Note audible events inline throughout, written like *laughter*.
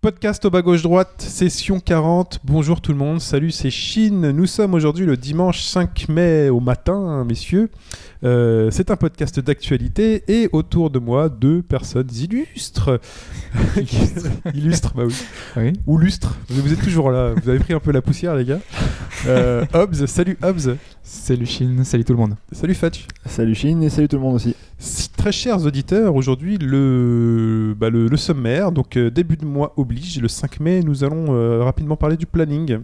Podcast au bas gauche droite, session 40. Bonjour tout le monde, salut c'est Chine. Nous sommes aujourd'hui le dimanche 5 mai au matin, messieurs. Euh, c'est un podcast d'actualité et autour de moi deux personnes illustres. *laughs* illustres, bah oui. Oui. Ou lustres. Vous êtes toujours là. Vous avez pris un peu la poussière, les gars. Euh, Hobbs, salut Hobbs. Salut Chine, salut tout le monde. Salut Fatch. Salut Chine et salut tout le monde aussi. Très chers auditeurs, aujourd'hui le, bah, le, le sommaire, donc euh, début de mois oblige, le 5 mai, nous allons euh, rapidement parler du planning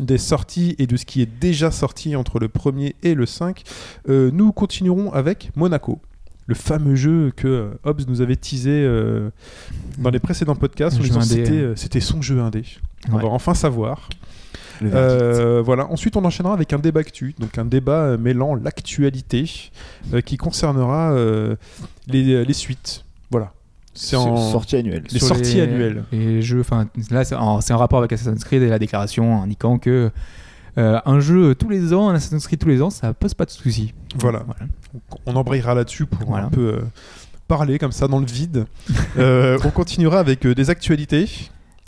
des sorties et de ce qui est déjà sorti entre le 1er et le 5. Euh, nous continuerons avec Monaco. Le fameux jeu que euh, Hobbs nous avait teasé euh, dans les précédents podcasts. Indé, C'était son jeu indé. On Ouais. va enfin savoir. Euh, voilà. Ensuite, on enchaînera avec un débat actu, donc un débat mêlant l'actualité euh, qui concernera les, les suites. Voilà. C'est en Sortie annuelle. les Sur sorties annuelles. Les jeux, enfin là c'est en, rapport avec Assassin's Creed et la déclaration indiquant que euh, un jeu tous les ans, un Assassin's Creed tous les ans, ça pose pas de soucis. Voilà. On embrayera là-dessus pour Voilà. un peu euh, parler comme ça dans le vide. *laughs* Euh, on continuera avec des actualités.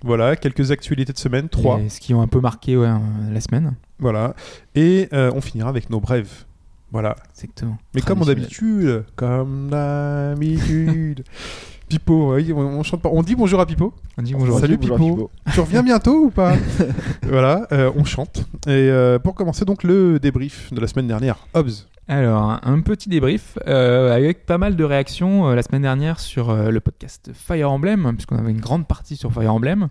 Voilà, quelques actualités de semaine, trois. Et ce qui ont un peu marqué ouais, la semaine. Voilà. Et on finira avec nos brèves. Voilà. Exactement. Mais comme d'habitude, comme d'habitude. *laughs* Pipo, oui, on, on chante pas. On dit bonjour à Pipo. On dit bonjour. Salut, Bonjour, Pipo. Tu reviens bientôt ou pas *laughs* Voilà, euh, on chante. Et euh, pour commencer donc le débrief de la semaine dernière, Hobbs. Alors, un, petit débrief euh, avec pas mal de réactions euh, la semaine dernière sur euh, le podcast Fire Emblem, puisqu'on avait une grande partie sur Fire Emblem.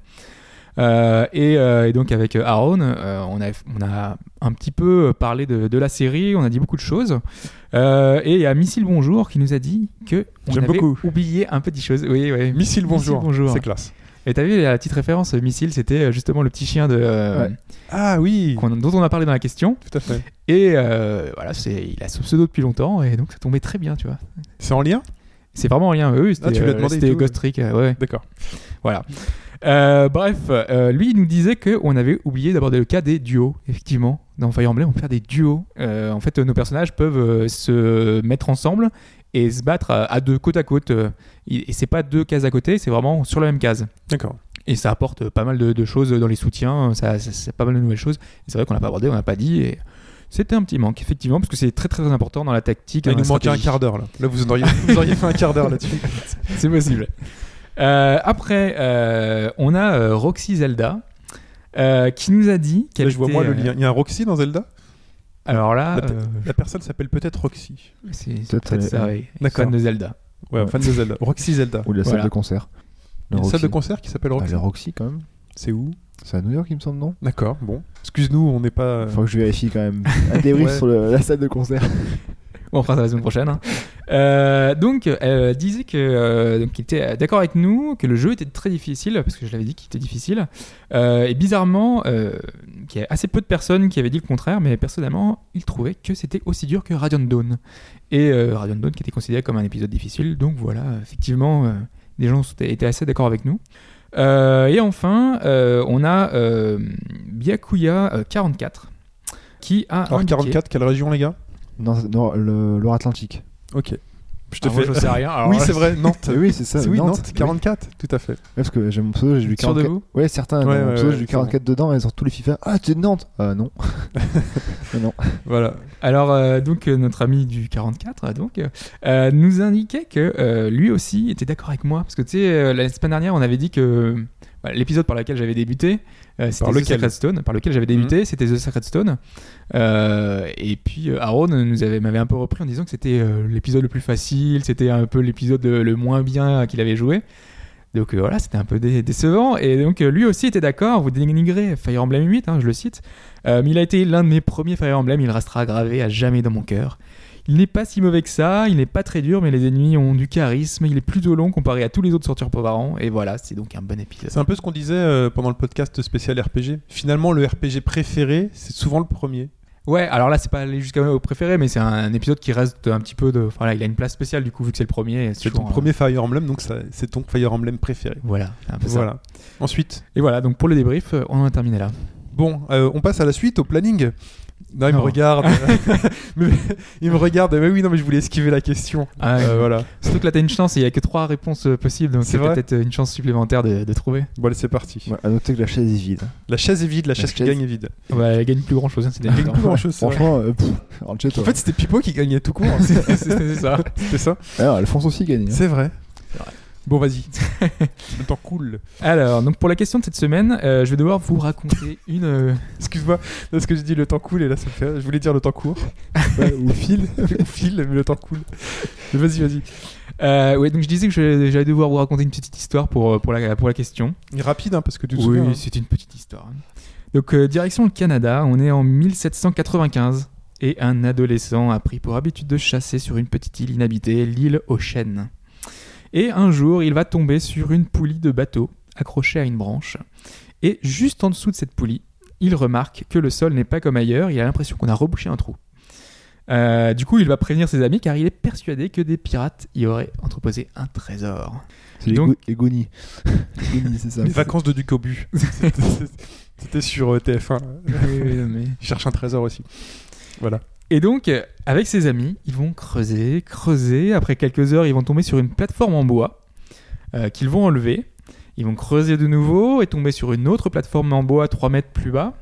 Euh, et, euh, et donc avec euh, Aaron, on, a, on a un petit peu parlé de, de la série, on a dit beaucoup de choses. Et il y a Missile Bonjour qui nous a dit que on avait beaucoup. oublié un petit chose. Oui, oui. Missile, bonjour. bonjour. C'est classe. Et t'as vu la petite référence, Missile, c'était justement le petit chien de, euh, Ouais. Ah oui, dont on a parlé dans la question. tout à fait. Et euh, voilà, c'est, il a ce pseudo depuis longtemps et donc ça tombait très bien, tu vois. C'est en lien? C'est vraiment en lien. Oui, c'était, Ah, tu euh, demandé. Ghost Trick. ouais, D'accord. voilà. Euh, bref, euh, lui, il nous disait qu'on avait oublié d'aborder le cas des duos. Effectivement, dans Fire Emblem, on peut faire des duos. Euh, en fait, nos personnages peuvent se mettre ensemble et se battre à, à deux côte à côte. Et c'est pas deux cases à côté, c'est vraiment sur la même case. D'accord. Et ça apporte pas mal de, de choses dans les soutiens, ça, ça- c'est pas mal de nouvelles choses. C'est vrai qu'on l'a pas abordé, on l'a pas dit. Et c'était un petit manque, effectivement, parce que c'est très très important dans la tactique. Il nous manquait un quart d'heure là. Là, vous auriez, vous auriez fait un quart d'heure là-dessus. *laughs* C'est possible. Euh, après, euh, on a euh, Roxy Zelda euh, qui nous a dit qu'elle Là, je vois moi le lien. Il y a un Roxy dans Zelda? Alors là, La pe- euh, La personne s'appelle peut-être Roxy. c'est Peut-être, ça, oui. d'accord. Fan de Zelda. Ouais, fan de Zelda. Roxy Zelda. Ou de la Voilà. salle de concert. Il y a une Le salle de concert qui s'appelle Ah, Roxy. le Roxy quand même. C'est où? C'est à New York il me semble non? D'accord, bon. Excuse-nous, on n'est pas. Faut que je vérifie quand même. *laughs* Un débrief Ouais. sur le- la salle de concert. *laughs* Bon, on fera ça la semaine prochaine. hein. Euh, donc, elle disait que euh, donc, il était d'accord avec nous, que le jeu était très difficile, parce que je l'avais dit qu'il était difficile. Euh, et bizarrement, euh, qu'il y a assez peu de personnes qui avaient dit le contraire, mais personnellement, il trouvait que c'était aussi dur que Radiant Dawn. Et euh, Radiant Dawn qui était considéré comme un épisode difficile. Donc voilà, effectivement, euh, des gens étaient assez d'accord avec nous. Euh, et enfin, euh, on a euh, Byakuya euh, 44 qui a Alors, indiqué- 44, quelle région, les gars? Loire-Atlantique. Ok. Je te Ah, moi, fais. je sais rien. alors oui, c'est vrai, Nantes. *laughs* oui, c'est ça. C'est- oui, Nantes, oui. 44, tout à fait. Ouais, parce que j'ai mon pseudo, j'ai du Sûr de 44. vous Ouais, certains, Ouais, mon pseudo, ouais, j'ai du c'est bon. 44 dedans et sur tous les FIFA. Ah, tu es de Nantes? Ah non. non, *laughs* *laughs* non. Voilà. Alors, euh, donc, euh, notre ami du 44 euh, donc, euh, euh, nous indiquait que euh, lui aussi était d'accord avec moi. Parce que, tu sais, euh, la semaine dernière, on avait dit que l'épisode par lequel j'avais débuté, euh, c'était The Mhm. Sacred Stone. Par lequel j'avais débuté, c'était The Sacred Stone. Euh, et puis, euh, Aaron nous avait, m'avait un peu repris en disant que c'était euh, l'épisode le plus facile, c'était un peu l'épisode le moins bien qu'il avait joué. Donc voilà, c'était un peu dé- décevant. Et donc lui aussi était d'accord, vous dénigrez Fire Emblem 8, hein, je le cite. Mais il a été l'un de mes premiers Fire Emblem, il restera gravé à jamais dans mon cœur. Il n'est pas si mauvais que ça, il n'est pas très dur, mais les ennemis ont du charisme, il est plutôt long comparé à tous les autres sortures an, et voilà, c'est donc un bon épisode. C'est un peu ce qu'on disait euh, pendant le podcast spécial RPG. Finalement, le RPG préféré, c'est souvent le premier. Ouais, alors là, c'est pas aller jusqu'à au préféré, mais c'est un, épisode qui reste un petit peu de. Voilà, il a une place spéciale du coup, vu que c'est le premier. C'est ton toujours, euh, premier Fire Emblem, donc c'est ton Fire Emblem préféré. Voilà, un peu ça. Voilà. Ensuite, Et voilà, donc pour le débrief, euh, on en a terminé là. bon, euh, on passe à la suite, au planning. Non, il me regarde. *laughs* *laughs* Mais- il me regarde. Mais oui, non, mais je voulais esquiver la question. Ah, Euh, voilà. Surtout que là, t'as une chance, et il y a que trois réponses euh, possibles, donc C'est c'est vrai peut-être euh, une chance supplémentaire de, de trouver. Bon, allez, c'est parti. Ouais, à noter que la chaise est vide. La chaise est vide, la, chaise, qui gagne est vide. Ouais, elle gagne plus grand chose, c'est des Elle gagne plus grand chose. Franchement, euh, pff. En fait, c'était Pipo qui gagnait tout court. c'est *laughs* c'est ça. C'était ça. Alors, Alphonse aussi gagne. hein. C'est vrai. C'est vrai. Bon, vas-y. le temps coule. Alors, donc pour la question de cette semaine, euh, je vais devoir vous raconter *laughs* une. euh, Excuse-moi, parce que je dis le temps coule et là ça me fait. Je voulais dire le temps court. Ouais, *laughs* ou fil. Ou file, mais le temps. Mais vas-y, vas-y. Euh, ouais, donc je disais que je- j'allais devoir vous raconter une petite histoire pour, euh, pour, la, pour la question. Rapide, hein, parce que tu te Oui, souviens. hein. c'est une petite histoire. Donc, euh, direction le Canada, on est en 1795 et un adolescent a pris pour habitude de chasser sur une petite île inhabitée, l'île aux chênes. Et un jour, il va tomber sur une poulie de bateau accrochée à une branche. Et juste en dessous de cette poulie, il remarque que le sol n'est pas comme ailleurs, il a l'impression qu'on a rebouché un trou. Euh, du coup, il va prévenir ses amis car il est persuadé que des pirates y auraient entreposé un trésor. C'est les, Donc- les Goonies. *laughs* Les Goonies, c'est ça. Les vacances de Ducobu. C'était- *laughs* C'était sur euh, TF1. Il cherche un trésor aussi. Voilà. Et donc, euh, avec ses amis, ils vont creuser, creuser. Après quelques heures, ils vont tomber sur une plateforme en bois euh, qu'ils vont enlever. Ils vont creuser de nouveau et tomber sur une autre plateforme en bois 3 mètres plus bas.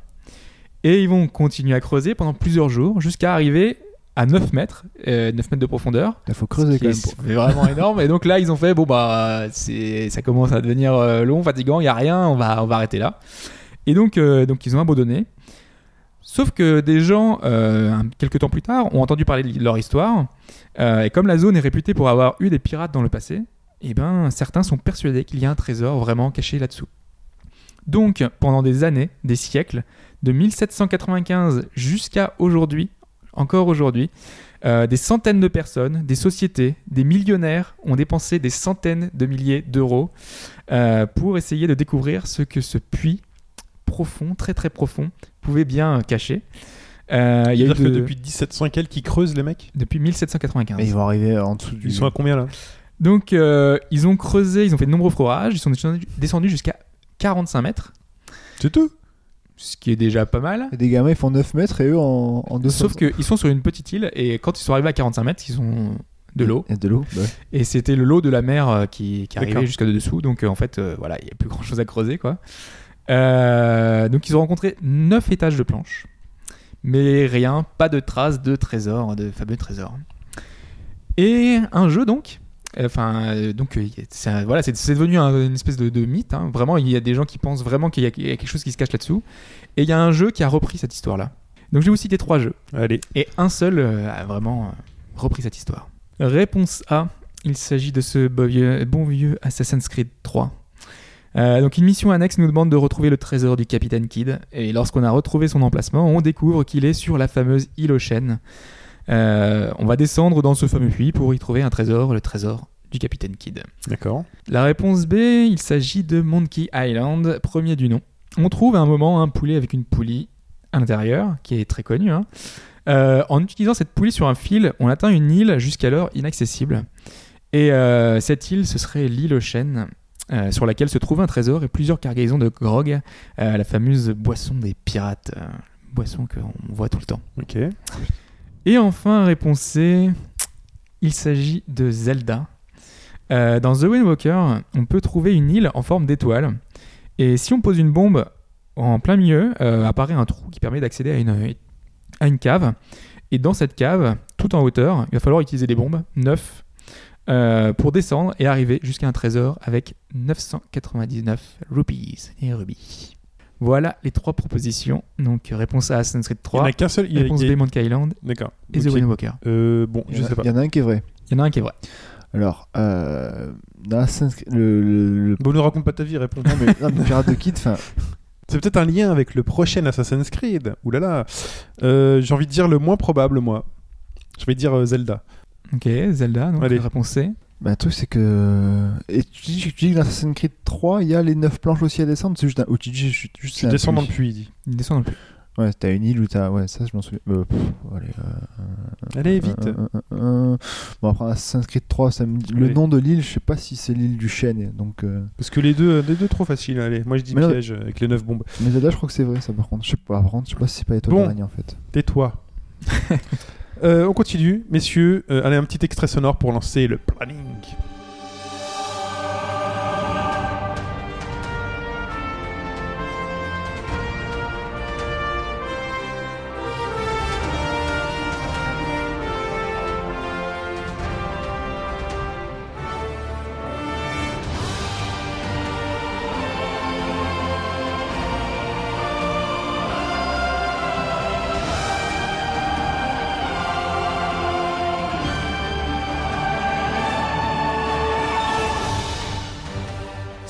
Et ils vont continuer à creuser pendant plusieurs jours jusqu'à arriver à 9 mètres, euh, 9 mètres de profondeur. Il faut creuser quand même. c'est vraiment énorme. Et donc là, ils ont fait bon bah ça commence à devenir long, fatigant, il y a rien, on va on va arrêter là. Et donc euh, donc ils ont abandonné. Sauf que des gens euh, quelques temps plus tard ont entendu parler de leur histoire. Euh, et comme la zone est réputée pour avoir eu des pirates dans le passé, eh ben certains sont persuadés qu'il y a un trésor vraiment caché là-dessous. Donc pendant des années, des siècles, de 1795 jusqu'à aujourd'hui, encore aujourd'hui, euh, des centaines de personnes, des sociétés, des millionnaires ont dépensé des centaines de milliers d'euros pour essayer de découvrir ce que ce puits profond, très très profond, pouvait bien cacher. Euh, il y a eu que de- depuis 1700 et quelques, qui creusent les mecs depuis 1795. Mais ils vont arriver en dessous du. Ils sont à combien là? Donc, euh, ils ont creusé, ils ont fait de nombreux forages, ils sont descendus- jusqu'à 45 mètres, C'est tout? Ce qui est déjà pas mal. Et des gamins, ils font 9 mètres et eux en, en 200. Sauf qu'ils sont sur une petite île et quand ils sont arrivés à 45 mètres, ils ont de l'eau. A de l'eau. bah ouais. Et c'était le lot de la mer euh, qui, qui arrivait jusqu'à dessous. Donc euh, en fait, euh, voilà, il n'y a plus grand chose à creuser. quoi. Euh, donc ils ont rencontré 9 étages de planches. Mais rien, pas de traces de trésors, de fameux trésors. Et un jeu donc. Enfin, euh, donc euh, c'est voilà, c'est devenu un- une espèce de, de mythe. hein. Vraiment, il y a des gens qui pensent vraiment qu'il y, a il y a quelque chose qui se cache là-dessous. Et il y a un jeu qui a repris cette histoire-là. Donc je vais vous citer trois jeux. Allez. Et un seul euh, a vraiment euh, repris cette histoire. Réponse A. Il s'agit de ce bon vieux, bon vieux Assassin's Creed 3. Euh, donc une mission annexe nous demande de retrouver le trésor du capitaine Kidd. Et lorsqu'on a retrouvé son emplacement, on découvre qu'il est sur la fameuse île. Euh, on va descendre dans ce fameux puits pour y trouver un trésor, le trésor du capitaine Kidd. D'accord. La réponse B, il s'agit de Monkey Island, premier du nom. On trouve à un moment un poulet avec une poulie à l'intérieur, qui est très connu. hein. Euh, en utilisant cette poulie sur un fil, on atteint une île jusqu'alors inaccessible. Et euh, cette île, ce serait l'île euh, sur laquelle se trouve un trésor et plusieurs cargaisons de grog, euh, la fameuse boisson des pirates, euh, boisson qu'on voit tout le temps. Ok. Et enfin, réponse C, il s'agit de Zelda. Dans The Wind Walker, on peut trouver une île en forme d'étoile. Et si on pose une bombe en plein milieu, apparaît un trou qui permet d'accéder à une, à une cave. Et dans cette cave, tout en hauteur, il va falloir utiliser des bombes, 9, euh, pour descendre et arriver jusqu'à un trésor avec 999 rupees et rubis. Voilà les trois propositions. Donc réponse A, Assassin's Creed Il n'y en 3. a qu'un seul. il y a- Réponse il y a- B, Monkey Island D'accord. et The Ok. Wind Walker. Euh, bon, Il y, je en a- sais pas. il y en a un qui est vrai. Il y en a un qui est vrai. Alors, euh, dans Assassin's Creed- le, le, le- Bon, ne raconte pas ta vie, réponds. non, mais, non, mais Pirate de Kid, enfin, *laughs* C'est peut-être un lien avec le prochain Assassin's Creed. Ouh là là. Euh, J'ai envie de dire le moins probable, moi. Je vais dire euh, Zelda. Ok, Zelda, donc Allez. réponse C. bah, le truc c'est que. Et tu dis, tu dis que dans Assassin's Creed 3, il y a les 9 planches aussi à descendre, c'est juste un. Ou tu dis juste, juste Tu un descends dans le puits. il dit. Il descend dans le puits. Ouais, t'as une île où t'as. Ouais, ça, je m'en souviens. Euh, pff, allez. euh, Allez, vite. euh, euh, euh, euh. Bon, après, Assassin's Creed 3, ça me dit- le nom de l'île, je sais pas si c'est l'île du chêne. Donc, euh, Parce que les deux, les deux trop faciles. Allez, moi je dis Mais piège avec les 9 bombes. Mais Zelda, je crois que c'est vrai, ça, par contre. Je sais pas, par contre, je sais pas si c'est pas étoile Bon. d'araignée, en fait. Tais-toi. *laughs* Euh, on continue, messieurs. Euh, allez, un petit extrait sonore pour lancer le planning.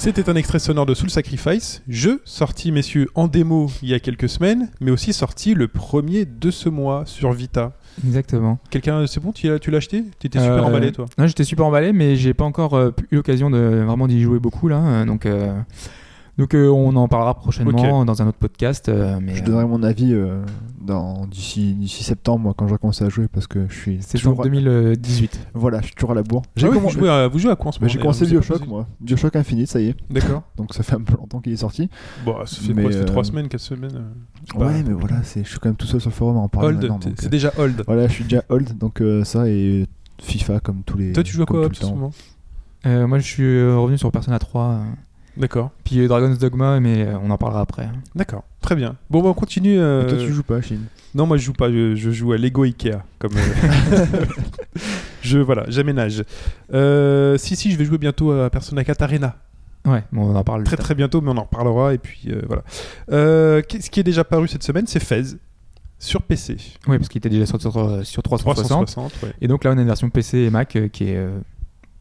C'était un extrait sonore de Soul Sacrifice, jeu sorti, messieurs, en démo il y a quelques semaines, mais aussi sorti le premier de ce mois sur Vita. Exactement. Quelqu'un, c'est bon, tu l'as tu l'as acheté? T'étais super Euh, emballé, toi Non, j'étais super emballé, mais j'ai pas encore euh, eu l'occasion de vraiment d'y jouer beaucoup là. euh, Donc, euh, donc euh, on en parlera prochainement dans un autre podcast. euh, mais Je euh, donnerai mon avis euh, d'ici d'ici septembre, moi, quand je vais commencer à jouer, parce que je suis. c'est en toujours à- 2018. Voilà, je suis toujours à la bourre. Ah oui, vous, jouez à, vous jouez à quoi en ce bah, moment j'ai commencé Bioshock, moi. Bioshock Infinite, ça y est. D'accord. *laughs* Donc ça fait un peu longtemps qu'il est sorti. Bon, ça fait Mais, quoi Ça fait euh, 3 semaines, 4 semaines euh, bah, ouais, mais voilà, je suis quand même tout seul sur le forum à en parler Old, c'est euh, déjà old. Voilà, je suis déjà old, donc euh, ça et FIFA comme tous les. Toi, tu joues à quoi en ce moment? Euh, moi, je suis euh, revenu sur Persona 3. D'accord. puis euh, Dragon's Dogma, mais euh, on en parlera après. D'accord. Très bien. Bon, bah, on continue. euh, Et toi, tu joues pas, Chine? Non, moi je joue pas, je, je joue à Lego Ikea. Comme, euh, *laughs* je, voilà, j'aménage. Euh, si, si, je vais jouer bientôt à Persona 4 Arena. Ouais, bon, on en parle. Très très bientôt, mais on en reparlera. Et puis euh, voilà. Euh, qu'est- ce qui est déjà paru cette semaine, c'est Fez sur PC. Oui, parce qu'il était déjà sorti sur, sur 360. 360, ouais. Et donc là, on a une version PC et Mac euh, qui est. euh,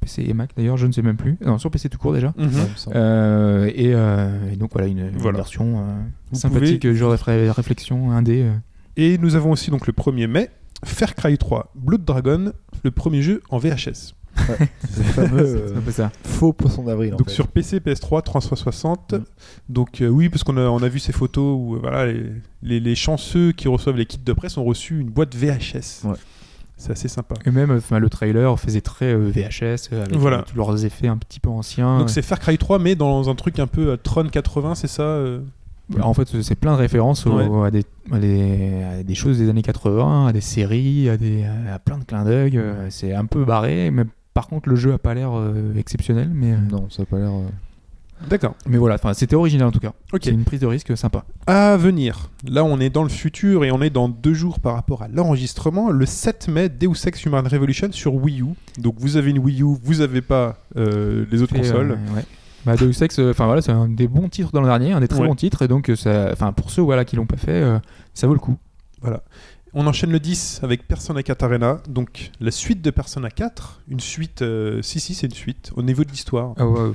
PC et Mac d'ailleurs, je ne sais même plus. Non, sur PC tout court déjà. Mhm. Euh, et, euh, et donc voilà, une, une Voilà. version euh, sympathique, jeu de ré- réflexion indé. euh. Et nous avons aussi donc le 1er mai, Far Cry 3 Blood Dragon, le premier jeu en VHS. *laughs* C'est le fameux C'est euh, un peu ça. faux poisson d'avril. en Donc fait. sur PC, PS3, 360. Mm. Donc euh, oui, parce qu'on a, on a vu ces photos où euh, voilà, les, les- les chanceux qui reçoivent les kits de presse ont reçu une boîte VHS. Ouais. C'est assez sympa. Et même, enfin, le trailer faisait très euh, VHS, euh, avec Voilà. euh, tous leurs effets un petit peu anciens. Donc c'est Far Cry 3, mais dans un truc un peu euh, Tron 80, c'est ça euh? Bah, En fait, c'est plein de références à, des, à des- à des choses des années 80, à des séries, à, des, à plein de clins d'œil. C'est un peu barré, mais par contre, le jeu a pas l'air euh, exceptionnel. Mais, euh, Non, ça a pas l'air. euh, D'accord. mais voilà, c'était original en tout cas. C'est une prise de risque sympa. À venir. Là, on est dans le futur et on est dans deux jours par rapport à l'enregistrement. Le 7 mai, Deus Ex Human Revolution sur Wii U. Donc vous avez une Wii U, vous avez pas euh, les autres Fait, consoles. euh, ouais. Bah, Deus Ex, euh, voilà, c'est un des bons titres dans le dernier, un des très Ouais. bons titres, et donc euh, ça, enfin pour ceux voilà qui l'ont pas fait, euh, ça vaut le coup. On enchaîne le 10 avec Persona 4 Arena, donc la suite de Persona 4, une suite, euh, si si c'est une suite, au niveau de l'histoire. Ah ouais,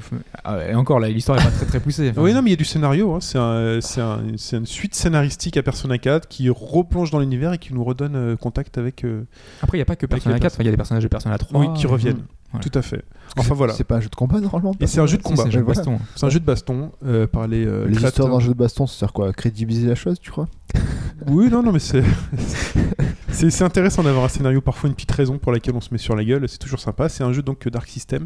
ah, et encore là, l'histoire est pas très très poussée. enfin. Oui non mais il y a du scénario, hein. c'est un- c'est un- c'est une suite scénaristique à Persona 4 qui replonge dans l'univers et qui nous redonne euh, contact avec... euh, Après, il y a pas que Persona les 4, enfin, il y a des personnages de Persona 3. oui, qui reviennent, Voilà. tout à fait. Enfin voilà, C'est pas un jeu de combat normalement et c'est un jeu de Si, combat, c'est un jeu de Ouais, voilà. baston. c'est un jeu de baston euh, par les, euh, Les histoires créateurs. d'un jeu de baston, ça sert quoi à Crédibiliser la chose, tu crois? *laughs* Oui, non, non, mais *laughs* c'est. c'est intéressant d'avoir un scénario, parfois une petite raison pour laquelle on se met sur la gueule, c'est toujours sympa. C'est un jeu donc Dark System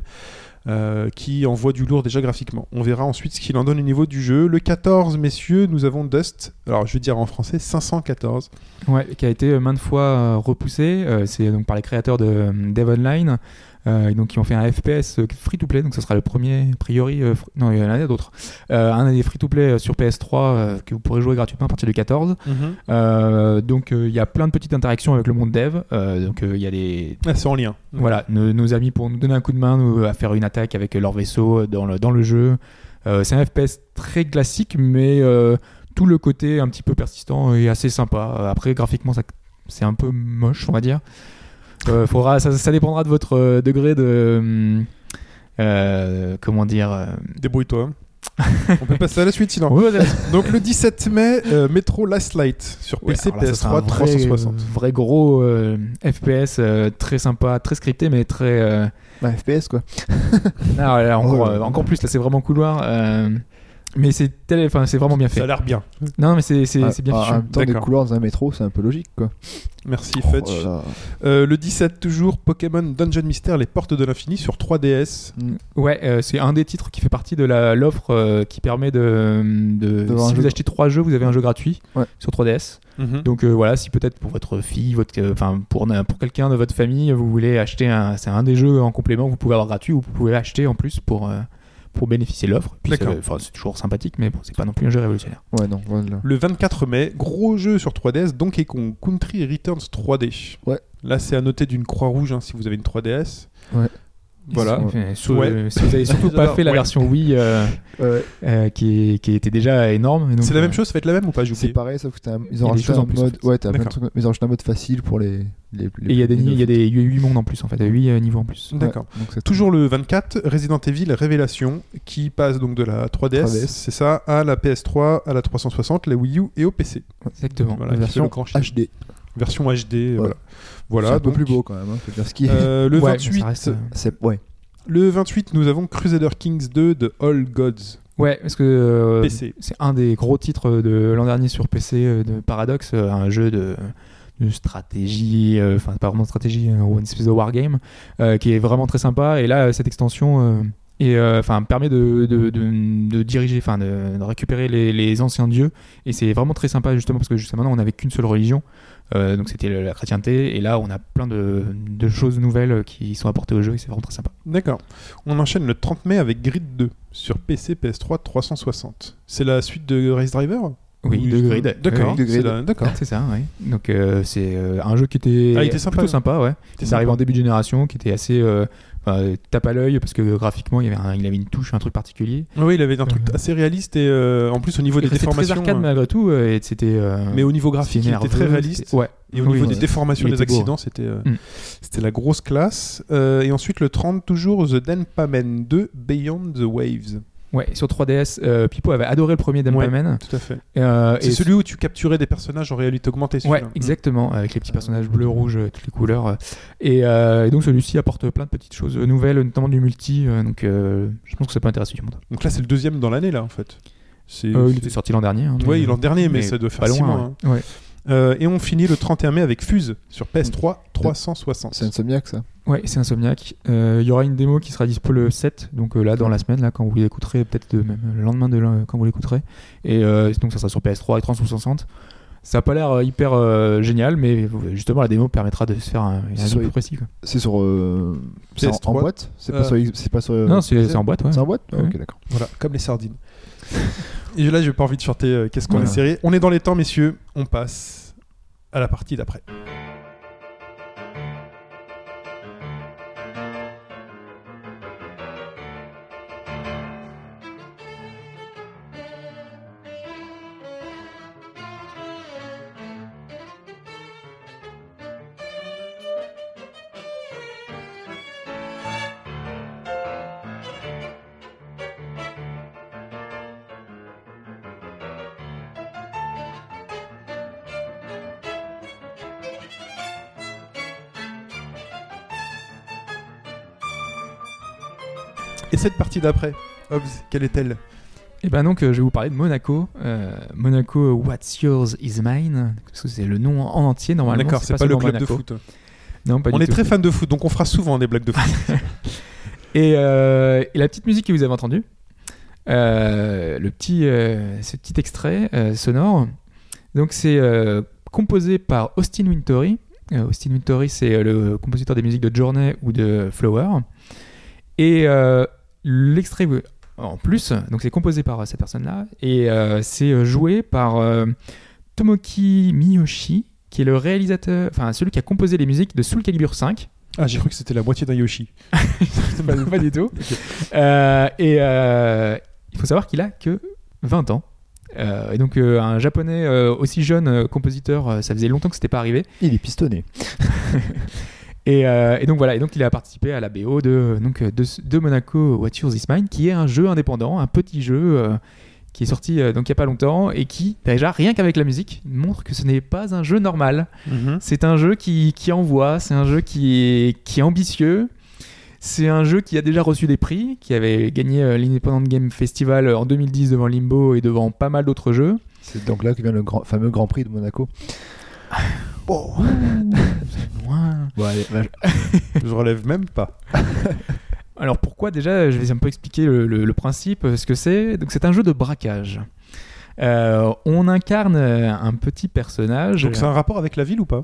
euh, qui envoie du lourd déjà graphiquement. On verra ensuite ce qu'il en donne au niveau du jeu. Le 14, messieurs, nous avons Dust, alors je vais dire en français 514. Ouais, qui a été euh, maintes fois euh, repoussé. euh, c'est donc par les créateurs de euh, Dev Online. Euh, et donc qui ont fait un FPS euh, free-to-play, donc ce sera le premier, a priori, euh, non il y en a d'autres, un des free-to-play sur PS3 euh, que vous pourrez jouer gratuitement à partir du 14. Euh, donc il y a plein de petites interactions avec le monde dev, donc il y a des, Ah, c'est en lien. Voilà, nos, nos amis pour nous donner un coup de main nous, à faire une attaque avec leur vaisseau dans le, dans le jeu. Euh, c'est un FPS très classique, mais euh, tout le côté un petit peu persistant est assez sympa. Après, graphiquement, ça- c'est un peu moche, on va dire. Euh, faudra, ça, ça dépendra de votre euh, degré de. euh, comment dire Débrouille-toi. on peut passer à la suite sinon. *laughs* ouais, ouais, Donc le 17 mai, euh, Metro Last Light sur ouais, PC, un PS3, vrai, 360. vrai gros euh, FPS euh, très sympa, très scripté, mais très. Bah, FPS quoi. *laughs* Ah, là, encore, Ouais. encore plus, là c'est vraiment couloir. Mais c'est tel- enfin, c'est vraiment bien fait. Ça a l'air bien. Non, mais c'est c'est- Ah, c'est bien En fichu. même temps, des couloirs dans un métro, c'est un peu logique, quoi. Merci Oh Fudge. Euh, le 17 toujours, Pokémon Dungeon Mystère, les portes de l'infini sur 3DS. Ouais, euh, c'est un des titres qui fait partie de la- l'offre euh, qui permet de. si vous jeu- achetez trois jeux, vous avez un jeu gratuit Ouais. sur 3DS. Mhm. Donc euh, voilà, si peut-être pour votre fille, votre, euh, enfin pour, pour quelqu'un de votre famille, vous voulez acheter un, c'est un des jeux en complément que vous pouvez avoir gratuit ou vous pouvez acheter en plus pour, euh, pour bénéficier de l'offre. Puis D'accord. c'est enfin, c'est toujours sympathique, mais bon, c'est pas non plus un jeu révolutionnaire. Ouais, non, voilà. Le 24 mai, gros jeu sur 3DS, Donkey Kong Country Returns 3D. Ouais. Là, c'est à noter d'une croix rouge hein, si vous avez une 3DS. Ouais. Voilà. Ouais. euh, si vous avez surtout pas fait la ouais. version Wii euh, Ouais, euh, qui, qui était déjà énorme. C'est la euh, même chose, ça va être la même ou pas c'est pareil, sauf que un- ils Il y a ont des rajouté choses en un mode. Ouais, t'as plein de trucs, ils ont un mode facile pour les. les, les- Et il y a des, il y a des 8 mondes en plus en fait, 8 niveaux en plus. D'accord. Toujours le 24, Resident Evil Révélation, qui passe donc de la 3DS, 3DS. c'est ça, à la PS3, à la 360, la Wii U et au PC. Exactement. Voilà, La version. HD. Version HD, voilà. C'est Voilà, un peu plus beau quand même, hein, faut dire ce qui est. euh, le, Ouais, mais 28, ça reste, euh, C'est ouais. le 28, nous avons Crusader Kings 2 de All Gods, Ouais, parce que euh, PC. c'est un des gros titres de l'an dernier sur PC euh, de Paradox, euh, un jeu de, de stratégie, euh, enfin pas vraiment de stratégie, euh, ou une espèce de wargame, euh, qui est vraiment très sympa. Et là, cette extension euh, et euh, enfin permet de, de, de- de diriger, enfin de, de récupérer les, les anciens dieux. Et c'est vraiment très sympa justement parce que jusqu'à maintenant on n'avait qu'une seule religion, euh, donc c'était la chrétienté. Et là, on a plein de, de choses nouvelles qui sont apportées au jeu et c'est vraiment très sympa. D'accord. On enchaîne le 30 mai avec Grid 2 sur PC, PS3, 360. C'est la suite de Race Driver Oui, Ou- de Grid. D'accord. Oui, D'accord. C'est ça, oui. Donc euh, c'est euh, un jeu qui était, Ah, il était sympa, plutôt sympa, ouais. Il arrive en début de génération, qui était assez euh, tape à l'œil parce que graphiquement il, avait un- il avait une touche, un truc particulier. Oui, il avait un truc Euh, assez réaliste et euh, en plus au niveau des restait très déformations. arcade malgré tout, et c'était. mais au niveau graphique, il était très réaliste. Ouais. Et au Oui, niveau des déformations, des beau, accidents, c'était Mm. c'était la grosse classe. Et ensuite, le 30, toujours The Denpamen 2 Beyond the Waves. Ouais, sur 3DS, euh, Pipo avait adoré le premier Denpamen. Tout à fait. Euh, C'est et- celui où tu capturais des personnages en réalité augmentée. Ouais, exactement, avec les petits personnages bleus, rouges, euh, toutes les couleurs. euh. Et, euh, et donc celui-ci apporte plein de petites choses nouvelles, notamment du multi. euh, donc euh, je pense que ça peut intéresser tout le monde. Donc là, c'est le deuxième dans l'année, là, en fait. C'est. Euh, il était sorti l'an dernier. hein, Oui, l'an dernier, mais, mais ça doit faire pas 6 loin. mois. hein. ouais. Ouais. Euh, et on finit le 31 mai avec Fuse sur PS3 360. C'est Insomniac ça. Ouais, c'est Insomniac. Euh, Il y aura une démo qui sera dispo le 7, donc euh, là dans la semaine, là quand vous l'écouterez, peut-être même le lendemain de quand vous l'écouterez. Et euh, donc ça sera sur PS3 et 360. Ça a pas l'air hyper euh, génial, mais justement la démo permettra de se faire un, un C'est avis sur- plus précis. C'est sur. euh, c'est en, PS3. en boîte? C'est pas pas sur. non, c'est en boîte, ouais. C'est en boîte? Ah, Ouais. Ok, d'accord. Voilà, comme les sardines. *laughs* et là, j'ai pas envie de chanter euh, Qu'est-ce qu'on Voilà. est serré. On est dans les temps, messieurs. On passe à la partie d'après. Cette partie d'après, Hobbs, quelle est-elle? Et ben donc euh, je vais vous parler de Monaco. Euh, Monaco, What's Yours is Mine. Parce que c'est le nom en entier normalement. D'accord, c'est pas, le seulement club de foot. Non, pas On du est tout. très fan de foot, donc on fera souvent des blagues de foot. *laughs* *laughs* Et, euh, et la petite musique que vous avez entendue, le petit, ce petit extrait sonore, donc c'est composé par Austin Wintory. Austin Wintory, c'est le compositeur des musiques de Journey ou de Flower. Et l'extrait en plus, donc c'est composé par euh, cette personne-là et euh, c'est euh, joué par euh, Tomoki Miyoshi, qui est le réalisateur, enfin celui qui a composé les musiques de Soul Calibur 5. ah, j'ai cru que c'était la moitié d'un Yoshi. *laughs* pas, pas du tout. Euh, et il faut savoir qu'il a que 20 ans. Euh, et donc euh, un japonais euh, aussi jeune compositeur, ça faisait longtemps que c'était pas arrivé. Il est pistonné. *laughs* Et, euh, et donc voilà, et donc il a participé à la BO de, donc, de, de Monaco What Yours Is Mine, qui est un jeu indépendant, un petit jeu euh, qui est sorti euh, donc il y a pas longtemps et qui déjà rien qu'avec la musique montre que ce n'est pas un jeu normal. Mhm. C'est un jeu qui, qui envoie, c'est un jeu qui est, qui est ambitieux. C'est un jeu qui a déjà reçu des prix, qui avait gagné euh, l'Independent Game Festival euh, en 2010 devant Limbo et devant pas mal d'autres jeux. C'est donc là que vient le grand, fameux Grand Prix de Monaco. *laughs* Loin. Bon, allez, *laughs* Je relève même pas. *laughs* Alors pourquoi déjà Je vais un peu expliquer le, le- le principe, ce que c'est. Donc c'est un jeu de braquage. Euh, on incarne euh, un petit personnage. Donc c'est un rapport avec la ville ou pas?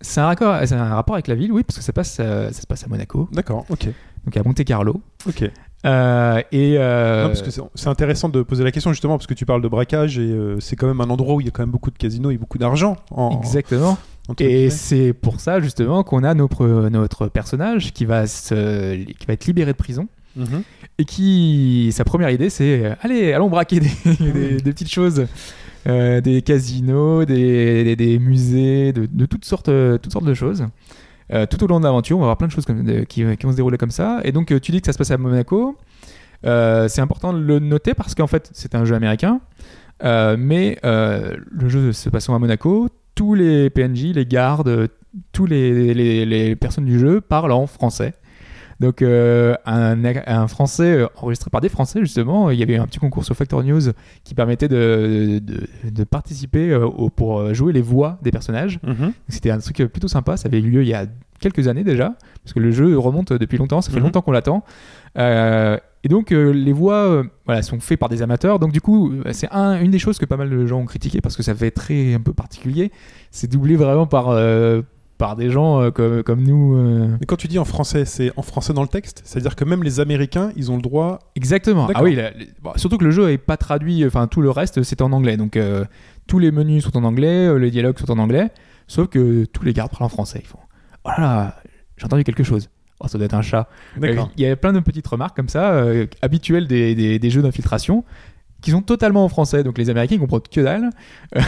C'est un, raccord- c'est un rapport avec la ville, oui, parce que ça, passe, euh, ça se passe à Monaco, D'accord, ok. donc à Monte Carlo. Ok. Euh, et euh, Non, parce que c'est- intéressant de poser la question justement parce que tu parles de braquage et euh, c'est quand même un endroit où il y a quand même beaucoup de casinos et beaucoup d'argent. En, exactement. Et c'est pour ça justement qu'on a notre, notre personnage qui va, se, qui va être libéré de prison Mhm. et qui sa première idée c'est allez allons braquer des, *laughs* des- des petites choses Euh, des casinos des, des- des musées de, de toutes sortes toutes sortes de choses Euh, tout au long de l'aventure on va avoir plein de choses qui, vont se dérouler comme ça. Et donc euh, tu dis que ça se passe à Monaco. Euh, c'est important de le noter parce qu'en fait c'est un jeu américain. Mais le jeu se passant à Monaco? Tous les PNJ les gardes tous les personnes du jeu parlent en français donc euh, un, un français euh, enregistré par des français justement, il y avait un petit concours sur Factor News qui permettait de, de, de participer euh, au- pour jouer les voix des personnages. Mhm. C'était un truc plutôt sympa, ça avait eu lieu il y a quelques années déjà, parce que le jeu remonte depuis longtemps, ça fait Mhm. longtemps qu'on l'attend. Euh, et donc euh, les voix euh, voilà, sont faites par des amateurs, donc du coup c'est un, une des choses que pas mal de gens ont critiqué parce que ça fait très un peu particulier, c'est doublé vraiment par, euh, par des gens euh, comme, comme nous. euh, Mais quand tu dis en français, c'est en français dans le texte C'est-à-dire que même les Américains, ils ont le droit. Exactement. Ah oui, la- la- bon, surtout que le jeu est pas traduit, enfin tout le reste c'est en anglais. Donc euh, tous les menus sont en anglais, les dialogues sont en anglais, sauf que tous les gardes parlent en français. Ils font Oh là là, j'ai entendu quelque chose. Oh, ça doit être un chat. D'accord. Il y a plein de petites remarques comme ça, habituelles des, des- des jeux d'infiltration, qui sont totalement en français. Donc les Américains ils comprennent que dalle. *laughs*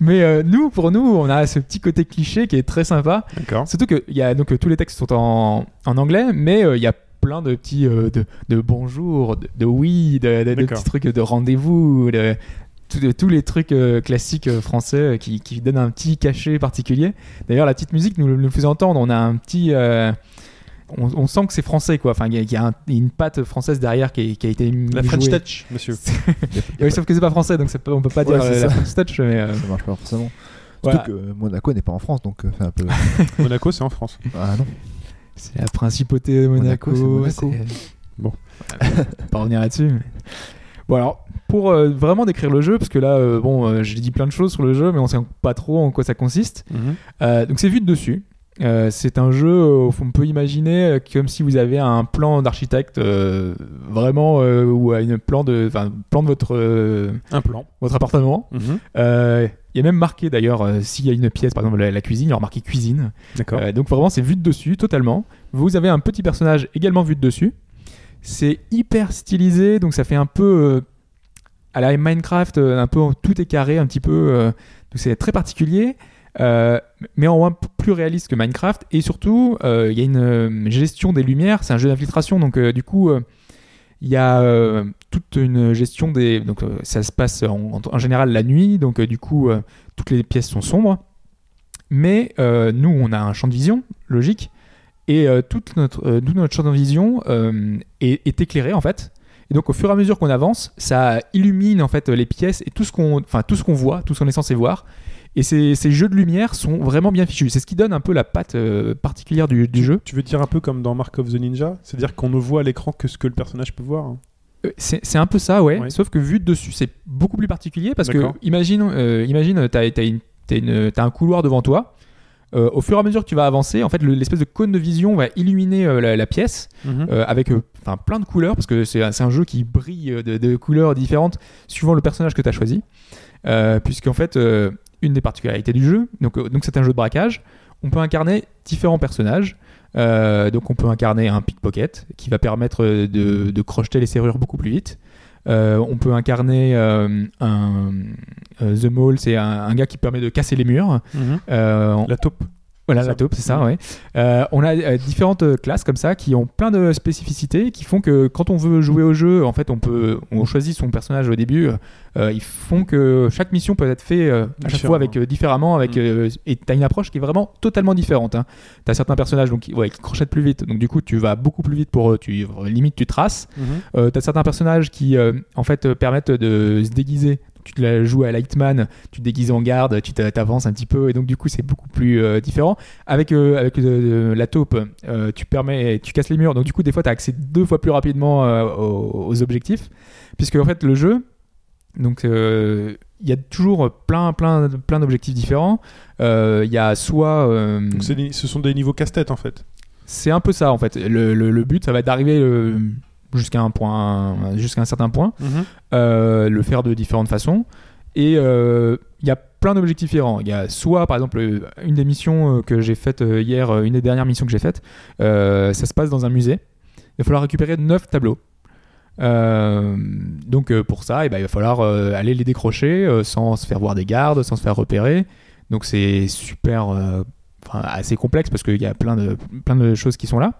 Mais euh, nous, pour nous, on a ce petit côté cliché qui est très sympa. Surtout que il y a, donc, euh, tous les textes sont en, en anglais, mais euh, il y a plein de petits euh, de, de bonjour, de, de oui, de, petits trucs de rendez-vous, de, tous les trucs euh, classiques euh, français euh, qui, qui donnent un petit cachet particulier. D'ailleurs, la petite musique nous, nous faisait entendre. On a un petit. Euh, on, on sent que c'est français, quoi. Enfin, il y a, il y a un- une patte française derrière qui, qui a été La French jouée. Touch, monsieur. *laughs* Oui, sauf que c'est pas français, donc c'est pas- on peut pas Ouais, dire c'est euh, la ça. French touch, mais euh, Ça marche pas forcément. voilà. Surtout que Monaco n'est pas en France, donc euh, fait un peu. *laughs* Monaco, c'est en France. ah non. C'est la principauté de Monaco. Monaco, c'est Monaco. c'est- Bon. Voilà, on va pas revenir là-dessus. mais- Bon alors, pour euh, vraiment décrire le jeu, parce que là, euh, bon, euh, j'ai dit plein de choses sur le jeu, mais on sait pas trop en quoi ça consiste. Mhm. Euh, donc c'est vu de dessus. Euh, c'est un jeu, euh, on peut imaginer euh, comme si vous avez un plan d'architecte euh, vraiment ou une plan de, plan de votre Un plan. votre appartement. Mhm. Il y a même marqué d'ailleurs s'il y a une pièce, par exemple la, la cuisine, il y a marqué cuisine. D'accord. Donc vraiment c'est vu de dessus totalement. Vous avez un petit personnage également vu de dessus. C'est hyper stylisé, donc ça fait un peu à la Minecraft, un peu tout est carré, un petit peu. donc c'est très particulier, euh, mais en peu plus réaliste que Minecraft. Et surtout, euh, il y a une euh, gestion des lumières. C'est un jeu d'infiltration, donc du coup. il y a toute une gestion des. Donc, ça se passe en, général la nuit, donc du coup, toutes les pièces sont sombres. Mais nous, on a un champ de vision, logique, et toute notre, tout notre champ de vision est, est éclairé en fait. Et donc, au fur et à mesure qu'on avance, ça illumine en fait les pièces et tout ce qu'on, enfin tout ce qu'on voit, tout ce qu'on est censé voir. Et ces, ces jeux de lumière sont vraiment bien fichus. C'est ce qui donne un peu la patte euh, particulière du, du jeu. Tu veux dire un peu comme dans Mark of the Ninja C'est-à-dire qu'on ne voit à l'écran que ce que le personnage peut voir hein Euh, C'est un peu ça, ouais. Ouais. Sauf que vu de dessus, c'est beaucoup plus particulier parce que imagine, euh, imagine, t'as as, un couloir devant toi. Euh, au fur et à mesure que tu vas avancer, en fait, le- l'espèce de cône de vision va illuminer euh, la, la pièce euh, avec euh, enfin, plein de couleurs parce que c'est un, jeu qui brille de, de couleurs différentes suivant le personnage que tu as choisi. Puisqu'en fait, une des particularités du jeu, donc euh, donc c'est un jeu de braquage, on peut incarner différents personnages. Euh, donc on peut incarner un pickpocket qui va permettre de, de crocheter les serrures beaucoup plus vite. Euh, on peut incarner euh, un euh, The Mole, c'est un, un gars qui permet de casser les murs. Mhm. Euh, La taupe. Voilà, la taupe, c'est ça, ouais. Euh, on a euh, différentes euh, classes comme ça qui ont plein de spécificités qui font que quand on veut jouer au jeu, en fait, on peut, on choisit son personnage au début. euh, ils font que chaque mission peut être fait euh, à chaque fois avec différemment, avec Mm. et t'as une approche qui est vraiment totalement différente. Hein. T'as certains personnages donc qui, ouais, qui crochettent plus vite, donc du coup tu vas beaucoup plus vite pour eux. Tu limite tu traces. Mhm. Euh, t'as certains personnages qui en fait permettent de se déguiser. Tu te la joues à Lightman, tu te déguises en garde, tu t'a- t'avances un petit peu et donc du coup c'est beaucoup plus euh, différent. Avec, euh, avec euh, la taupe, tu permets, tu casses les murs, donc du coup des fois tu as accès deux fois plus rapidement aux, aux objectifs, puisque en fait le jeu, donc il y a toujours plein plein plein d'objectifs différents. Il y a soit Donc des- ce sont des niveaux casse-tête en fait. c'est un peu ça en fait. Le, le- le but ça va être d'arriver jusqu'à un point, jusqu'à un certain point euh, le faire de différentes façons. Et euh, il y a plein d'objectifs différents. Il y a soit, par exemple, euh, une des missions euh, que j'ai faites euh, hier, euh, une des dernières missions que j'ai faites, euh, ça se passe dans un musée. Il va falloir récupérer 9 tableaux. Euh, donc euh, pour ça, eh ben, il va falloir euh, aller les décrocher euh, sans se faire voir des gardes, sans se faire repérer. Donc c'est super, euh, enfin, assez complexe parce qu'il y a plein de, plein de choses qui sont là.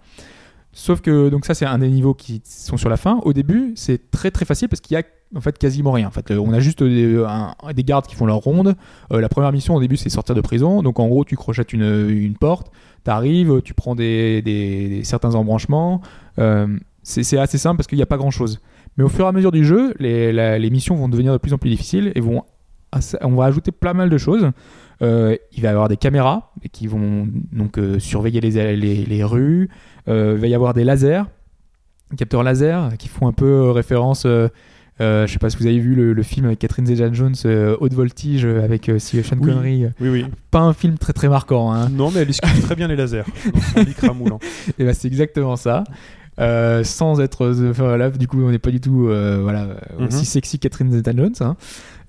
Sauf que donc ça c'est un des niveaux qui sont sur la fin. Au début c'est très très facile parce qu'il y a en fait quasiment rien. En fait, Euh, on a juste des, un- des gardes qui font leur ronde. Euh, la première mission au début c'est sortir de prison. Donc en gros tu crochettes une, une porte, t'arrives, tu prends des, certains embranchements. Euh, c'est assez simple parce qu'il n'y a pas grand chose. Mais au fur et à mesure du jeu, les, missions vont devenir de plus en plus difficiles et vont on va ajouter plein mal de choses. Euh, il va y avoir des caméras qui vont donc euh, surveiller les, les rues. Euh, il va y avoir des lasers, capteurs laser qui font un peu euh, référence. Euh, euh, je sais pas si vous avez vu le, le film avec Catherine Zeta-Jones, euh, Haute Voltige, avec euh, Sean Oui. Connery. Oui, oui. Pas un film très très marquant. Hein. Non, mais elle esquive très bien les lasers. *laughs* Et bah, c'est exactement ça. Sans être enfin, du coup on n'est pas du tout voilà Mhm. aussi sexy que Catherine Zeta-Jones hein.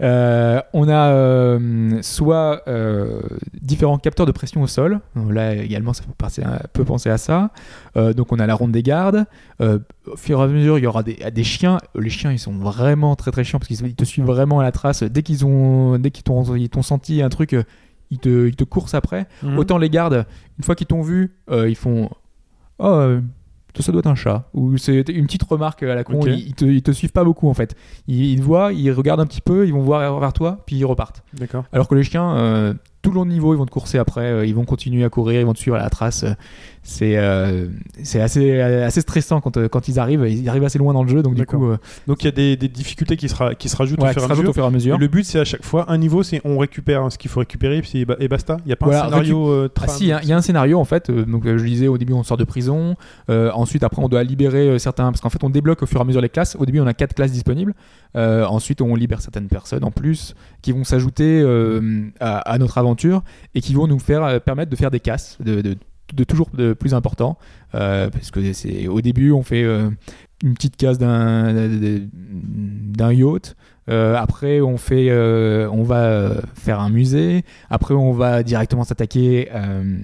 Euh, on a euh, soit euh, différents capteurs de pression au sol. Là également ça peut, penser à, peut penser à ça. Donc on a la ronde des gardes. Au fur et à mesure il y aura des, des chiens. Les chiens ils sont vraiment très très chiants parce qu'ils ils te suivent vraiment à la trace. Dès qu'ils ont dès qu'ils t'ont senti un truc ils te, ils te coursent après. Mhm. Autant les gardes, une fois qu'ils t'ont vu, ils font Oh, euh, ça doit être un chat. Ou c'est une petite remarque à la con. Ils, ils te, ils te suivent pas beaucoup en fait. Ils, ils te voient, ils regardent un petit peu, ils vont voir vers toi, puis ils repartent. D'accord. Alors que les chiens, euh, tout le long de niveau, ils vont te courser après, euh, ils vont continuer à courir, ils vont te suivre à la trace. C'est euh, c'est assez, assez stressant quand, euh, quand ils arrivent. Ils arrivent assez loin dans le jeu, donc du coup, euh, Donc il y a des, des difficultés qui, sera, qui se rajoutent ouais, au fur et à se mesure. au fur et à mesure. Et le but, c'est à chaque fois un niveau, c'est on récupère hein, ce qu'il faut récupérer puis et basta. Il n'y a pas Voilà, un scénario euh, Ah si, il y a- il y, a un scénario en fait. donc je disais au début on sort de prison, ensuite après on doit libérer certains parce qu'en fait on débloque au fur et à mesure les classes. Au début on a quatre classes disponibles. Ensuite on libère certaines personnes en plus qui vont s'ajouter à, à notre aventure et qui vont nous faire euh, permettre de faire des casses de, toujours de plus important euh, parce que c'est au début on fait euh, une petite casse d'un yacht. Après, on fait, on va faire un musée. Après, on va directement s'attaquer. euh,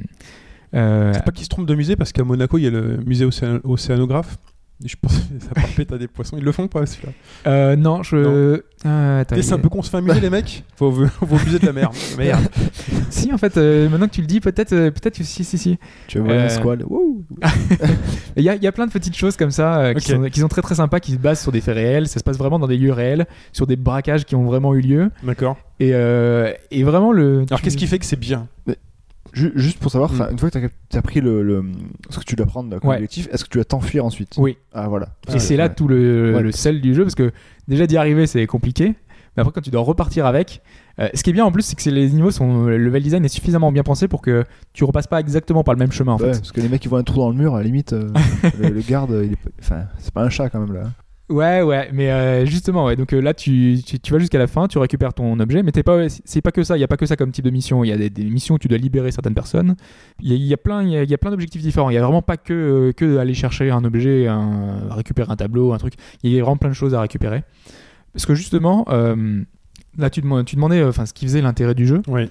C'est pas qu'ils se trompent de musée parce qu'à Monaco, il y a le musée océan- océanographe. Je pense que ça part péter à des poissons. Ils le font pas celui-là. euh, non, je. Ah, attends, Tu sais, C'est un peu qu'on se fait amuser les mecs. *laughs* Faut, faut abuser de la mer. Merde. *laughs* *laughs* Si, en fait, euh, maintenant que tu le dis, peut-être, euh, peut-être que si, si, si. Tu vois Euh, squal. Il y a, il y a plein de petites choses comme ça euh, qui, sont, qui sont très très sympas, qui se basent sur des faits réels. Ça se passe vraiment dans des lieux réels, sur des braquages qui ont vraiment eu lieu. D'accord. Et, euh, et vraiment le. Alors qu'est-ce qui fait que c'est bien? Juste pour savoir, Mm. une fois que tu as, pris le, le- ce que tu dois prendre comme Ouais. objectif, est-ce que tu dois t'enfuir ensuite? Oui. Ah voilà. Et c'est là Ouais. tout le, Ouais. le sel du jeu, parce que déjà d'y arriver, c'est compliqué. Mais après, quand tu dois repartir avec, euh, ce qui est bien en plus, c'est que les niveaux sont. Le level design est suffisamment bien pensé pour que tu repasses pas exactement par le même chemin en Ouais, fait. parce que les mecs qui voient un trou dans le mur, à la limite, euh, *laughs* le, le garde, c'est pas un chat quand même là. Ouais, ouais, mais euh, justement, ouais. Donc euh, là, tu, tu, vas jusqu'à la fin, tu récupères ton objet, mais t'es pas, c'est pas que ça. Il y a pas que ça comme type de mission. Il y a des, missions où tu dois libérer certaines personnes. Il y a, y a plein, il y a, plein d'objectifs différents. Il y a vraiment pas que euh, que aller chercher un objet, récupérer un tableau, un truc. Il y a vraiment plein de choses à récupérer. Parce que justement, là, tu, tu demandais, enfin, ce qui faisait l'intérêt du jeu. Oui.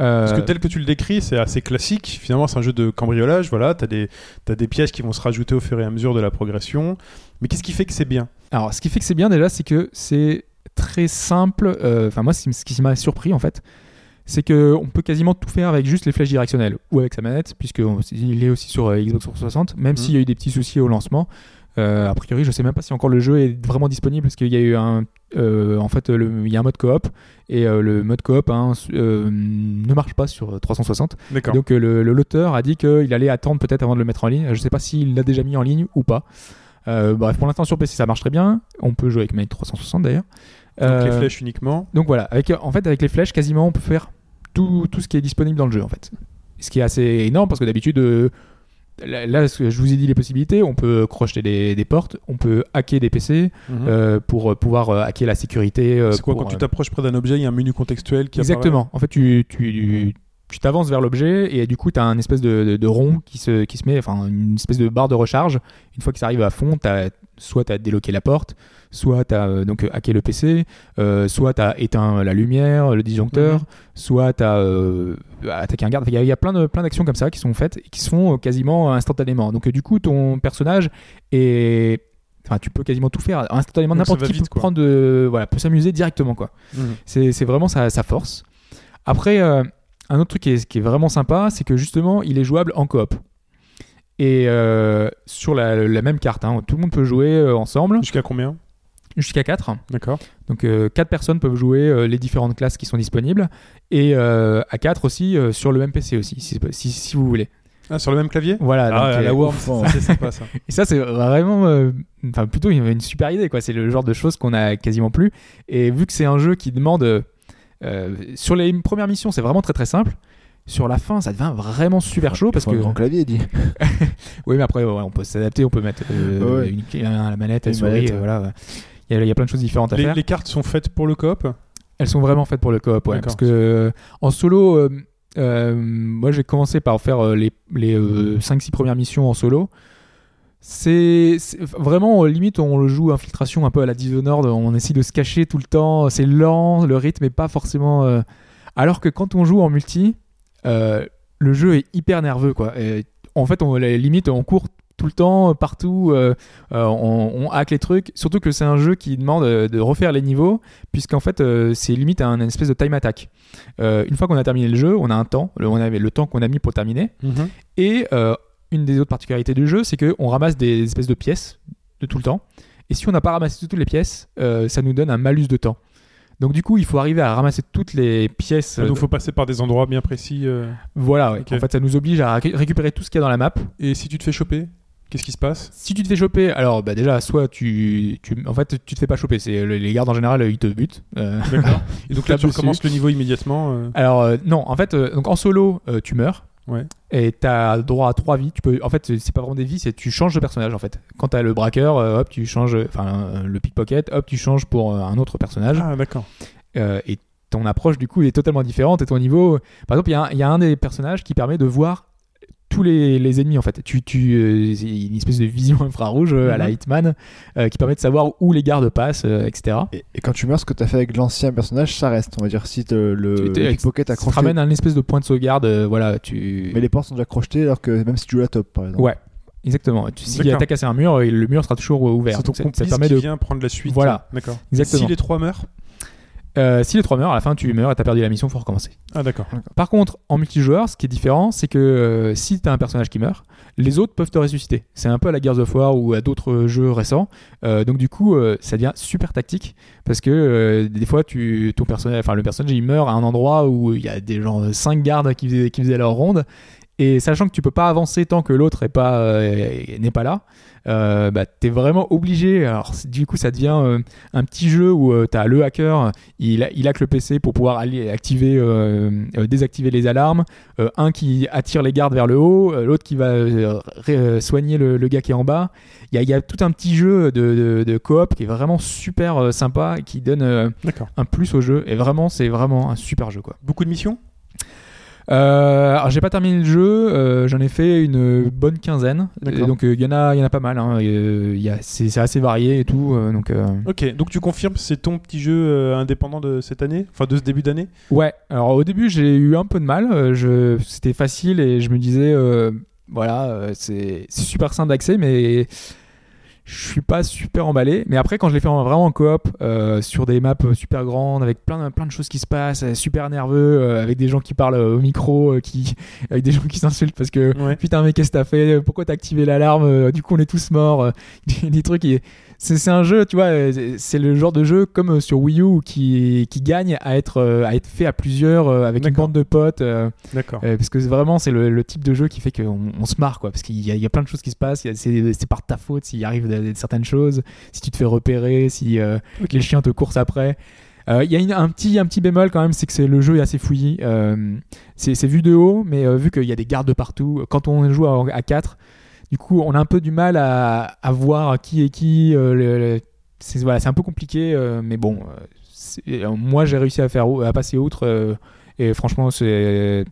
Euh, Parce que tel que tu le décris, c'est assez classique. Finalement, c'est un jeu de cambriolage. Voilà, t'as des, t'as des pièges qui vont se rajouter au fur et à mesure de la progression. Mais qu'est-ce qui fait que c'est bien? Alors, ce qui fait que c'est bien déjà, c'est que c'est très simple. euh, Enfin, moi, ce qui m'a surpris en fait, c'est que on peut quasiment tout faire avec juste les flèches directionnelles ou avec sa manette, puisqu'il est aussi sur euh, Xbox 360, même Mhm. s'il y a eu des petits soucis au lancement. Euh, a priori, je sais même pas si encore le jeu est vraiment disponible parce qu'il y a eu un, euh, en fait, il y a un mode coop et euh, le mode coop hein, euh, ne marche pas sur 360. D'accord. Donc le l'auteur a dit qu'il allait attendre peut-être avant de le mettre en ligne. Je sais pas s'il l'a déjà mis en ligne ou pas. Bref, pour l'instant sur PC ça marche très bien. On peut jouer avec Manette 360 d'ailleurs. Donc les flèches uniquement. donc voilà, avec, en fait avec les flèches quasiment on peut faire tout, tout ce qui est disponible dans le jeu en fait. Ce qui est assez énorme parce que d'habitude, là, je vous ai dit les possibilités, on peut crocheter des, des portes, on peut hacker des PC Mhm. euh, pour euh, pouvoir euh, hacker la sécurité. c'est quoi pour, quand tu t'approches près d'un objet, il y a un menu contextuel qui Exactement. En fait, tu, tu, tu t'avances vers l'objet et du coup, tu as un espèce de, de, de rond qui se, qui se met, enfin, une espèce de barre de recharge. Une fois que ça arrive à fond, t'as, soit tu as déloqué la porte, soit tu as donc hacké le PC, euh, soit tu as éteint la lumière, le disjoncteur, Mhm. soit tu as attaqué un garde. Il y a, il y a plein, de, plein d'actions comme ça qui sont faites et qui se font euh, quasiment instantanément. Donc, euh, du coup, ton personnage est. Enfin, tu peux quasiment tout faire instantanément. N'importe qui vite, peut prendre de, voilà, peut s'amuser directement, quoi. Mhm. C'est c'est vraiment sa, sa force. Après, euh, un autre truc qui est, qui est vraiment sympa, c'est que justement, il est jouable en coop. Et euh, sur la, la même carte, hein, tout le monde peut jouer euh, ensemble Jusqu'à combien? Jusqu'à 4. D'accord. Donc 4 personnes peuvent jouer euh, les différentes classes qui sont disponibles. Et euh, à 4 aussi euh, sur le même PC aussi, si, si, si vous voulez. Ah, sur le même clavier? Voilà. Ah, donc, la euh, Worm, ouf, ça, c'est sympa ça. *laughs* et ça, c'est vraiment. euh, Enfin, plutôt, il y avait une super idée, quoi. C'est le genre de choses qu'on a quasiment plus. Et vu que c'est un jeu qui demande. Euh, euh, sur les premières missions, c'est vraiment très très simple. Sur la fin, ça devient vraiment super chaud parce que. un grand clavier, dit. *laughs* Oui, mais après, ouais, on peut s'adapter, on peut mettre euh, Ouais. une clé à la manette, la Une souris, manette, euh, voilà. ouais. Il y, a, il y a plein de choses différentes à Les, faire. les cartes sont faites pour le coop? Elles sont vraiment faites pour le coop, ouais. Parce que euh, en solo, euh, euh, moi j'ai commencé par faire euh, les, les 5-6 premières missions en solo. C'est vraiment, euh, limite, on le joue infiltration un peu à la Dishonored, on essaie de se cacher tout le temps, c'est lent, le rythme est pas forcément. euh, Alors que quand on joue en multi, euh, le jeu est hyper nerveux, quoi. Et en fait, on, limite, on court tout le temps, partout, euh, on, on hack les trucs. Surtout que c'est un jeu qui demande de refaire les niveaux, puisqu'en fait, c'est limite un, une espèce de time attack. Une fois qu'on a terminé le jeu, on a un temps, le- on avait le temps qu'on a mis pour terminer. Et euh, une des autres particularités du jeu, c'est qu'on ramasse des espèces de pièces de tout le temps. Et si on n'a pas ramassé toutes les pièces, euh, ça nous donne un malus de temps. Donc du coup, il faut arriver à ramasser toutes les pièces. Ah, euh, donc faut passer par des endroits bien précis. euh, Voilà, ouais. En fait, ça nous oblige à ré- récupérer tout ce qu'il y a dans la map. Et si tu te fais choper, qu'est-ce qui se passe? Si tu te fais choper, alors bah déjà, soit tu, tu, en fait, tu te fais pas choper. C'est les gardes en général, ils te butent. Euh, D'accord. Et donc *laughs* là, tu recommences le niveau immédiatement. euh, Alors euh, non, en fait, euh, donc en solo, euh, tu meurs. Ouais. Et t'as droit à trois vies. Tu peux, en fait, c'est pas vraiment des vies, c'est tu changes de personnage en fait. Quand t'as le braqueur, euh, hop, tu changes, enfin euh, le pickpocket, hop, tu changes pour euh, un autre personnage. Ah, d'accord. Euh, et ton approche du coup est totalement différente. Et ton niveau, par exemple, y il y, a un des personnages qui permet de voir tous les, les ennemis en fait. Tu, tu, euh, c'est une espèce de vision *laughs* infrarouge euh, à la Mhm. Hitman euh, qui permet de savoir où les gardes passent, euh, etc. Et, et quand tu meurs, ce que tu as fait avec l'ancien personnage, ça reste. On va dire, si te- le, Tu- pickpocket a Ça te crocheté. ramène à une espèce de point de sauvegarde. euh, voilà, tu. Mais les portes sont déjà crochetées alors que même si tu joues la top, par exemple. Ouais, exactement. Tu, si D'accord. t'as cassé un mur, le mur sera toujours ouvert. C'est ton Donc ça, permet qui de. vient prendre la suite. Voilà. D'accord. Exactement. Si les trois meurent Euh, si les trois meurent, à la fin tu meurs et t'as perdu la mission, faut recommencer. Ah, d'accord. Par contre, en multijoueur, ce qui est différent, c'est que euh, si t'as un personnage qui meurt, les autres peuvent te ressusciter. C'est un peu à la Gears of War ou à d'autres jeux récents. Euh, donc du coup, euh, ça devient super tactique parce que euh, des fois, tu, ton personnage, enfin le personnage, il meurt à un endroit où il y a des gens 5 gardes qui faisaient, qui faisaient leur ronde. Et sachant que tu peux pas avancer tant que l'autre pas euh, n'est pas là, euh, bah, t'es vraiment obligé. Alors du coup, ça devient euh, un petit jeu où tu t'as le hacker, il, il hack le PC pour pouvoir aller activer, euh, euh, désactiver les alarmes. Euh, un qui attire les gardes vers le haut, euh, l'autre qui va euh, euh, soigner le, le gars qui est en bas. Il y a, il y a tout un petit jeu de, de, de coop qui est vraiment super euh, sympa, et qui donne euh, un plus au jeu. Et vraiment, c'est vraiment un super jeu quoi. Beaucoup de missions? Euh, alors j'ai pas terminé le jeu, euh, j'en ai fait une bonne quinzaine. Et donc euh, il y en a, il y en a pas mal. Hein. Euh, il y a- c'est c'est assez varié et tout. euh, donc euh, Ok, donc tu confirmes c'est ton petit jeu euh, indépendant de cette année? Enfin, de ce début d'année? Ouais. Alors au début j'ai eu un peu de mal. euh, je, c'était facile et je me disais euh, voilà, euh, c'est c'est super simple d'accès, mais je suis pas super emballé. Mais après, quand je l'ai fait en- vraiment en coop, euh, sur des maps euh, super grandes, avec plein, de- plein de choses qui se passent, euh, super nerveux, euh, avec des gens qui parlent au micro, euh, qui, *laughs* avec des gens qui s'insultent parce que Ouais. putain, mais qu'est-ce que t'as fait? Pourquoi t'as activé l'alarme? Du coup, on est tous morts. *laughs* des, des trucs. et- C'est c'est un jeu, tu vois, c'est- le genre de jeu comme sur Wii U qui, qui gagne à être, à être fait à plusieurs avec une bande de potes. D'accord. parce que c'est vraiment, c'est le, le type de jeu qui fait qu'on on se marre, quoi. Parce qu'il y, a- il y a plein de choses qui se passent. C'est c'est par ta faute s'il arrive de- de- certaines choses, si tu te fais repérer, si euh, les chiens te courent après. Euh, Il y a une- un, petit, un petit bémol quand même, c'est que c'est- le jeu est assez fouillis. Euh, c'est vu de haut, mais euh, vu qu'il y a des gardes partout, quand on joue à, à 4, du coup, on a un peu du mal à, à voir qui est qui. euh, c'est voilà, c'est un peu compliqué, euh, mais bon, euh, euh, moi j'ai réussi à, faire, à passer outre, euh, et franchement, c'est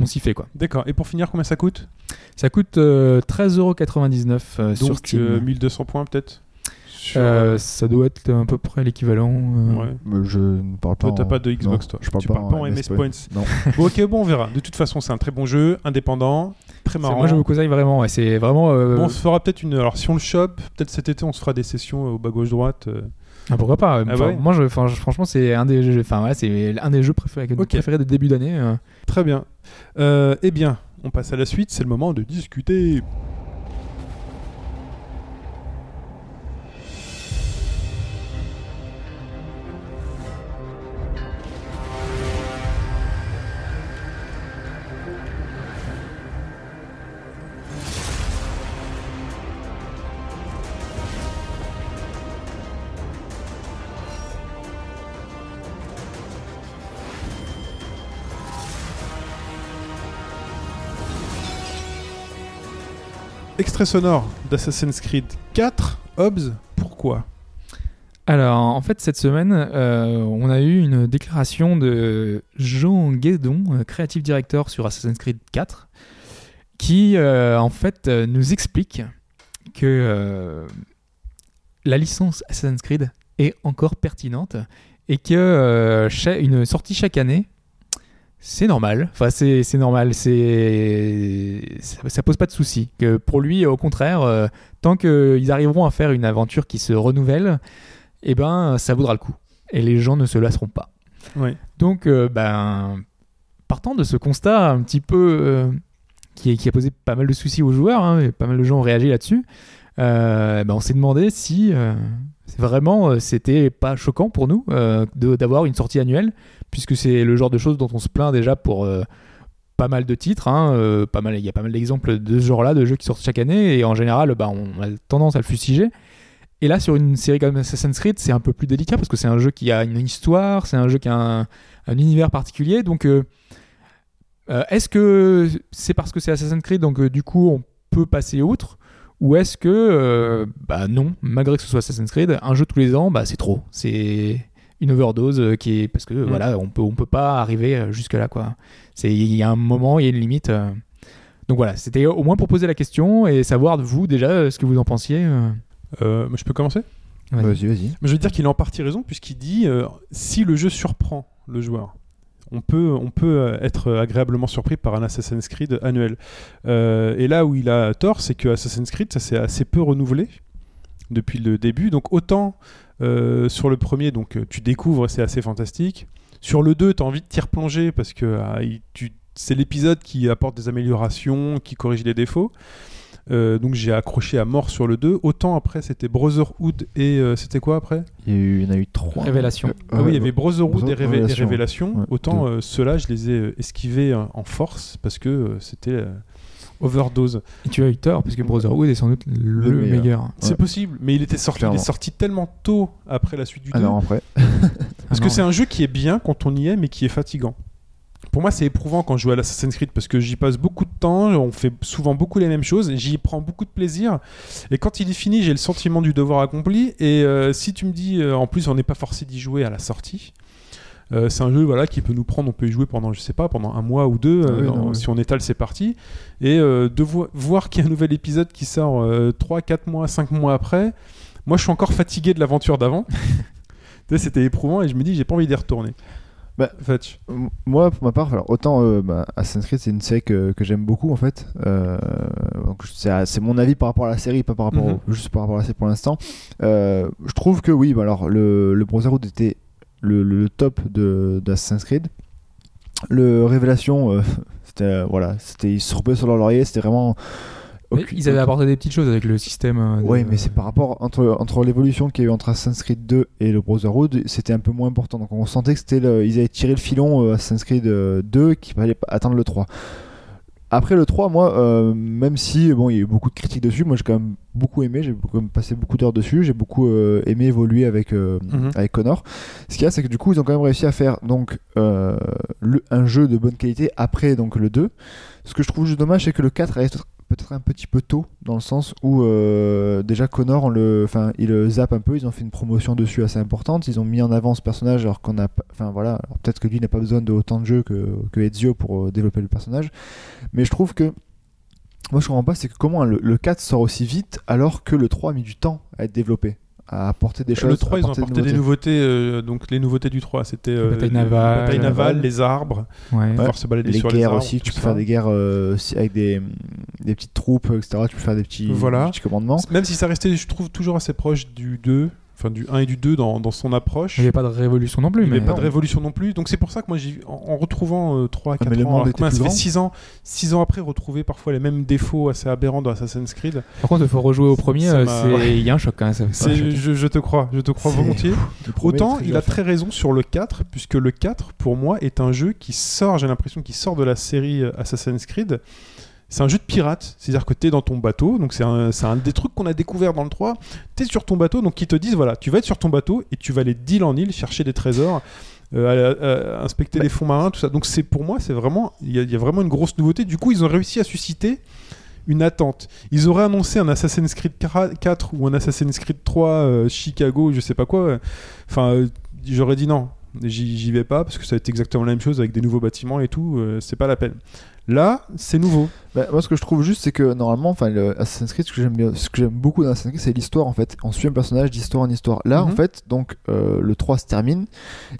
on s'y fait quoi. D'accord. Et pour finir, combien ça coûte? Ça coûte euh, 13,99€ euh, sur Donc Steam. euh, 1200 points peut-être? Sur, Euh, ça doit être à peu près l'équivalent. euh, ouais. Je ne parle pas. Toi, t'as en- pas de Xbox, Non, toi. Je parle Tu pas, parles pas en MS Points. Non. *laughs* Bon, ok, bon, on verra. De toute façon, c'est un très bon jeu, indépendant, très marrant. Moi je vous conseille vraiment, ouais, c'est vraiment. euh, Bon, on se fera peut-être une. Alors, si on le chope, peut-être cet été, on se fera des sessions euh, au bas gauche droite. euh. ah, pourquoi pas Ah ouais? Moi je, franchement c'est un des jeux, enfin voilà, c'est un des jeux préférés, préférés de début d'année. euh. Très bien. Euh, eh bien, on passe à la suite. C'est le moment de discuter. Sonore d'Assassin's Creed 4. Hobbs, pourquoi? Alors, en fait, cette semaine, euh, on a eu une déclaration de Jean Guédon, euh, Creative Director sur Assassin's Creed 4, qui, euh, en fait, nous explique que la licence Assassin's Creed est encore pertinente et que une sortie chaque année, c'est normal. Enfin, c'est normal. C'est ça, ça pose pas de souci. Que pour lui, au contraire, euh, tant qu'ils arriveront à faire une aventure qui se renouvelle, eh ben, ça vaudra le coup. Et les gens ne se lasseront pas. Donc, euh, ben, partant de ce constat un petit peu euh, qui, qui a posé pas mal de soucis aux joueurs, hein, et pas mal de gens ont réagi là-dessus, euh, ben, on s'est demandé si vraiment c'était pas choquant pour nous de- d'avoir une sortie annuelle, puisque c'est le genre de choses dont on se plaint déjà pour euh, pas mal de titres. hein, euh, pas mal, il y a pas mal d'exemples de ce genre-là, de jeux qui sortent chaque année, et en général, ben, on a tendance à le fustiger. Et là, sur une série comme Assassin's Creed, c'est un peu plus délicat parce que c'est un jeu qui a une histoire, c'est un jeu qui a un, un univers particulier. Donc, euh, est-ce que c'est parce que c'est Assassin's Creed, donc du coup, on peut passer outre Ou est-ce que, bah non, malgré que ce soit Assassin's Creed, un jeu tous les ans, bah c'est trop. C'est une overdose euh, qui est. Parce que voilà, on peut, on peut pas arriver euh, jusque-là, quoi. C'est- Il y a un moment, il y a une limite. euh. Donc voilà, c'était au moins pour poser la question et savoir de vous déjà ce que vous en pensiez. euh. Euh, je peux commencer? Vas-y. Vas-y, Je veux dire qu'il a en partie raison puisqu'il dit euh, si le jeu surprend le joueur, on peut, on peut être agréablement surpris par un Assassin's Creed annuel. Euh, et là où il a tort, c'est que Assassin's Creed, ça s'est assez peu renouvelé depuis le début. Donc autant sur le premier, donc euh, tu découvres, c'est assez fantastique. Sur le 2, tu as envie de t'y replonger parce que ah, il- tu- c'est l'épisode qui apporte des améliorations, qui corrige les défauts. Euh, donc j'ai accroché à mort sur le 2. Autant après, c'était Brotherhood et euh, c'était quoi après? Il y, a eu- il y en a eu trois. Révélation. Euh, ah oui, il y euh, avait Brotherhood et, Révé- et Révélation. Révélation. Ouais, Autant euh, ceux-là, je les ai euh, esquivés euh, en force parce que euh, c'était euh, overdose. Et tu as eu tort, parce que Brotherhood est sans doute le, Le meilleur. meilleur. C'est Ouais. possible, mais il était sorti, il est sorti tellement tôt après la suite du 2. Ah après. *laughs* parce Ah que non, c'est un jeu qui est bien quand on y est, mais qui est fatigant. Pour moi, c'est éprouvant quand je joue à l'Assassin's Creed parce que j'y passe beaucoup de temps, on fait souvent beaucoup les mêmes choses, j'y prends beaucoup de plaisir. Et quand il est fini, j'ai le sentiment du devoir accompli. Et euh, si tu me dis, euh, en plus, on n'est pas forcé d'y jouer à la sortie. Euh, c'est un jeu voilà, qui peut nous prendre, on peut y jouer pendant, je sais pas, pendant un mois ou deux, euh, Ah oui, oui. si on étale, c'est parti. Et euh, de vo- voir qu'il y a un nouvel épisode qui sort 3, 4 mois, 5 mois après, moi je suis encore fatigué de l'aventure d'avant. *laughs* C'était éprouvant et je me dis, j'ai pas envie d'y retourner. Bah, Fetch. Moi, pour ma part, alors, autant euh, bah, Assassin's Creed, c'est une série que, que j'aime beaucoup en fait. Euh, c'est mon avis par rapport à la série, pas par rapport Mhm. au- juste par rapport à la série pour l'instant. Euh, je trouve que oui, bah, alors le, le Brotherhood était le, le top de d'Assassin's Creed. Le Révélation, euh, *laughs* c'était euh, voilà, c'était ils se reposaient sur leur laurier, c'était vraiment. Mais Ils avaient apporté des petites choses avec le système. euh, de- Oui, mais c'est par rapport entre, entre l'évolution qu'il y a eu entre Assassin's Creed 2 et le Brotherhood, c'était un peu moins important. Donc on sentait que c'était ils avaient tiré le filon Assassin's Creed euh, 2 qu'il fallait pas atteindre le 3. Après le 3, moi, euh, même si bon, il y a eu beaucoup de critiques dessus, moi j'ai quand même beaucoup aimé, j'ai quand même passé beaucoup d'heures dessus, j'ai beaucoup euh, aimé évoluer avec, euh, Mhm. avec Connor. Ce qu'il y a, c'est que du coup, ils ont quand même réussi à faire donc le- un jeu de bonne qualité après donc le 2. Ce que je trouve juste dommage, c'est que le 4 reste peut-être un petit peu tôt dans le sens où euh, déjà Connor on le enfin il zappe un peu ils ont fait une promotion dessus assez importante ils ont mis en avant ce personnage alors qu'on a enfin voilà peut-être que lui n'a pas besoin de autant de jeux que, que Ezio pour euh, développer le personnage mais je trouve que moi je comprends pas c'est que comment le, le 4 sort aussi vite alors que le 3 a mis du temps à être développé à apporter des choses le 3, à ils ont apporté des nouveautés. euh, donc les nouveautés du 3, c'était euh, bataille les- navale. bataille navale, Navale. les arbres, Ouais. pouvoir se balader les sur guerres les arbres. aussi, tu peux ça. faire des guerres euh, avec des, des petites troupes, etc. Tu peux faire des petits, Voilà. des petits commandements. Même si ça restait, je trouve, toujours assez proche du 2, enfin du 1 et du 2 dans, dans son approche. Il n'y avait pas de révolution non plus. Il n'y avait pas de révolution non plus. Donc c'est pour ça que moi, j'ai- en, en retrouvant 3 à 4 Ah, ans, alors ça fait grand. 6 ans, 6 ans après, retrouver parfois les mêmes défauts assez aberrants dans Assassin's Creed. Par contre, il faut rejouer au premier. Euh, ouais. Il y a un choc quand même. ça je, je te crois, je te crois C'est- volontiers. Autant il a très raison sur le 4, puisque le 4, pour moi, est un jeu qui sort, j'ai l'impression qu'il sort de la série euh, Assassin's Creed. C'est un jeu de pirate, c'est-à-dire que tu es dans ton bateau, donc c'est un, des trucs qu'on a découvert dans le 3. Tu es sur ton bateau, donc ils te disent voilà, tu vas être sur ton bateau et tu vas aller d'île en île chercher des trésors, euh, à- à- inspecter les fonds marins, tout ça. Donc c'est pour moi, c'est vraiment, il y, a- il y a vraiment une grosse nouveauté. Du coup, ils ont réussi à susciter une attente. Ils auraient annoncé un Assassin's Creed 4 ou un Assassin's Creed 3 euh, Chicago, je sais pas quoi. Enfin, euh, j'aurais dit non. J'y vais pas parce que ça va être exactement la même chose avec des nouveaux bâtiments et tout. euh, c'est pas la peine. Là, c'est nouveau. Bah, moi, ce que je trouve juste, c'est que normalement, enfin, Assassin's Creed, ce que j'aime ce que j'aime beaucoup dans Assassin's Creed, c'est l'histoire en fait. On suit un personnage d'histoire en histoire. Là, en Mhm. fait, donc euh, le 3 se termine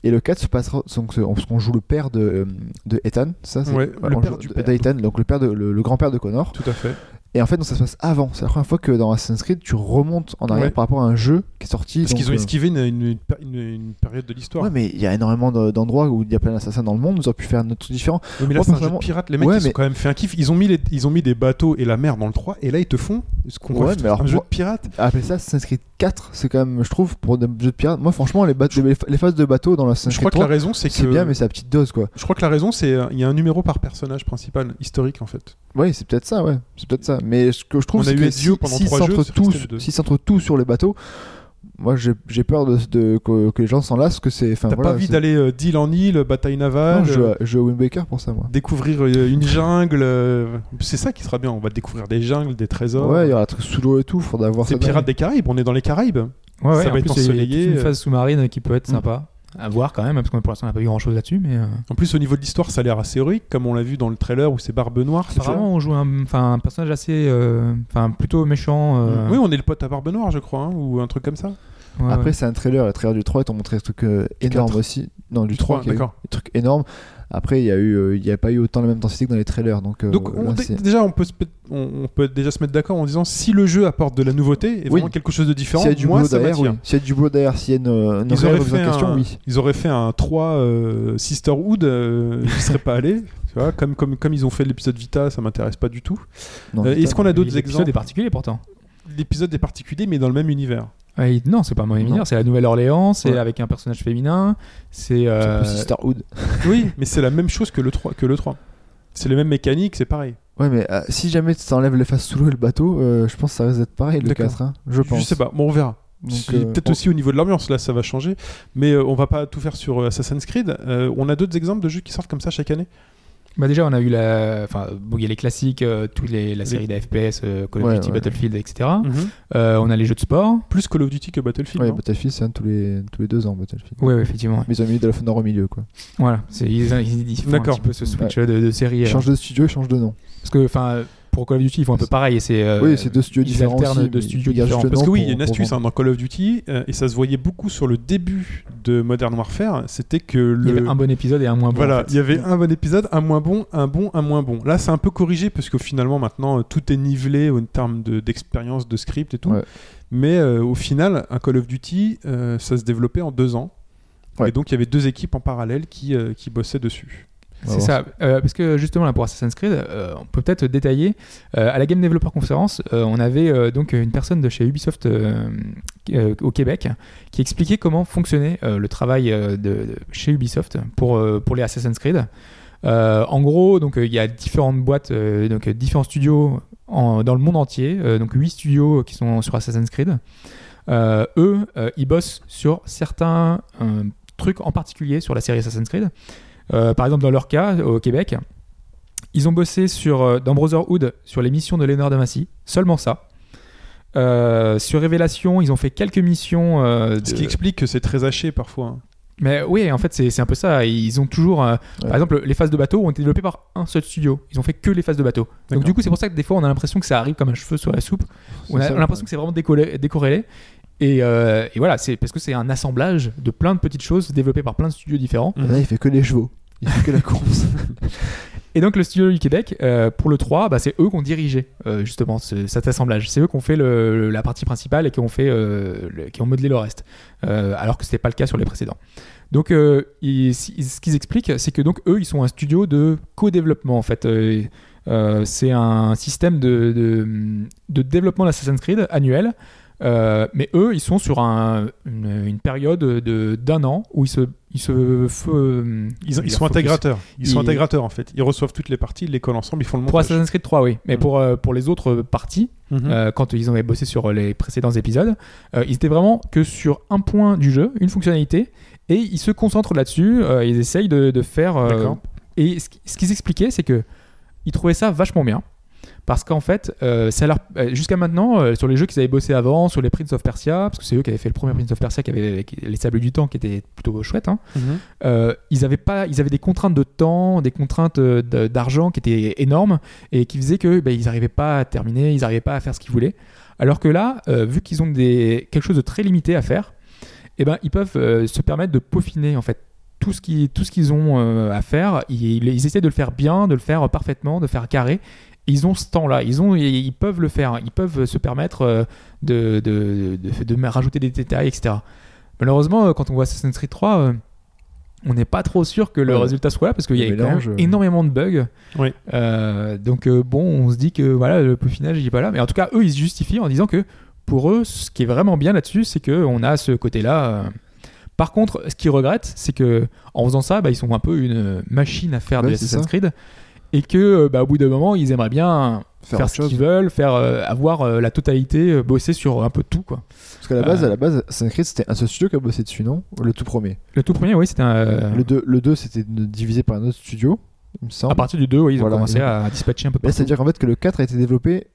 et le 4 se passera. Donc, qu'on joue le père de, euh, de Ethan, ça c'est Ouais, le on père joue- du père. donc le père de le, le grand-père de Connor. Tout à fait. Et en fait, donc, ça se passe avant. C'est la première fois que dans Assassin's Creed, tu remontes en arrière Ouais. par rapport à un jeu qui est sorti. Parce donc, qu'ils ont euh, esquivé une, une- une- une période de l'histoire. Ouais, mais il y a énormément de- d'endroits où il y a plein d'assassins dans le monde. Ils auraient pu faire un autre truc différent. Mais là, Moi, c'est un jeu de pirate. Les mecs, Ouais, ils mais- ont quand même fait un kiff. Ils ont mis, les, ils ont mis des bateaux et la mer dans le 3. Et là, ils te font ce qu'on Ouais, voit mais alors, un jeu de pirate. Appeler ça Assassin's Creed 4, c'est quand même, je trouve, pour des jeux de pirates. Moi, franchement, les, bateaux- les, les phases de bateau dans Je crois Creed que la 3, raison, c'est que. c'est bien, mais c'est à petite dose, quoi. Je crois que la raison, c'est euh, il y a un numéro par personnage principal, historique en fait. Oui, c'est peut-être ça, ouais. C'est peut-être ça. Mais ce que je trouve, c'est que si, s'ils centrent tout sur les bateaux, moi, j'ai peur de, de- que, que les gens s'en lassent, que c'est. T'as voilà, pas envie d'aller euh, d'île en île, bataille navale, Non, je joue euh, à- je Wind Waker pour ça, moi. découvrir euh, une jungle. euh, C'est ça qui sera bien. On va découvrir des jungles, des trésors. Ouais, il y aura truc sous l'eau et tout, faudra voir c'est Pirates des Caraïbes. On est dans les Caraïbes. Ouais, ouais, Ça en va être plus, ensoleillé, une euh. phase sous-marine qui peut être Mm. sympa à voir quand même, parce que pour l'instant on n'a pas eu grand chose là-dessus, mais euh, En plus, au niveau de l'histoire, ça a l'air assez héroïque, comme on l'a vu dans le trailer où c'est Barbe Noire. apparemment on joue un, enfin, un personnage assez, euh, enfin plutôt méchant. euh, Oui, on est le pote à Barbe Noire, je crois, hein, ou un truc comme ça. ouais, Après, ouais. c'est un trailer. Le trailer du 3, ils t'ont montré des trucs euh, énormes aussi. Non, du Du 3, 3, qui a eu d'accord. des trucs énormes. Après, il y a eu, euh, il y a pas eu autant la même intensité que dans les trailers. Donc, euh, Donc, on- là, déjà, on peut, se, on, on peut déjà se mettre d'accord en disant si le jeu apporte de la nouveauté et Oui. vraiment quelque chose de différent, s'il y a du moi, boulot ça derrière, m'attire. oui. S'il y a du boulot derrière, s'il y a une, une Ils auraient, fait question, un, oui. ils auraient fait un 3 euh, Sisterhood, euh, j'y serais pas allé. *laughs* Tu vois, comme, comme, comme ils ont fait l'épisode Vita, ça m'intéresse pas du tout. Euh. Est-ce qu'on a d'autres L'épisode exemples est particulier pourtant. L'épisode est particulier, mais dans le même univers. Ouais, il- non, c'est pas. Mineur, c'est la Nouvelle-Orléans, c'est Ouais. avec un personnage féminin, c'est. Euh, Sisterhood. *laughs* Oui, mais c'est la même chose que le 3. Que le 3. C'est les mêmes mécaniques, c'est pareil. Ouais, mais euh, si jamais tu t'enlèves les faces sous l'eau et le bateau, euh, je pense que ça risque d'être pareil le D'accord. 4. hein, je pense. Je sais pas, bon, on verra. Euh, Peut-être on- aussi au niveau de l'ambiance, là ça va changer. Mais on va pas tout faire sur Assassin's Creed. On a d'autres exemples de jeux qui sortent comme ça chaque année? Bah déjà, on a eu la, enfin, bon, il y a les classiques, euh, tous les, la Les- série d'AFPS, euh, Call of Ouais, Duty, ouais. Battlefield, etc. Mhm. Euh, on a les jeux de sport. Plus Call of Duty que Battlefield. Ouais, non Battlefield, c'est un tous les, tous les deux ans, Battlefield. Ouais, ouais, effectivement. Mais ils ont mis Dolphin au milieu, quoi. Voilà, c'est ils, ils, ils font un D'accord. petit peu ce switch de, de série. Ils euh, changent de studio, ils changent de nom. parce que, enfin, pour Call of Duty, ils font un peu pareil. et C'est euh, Oui, c'est deux studios ils différents alternent aussi, de studios différents. le Parce que oui, il y a une astuce hein, dans Call of Duty, euh, et ça se voyait beaucoup sur le début de Modern Warfare, c'était que Il y le... avait un bon épisode et un moins bon. Voilà, en fait. il y avait un bon épisode, un moins bon, un bon, un moins bon. Là, c'est un peu corrigé parce qu'au finalement, maintenant, euh, tout est nivelé en termes de- d'expérience, de, script et tout. Ouais. Mais euh, au final, un Call of Duty, euh, ça se développait en deux ans. Ouais. Et donc, il y avait deux équipes en parallèle qui, euh, qui bossaient dessus. C'est voir. ça, Euh, parce que justement là pour Assassin's Creed, euh, on peut peut-être détailler. Euh, à la Game Developer Conference, on avait donc une personne de chez Ubisoft au Québec qui expliquait comment fonctionnait le travail de, de- chez Ubisoft pour, pour les Assassin's Creed. En gros, donc il y a différentes boîtes, donc différents studios en- dans le monde entier, donc huit studios qui sont sur Assassin's Creed. Eux, ils bossent sur certains trucs en particulier sur la série Assassin's Creed. Euh, par exemple, dans leur cas, au Québec, ils ont bossé sur, euh, dans Brotherhood sur les missions de Léonard de Massy, seulement ça. Euh, sur Révélation, ils ont fait quelques missions. euh, Ce qui explique que c'est très haché parfois. hein. Mais oui, en fait, c'est un peu ça. Ils ont toujours. euh, Ouais. Par exemple, les phases de bateau ont été développées par un seul studio. Ils ont fait que les phases de bateau. Donc, du coup, c'est pour ça que des fois, on a l'impression que ça arrive comme un cheveu sur la soupe. On a, l'impression ouais. que c'est vraiment décollé- décorrélé. Et, euh, et voilà, c'est parce que c'est un assemblage de plein de petites choses développées par plein de studios différents. Là, il fait que les chevaux. *laughs* Et donc le studio du Québec, euh, pour le 3, bah, c'est eux qui ont dirigé euh, justement ce- cet assemblage. C'est eux qui ont fait la partie principale et qui ont, fait, euh, qui ont modelé le reste. Alors que ce n'était pas le cas sur les précédents. Donc ce qu'ils expliquent, c'est que donc eux, ils sont un studio de co-développement en fait. C'est un système de, de, de développement d'Assassin's Creed annuel. Mais eux, ils sont sur un- une, une période de- d'un an où ils se, ils se fe- Ils, ils ils sont intégrateurs. Ils, sont intégrateurs en fait. Ils reçoivent toutes les parties, ils les collent ensemble, ils font le Pour montage. Assassin's Creed 3, oui. Mais Mhm. pour, euh, pour les autres parties, Mhm. euh, quand ils avaient bossé sur les précédents épisodes, euh, ils étaient vraiment que sur un point du jeu, une fonctionnalité, et ils se concentrent là-dessus, euh, ils essayent de, de faire... euh, D'accord. et ce, ce qu'ils expliquaient, c'est que ils trouvaient ça vachement bien. Parce qu'en fait, euh, ça leur- euh, jusqu'à maintenant, euh, sur les jeux qu'ils avaient bossé avant, sur les Prince of Persia, parce que c'est eux qui avaient fait le premier Prince of Persia, qui avait qui- les Sables du Temps, qui était plutôt chouette, hein, Mhm. euh, ils avaient pas ils avaient des contraintes de temps des contraintes d'argent qui étaient énormes et qui faisaient que ben, ils n'arrivaient pas à terminer ils n'arrivaient pas à faire ce qu'ils voulaient. Alors que là vu qu'ils ont des quelque chose de très limité à faire eh ben ils peuvent se permettre de peaufiner en fait. Tout ce qu'ils ont euh, à faire ils, ils essaient de le faire bien de le faire parfaitement de faire carré ils ont ce temps-là, ils, ont, ils peuvent le faire, ils peuvent se permettre euh, de, de, de, de rajouter des détails, etc. Malheureusement, euh, quand on voit Assassin's Creed 3, euh, on n'est pas trop sûr que le Ouais. résultat soit là parce qu'il y a quand même énormément de bugs. Oui. Euh, donc bon, on se dit que voilà, le peaufinage il est pas là. Mais en tout cas, eux, ils se justifient en disant que pour eux, ce qui est vraiment bien là-dessus, c'est qu'on a ce côté-là. Par contre, ce qu'ils regrettent, c'est que en faisant ça, bah, ils sont un peu une machine à faire de Ouais, c'est Assassin's ça. Creed. Et que, euh, bah, au bout d'un moment, ils aimeraient bien Faire ce qu'ils veulent, faire euh, avoir euh, la totalité, euh, bosser sur un peu tout quoi. Parce qu'à la base, à la base, Assassin's Creed, c'était un seul studio qui a bossé dessus, non? Le tout premier. Le tout premier, oui, c'était un. Le 2, le 2 c'était divisé par un autre studio, il me semble. à partir du 2, oui, ils Voilà, ont commencé et- à dispatcher un peu Mais partout. c'est-à-dire qu'en fait que le 4 a été développé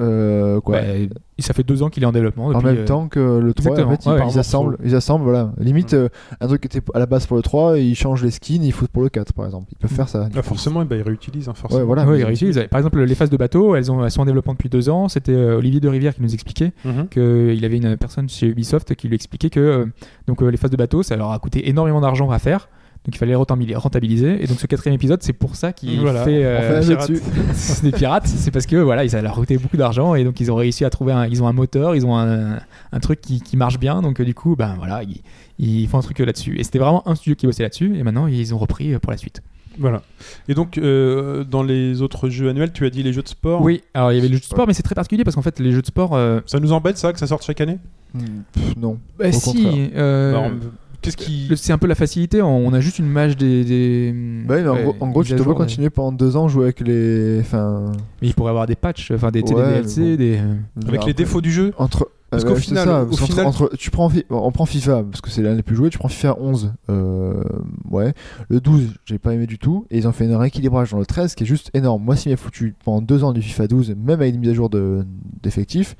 euh, quoi, Ouais, et ça fait deux ans qu'il est en développement. en même temps que le 3. exactement. En fait, ils, Ouais, ils ouais, assemblent, ils assemblent, voilà. Limite, euh, un truc qui était à la base pour le 3, ils changent les skins, ils foutent pour le 4, par exemple. Ils peuvent faire ça. Ah, forcément, eh ben, ils réutilisent. hein, forcément. Ouais, voilà. Ils réutilisent. Par exemple, les phases de bateau, elles, ont, elles sont en développement depuis deux ans. C'était euh, Olivier de Rivière qui nous expliquait Mhm. qu'il avait une personne chez Ubisoft qui lui expliquait que euh, donc, euh, les phases de bateau, ça leur a coûté énormément d'argent à faire. Donc il fallait les rentabili- rentabiliser. Et donc ce quatrième épisode, c'est pour ça qu'il Voilà, fait, euh, fait un pirate. dessus. *laughs* c'est des pirates. C'est parce que voilà, ça leur a coûté beaucoup d'argent et donc ils ont réussi à trouver un, ils ont un moteur, ils ont un, un truc qui, qui marche bien. Donc euh, du coup, ben voilà, ils, ils font un truc là-dessus. Et c'était vraiment un studio qui bossait là-dessus. Et maintenant ils ont repris euh, pour la suite. Voilà. Et donc, euh, dans les autres jeux annuels, tu as dit les jeux de sport? Oui, alors il y avait le jeu de sport, mais c'est très particulier parce qu'en fait les jeux de sport, euh, Ça nous embête, ça, que ça sorte chaque année? Hmm, pff, non. bah, Au si, euh, Bah, on- Qu'est-ce qui. le- c'est un peu la facilité. On a juste une image des. des Bah oui, mais en ouais, gros, en gros, mises tu mais- continuer pendant deux ans jouer avec les. Enfin. Mais il pourrait avoir des patchs, enfin des, Ouais, des mais DLC, bon. des. Avec les défauts du jeu Entre. Parce euh, qu'au final- ça, au parce final- entre- tu prends, on prend FIFA parce que c'est l'un des plus joués. Tu prends FIFA 11, euh, ouais. Le 12, j'ai pas aimé du tout. Et ils ont fait un rééquilibrage dans le 13 qui est juste énorme. Moi, s'il m'avait foutu pendant deux ans du FIFA 12, même avec des mises à jour de- d'effectifs,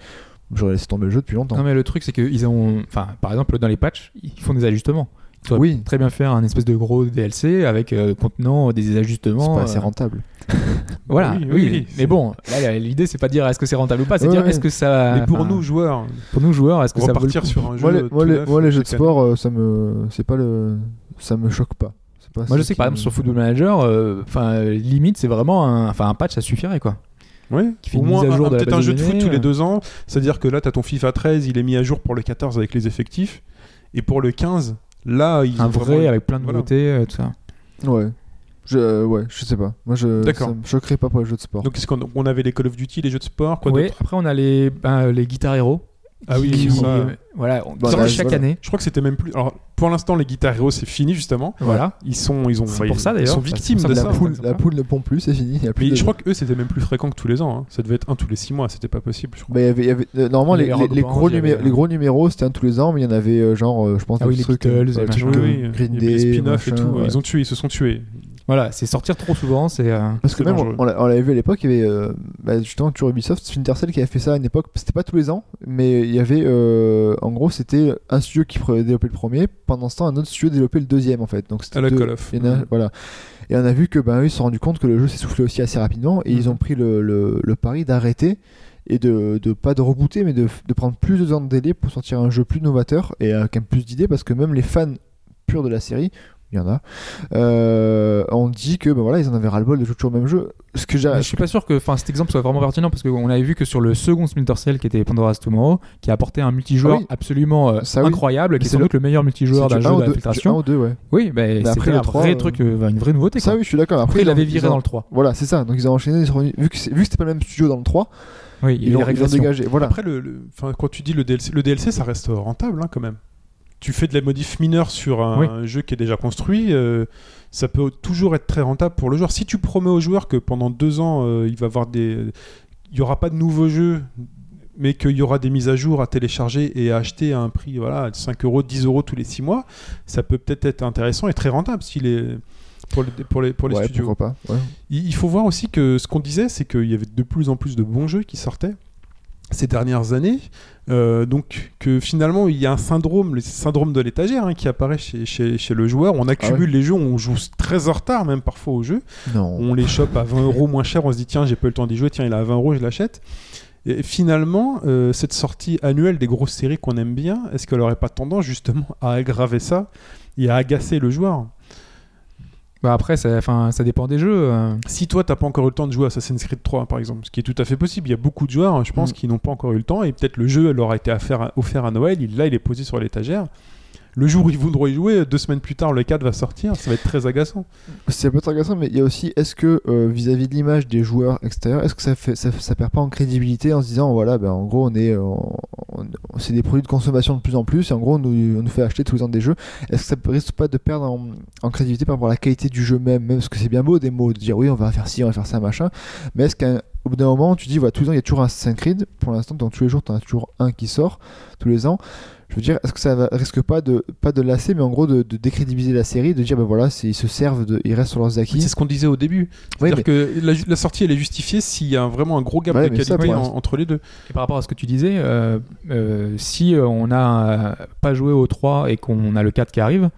j'aurais laissé tomber le jeu depuis longtemps. Non mais le truc c'est qu'ils ont, enfin par exemple dans les patchs, ils font des ajustements. Tu aurais Oui. très bien faire un espèce de gros DLC avec euh, contenant des C'est ajustements. pas assez euh, rentable. *laughs* Voilà, Oui, oui, oui, oui, mais c'est- bon, là, l'idée c'est pas de dire est-ce que c'est rentable ou pas, c'est Ouais, dire ouais. est-ce que ça. Mais pour enfin, nous, joueurs, pour nous joueurs, est-ce que ça coup sur un jeu. Moi, les, tout moi, les- moi, les jeux de sport, euh, ça me, c'est pas le, ça me choque pas. C'est pas Moi je sais que par exemple me- sur Football Manager, euh, enfin euh, limite c'est vraiment un, enfin un patch ça suffirait quoi. Ouais, qui fait au moins peut-être un jeu de de foot tous les euh. deux ans. C'est-à-dire que là, tu as ton FIFA 13, il est mis à jour pour le 14 avec les effectifs. Et pour le 15, là, ils Un vrai vraiment- avec plein de Voilà. nouveautés, euh, tout ça. Ouais. Je, euh, ouais, je sais pas. Moi, je, D'accord. ça me choquerait pas pour les jeux de sport. Donc, qu'on on avait les Call of Duty, les jeux de sport, quoi Ouais, d'autre? après on a les, ben, les Guitar Hero. Ah oui, qui, ça. euh, voilà, on Bah, sortent là, chaque voilà. année. Je crois que c'était même plus. Alors, pour l'instant, les Guitar Hero, c'est fini justement. Voilà. Ils sont, ils ont, C'est bah, pour ils- ça, ils sont Bah, victimes ça de la ça, poule, la poule ne pond plus, c'est fini. Il y a plus Mais de- je crois que eux, c'était même plus fréquent que tous les ans. hein. Ça devait être un tous les 6 mois. C'était pas possible, je crois. Bah, il y avait, il y avait- euh, normalement, les, gros avait, numé- euh, les gros numéros, c'était un tous les ans, mais il y en avait euh, genre, euh, je pense, Ah oui, les Beatles, Green Day, spin-offs et tout. Ils ont tué, ils se sont tués. Voilà, c'est sortir trop souvent, c'est. euh, Parce que même, dangereux. on, l'a- on l'avait vu à l'époque, il y avait euh, bah, justement toujours Ubisoft, Splinter Cell qui avait fait ça à une époque. C'était pas tous les ans, mais il y avait, euh, en gros, c'était un studio qui développait le premier, pendant ce temps, un autre studio développait le deuxième en fait. Donc c'était À la deux- Call of. il y en a- voilà. Et on a vu que ben eux, ils se sont rendu compte que le jeu s'essoufflait aussi assez rapidement et ils Mhm. ont pris le, le- le pari d'arrêter et de, de pas de rebooter mais de, de prendre plus de temps de délai pour sortir un jeu plus novateur et avec même plus d'idées parce que même les fans purs de la série il y en a euh, ont dit que ben voilà ils en avaient ras le bol de jouer toujours au même jeu ce que j'ai Mais je suis pas sûr que enfin, cet exemple soit vraiment pertinent parce qu'on avait vu que sur le second Splinter Cell qui était Pandora's Tomorrow, qui a apporté un multijoueur Ah oui. absolument euh, Ça, oui. incroyable, qui Mais est sans le- doute le meilleur multijoueur c'est d'un du jeu un ou deux- du un d'infiltration. ou deux ouais Oui, mais après, c'était le un 3, vrai euh, truc, euh, une vraie nouveauté. ça quoi. oui je suis d'accord Après, après il avait ils viré ont- dans le 3. voilà c'est ça donc ils ont enchaîné ils sont revenus- vu que, c'est- vu que c'était pas le même studio dans le 3 Oui, il y a ils l'ont dégagé voilà Après, le, le- enfin, quand tu dis le DLC, le DLC, ça reste rentable hein, quand même. Tu fais de la modif mineure sur un jeu qui est déjà construit, euh, ça peut toujours être très rentable pour le joueur. Si tu promets au joueur que pendant deux ans, euh, il va avoir des, il y aura pas de nouveaux jeux, mais qu'il y aura des mises à jour à télécharger et à acheter à un prix, voilà, de 5 euros, 10 euros tous les six mois, ça peut peut-être être intéressant et très rentable s'il est pour, les- pour les, pour les ouais studios. pourquoi pas ouais. Il il faut voir aussi que ce qu'on disait, c'est qu'il y avait de plus en plus de bons jeux qui sortaient ces dernières années. Euh, donc que finalement il y a un syndrome, le syndrome de l'étagère hein, qui apparaît chez, chez, chez le joueur. On accumule les jeux, on joue très en retard même parfois aux jeux. non On les chope à 20 euros moins cher, on se dit tiens j'ai pas eu le temps d'y jouer, tiens il est à 20 euros, je l'achète. Et finalement, euh, cette sortie annuelle des grosses séries qu'on aime bien, est-ce qu'elle aurait pas tendance justement à aggraver ça et à agacer le joueur? Bah après, ça, enfin, ça dépend des jeux. euh. Si toi t'as pas encore eu le temps de jouer à Assassin's Creed 3 par exemple, ce qui est tout à fait possible, il y a beaucoup de joueurs, hein, je pense, Mm. qui n'ont pas encore eu le temps et peut-être le jeu leur a été affaire- offert à Noël, il, là il est posé sur l'étagère. Le jour où ils voudront y jouer, deux semaines plus tard, le 4 va sortir, ça va être très agaçant. C'est un peu intéressant, mais il y a aussi, est-ce que euh, vis-à-vis de l'image des joueurs extérieurs, est-ce que ça, fait, ça, ça perd pas en crédibilité en se disant, voilà, ben, en gros, on est, euh, c'est des produits de consommation de plus en plus, et en gros, on nous, fait acheter tous les ans des jeux. Est-ce que ça risque pas de perdre en, crédibilité par rapport à la qualité du jeu même, même parce que c'est bien beau des mots, de dire oui, on va faire ci, on va faire ça, machin, mais est-ce qu'au bout d'un moment, tu dis, voilà, tous les ans, il y a toujours un Assassin's Creed, pour l'instant, dans tous les jours, tu en as toujours un qui sort, tous les ans. Je veux dire, est-ce que ça va- risque pas de, pas de lasser, mais en gros de, de décrédibiliser la série, de dire, ben voilà, ils se servent, de, ils restent sur leurs acquis. C'est ce qu'on disait au début. C'est-à-dire mais- que la, la sortie elle est justifiée s'il y a vraiment un gros gap Ouais, de ça, qualité en- entre les deux. Et par rapport à ce que tu disais, euh, euh, si euh, on n'a pas joué au 3 et qu'on a le 4 qui arrive,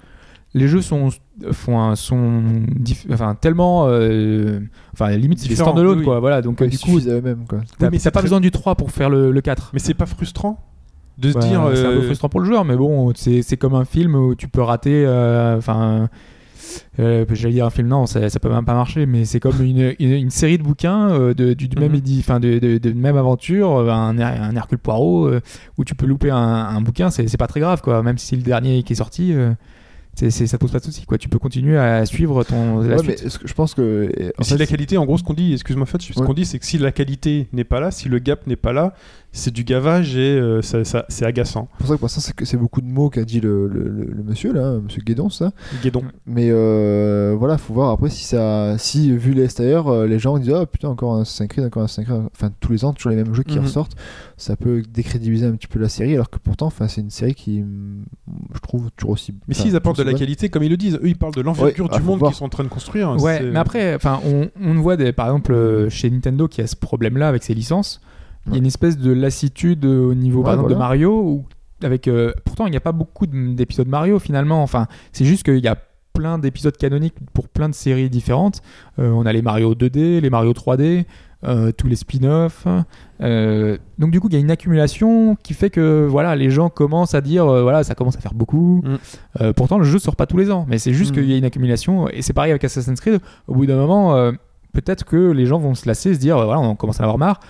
les jeux sont, font un- sont diff- enfin, tellement. euh, enfin, limite, c'est des standalone, oui, oui. quoi. Voilà, donc du coup, eux-mêmes, quoi. Oui, mais t'as c'est pas très- besoin du 3 pour faire le, le 4. Mais c'est pas frustrant de se Bah, dire. c'est un peu euh, frustrant pour le joueur, mais bon, c'est c'est comme un film où tu peux rater. euh, Enfin. euh, J'allais dire un film, non, ça, ça peut même pas marcher, mais c'est comme une, une, une série de bouquins euh, de, du, du même Mhm. édi- enfin, de, de, de même aventure, euh, un, un Hercule Poirot, euh, où tu peux louper un, un bouquin, c'est c'est pas très grave, quoi. Même si c'est le dernier qui est sorti, euh, c'est c'est- ça pose pas de soucis, quoi. Tu peux continuer à suivre ton. la Ouais, suite. mais ce que je pense que. en si la qualité, en gros, ce qu'on dit, excuse-moi, Fat, ce Ouais. qu'on dit, c'est que si la qualité n'est pas là, si le gap n'est pas là, c'est du gavage et euh, ça, ça- c'est agaçant. c'est pour ça que pour c'est que c'est beaucoup de mots qu'a dit le, le, le- le monsieur, là, monsieur Guédon, ça. Guédon. Mais euh, voilà, faut voir après si ça. Si, vu l'extérieur, euh, les gens disent Oh putain, encore un Assassin's Creed, encore un Assassin's Creed. Enfin, tous les ans, toujours les mêmes jeux qui Mhm. ressortent. Ça peut décrédibiliser un petit peu la série, alors que pourtant, enfin, c'est une série qui, je trouve, toujours aussi. Mais s'ils apportent de la bonne. qualité, comme ils le disent, eux, ils parlent de l'envergure Ouais, ah, du faut monde voir. qu'ils sont en train de construire. Ouais, C'est- mais après, enfin, on, on voit des, par exemple euh, chez Nintendo qui a ce problème-là avec ses licences. Il y a une espèce de lassitude euh, au niveau, par exemple, de. Mario où avec. euh, pourtant, il n'y a pas beaucoup de- d'épisodes Mario finalement. Enfin, c'est juste qu'il y a plein d'épisodes canoniques pour plein de séries différentes. Euh, on a les Mario 2D, les Mario 3D, euh, tous les spin-offs. Euh, donc du coup, il y a une accumulation qui fait que voilà, les gens commencent à dire voilà, ça commence à faire beaucoup. Mm. Pourtant, le jeu sort pas tous les ans, mais c'est juste Mm. qu'il y a une accumulation. Et c'est pareil avec Assassin's Creed. Au bout d'un moment, peut-être que les gens vont se lasser, se dire voilà, on commence à en avoir marre.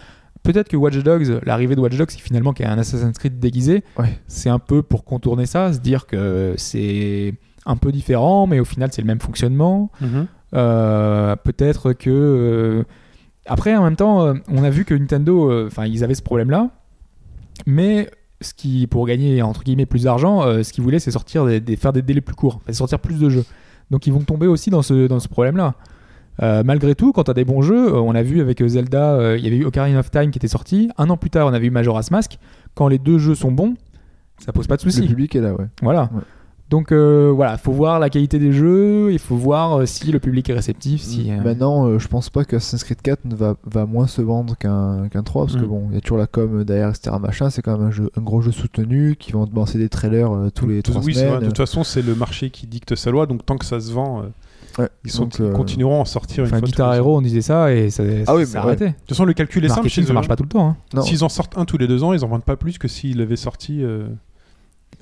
Peut-être que Watch Dogs, l'arrivée de Watch Dogs, qui finalement qui est un Assassin's Creed déguisé, Ouais. c'est un peu pour contourner ça, se dire que c'est un peu différent, mais au final c'est le même fonctionnement. Mhm. Euh, peut-être que euh, après en même temps euh, on a vu que Nintendo enfin ils avaient ce problème là mais ce qui pour gagner entre guillemets plus d'argent ce qu'ils voulaient c'est sortir des, des- faire des délais plus courts sortir plus de jeux donc ils vont tomber aussi dans ce dans ce problème là malgré tout, quand tu as des bons jeux, euh, on a vu avec euh, Zelda, euh, il y avait eu Ocarina of Time qui était sorti. Un an plus tard, on avait eu Majora's Mask. Quand les deux jeux sont bons, ça pose pas de Le soucis. public est là, ouais. Voilà. Ouais. Donc euh, voilà, faut voir la qualité des jeux, il faut voir euh, si le public est réceptif, si. euh, Maintenant, euh, je pense pas que Assassin's Creed 4 ne va, va moins se vendre qu'un qu'un 3 parce que Mm. bon, il y a toujours la com derrière, etc. Machin, c'est quand même un, jeu, un gros jeu soutenu qui vont te lancer des trailers euh, tous les De- 3 oui, semaines. De toute façon, c'est le marché qui dicte sa loi, donc tant que ça se vend, euh, Ouais, ils, sont, donc, ils euh, continueront à en sortir une fois Guitar. Hero, on disait ça et ça, Ah oui, mais arrêtait. De toute façon, le calcul est simple chez ça marche pas tout le temps. hein. S'ils en sortent un tous les deux ans, ils en vendent pas plus que s'ils avaient sorti euh,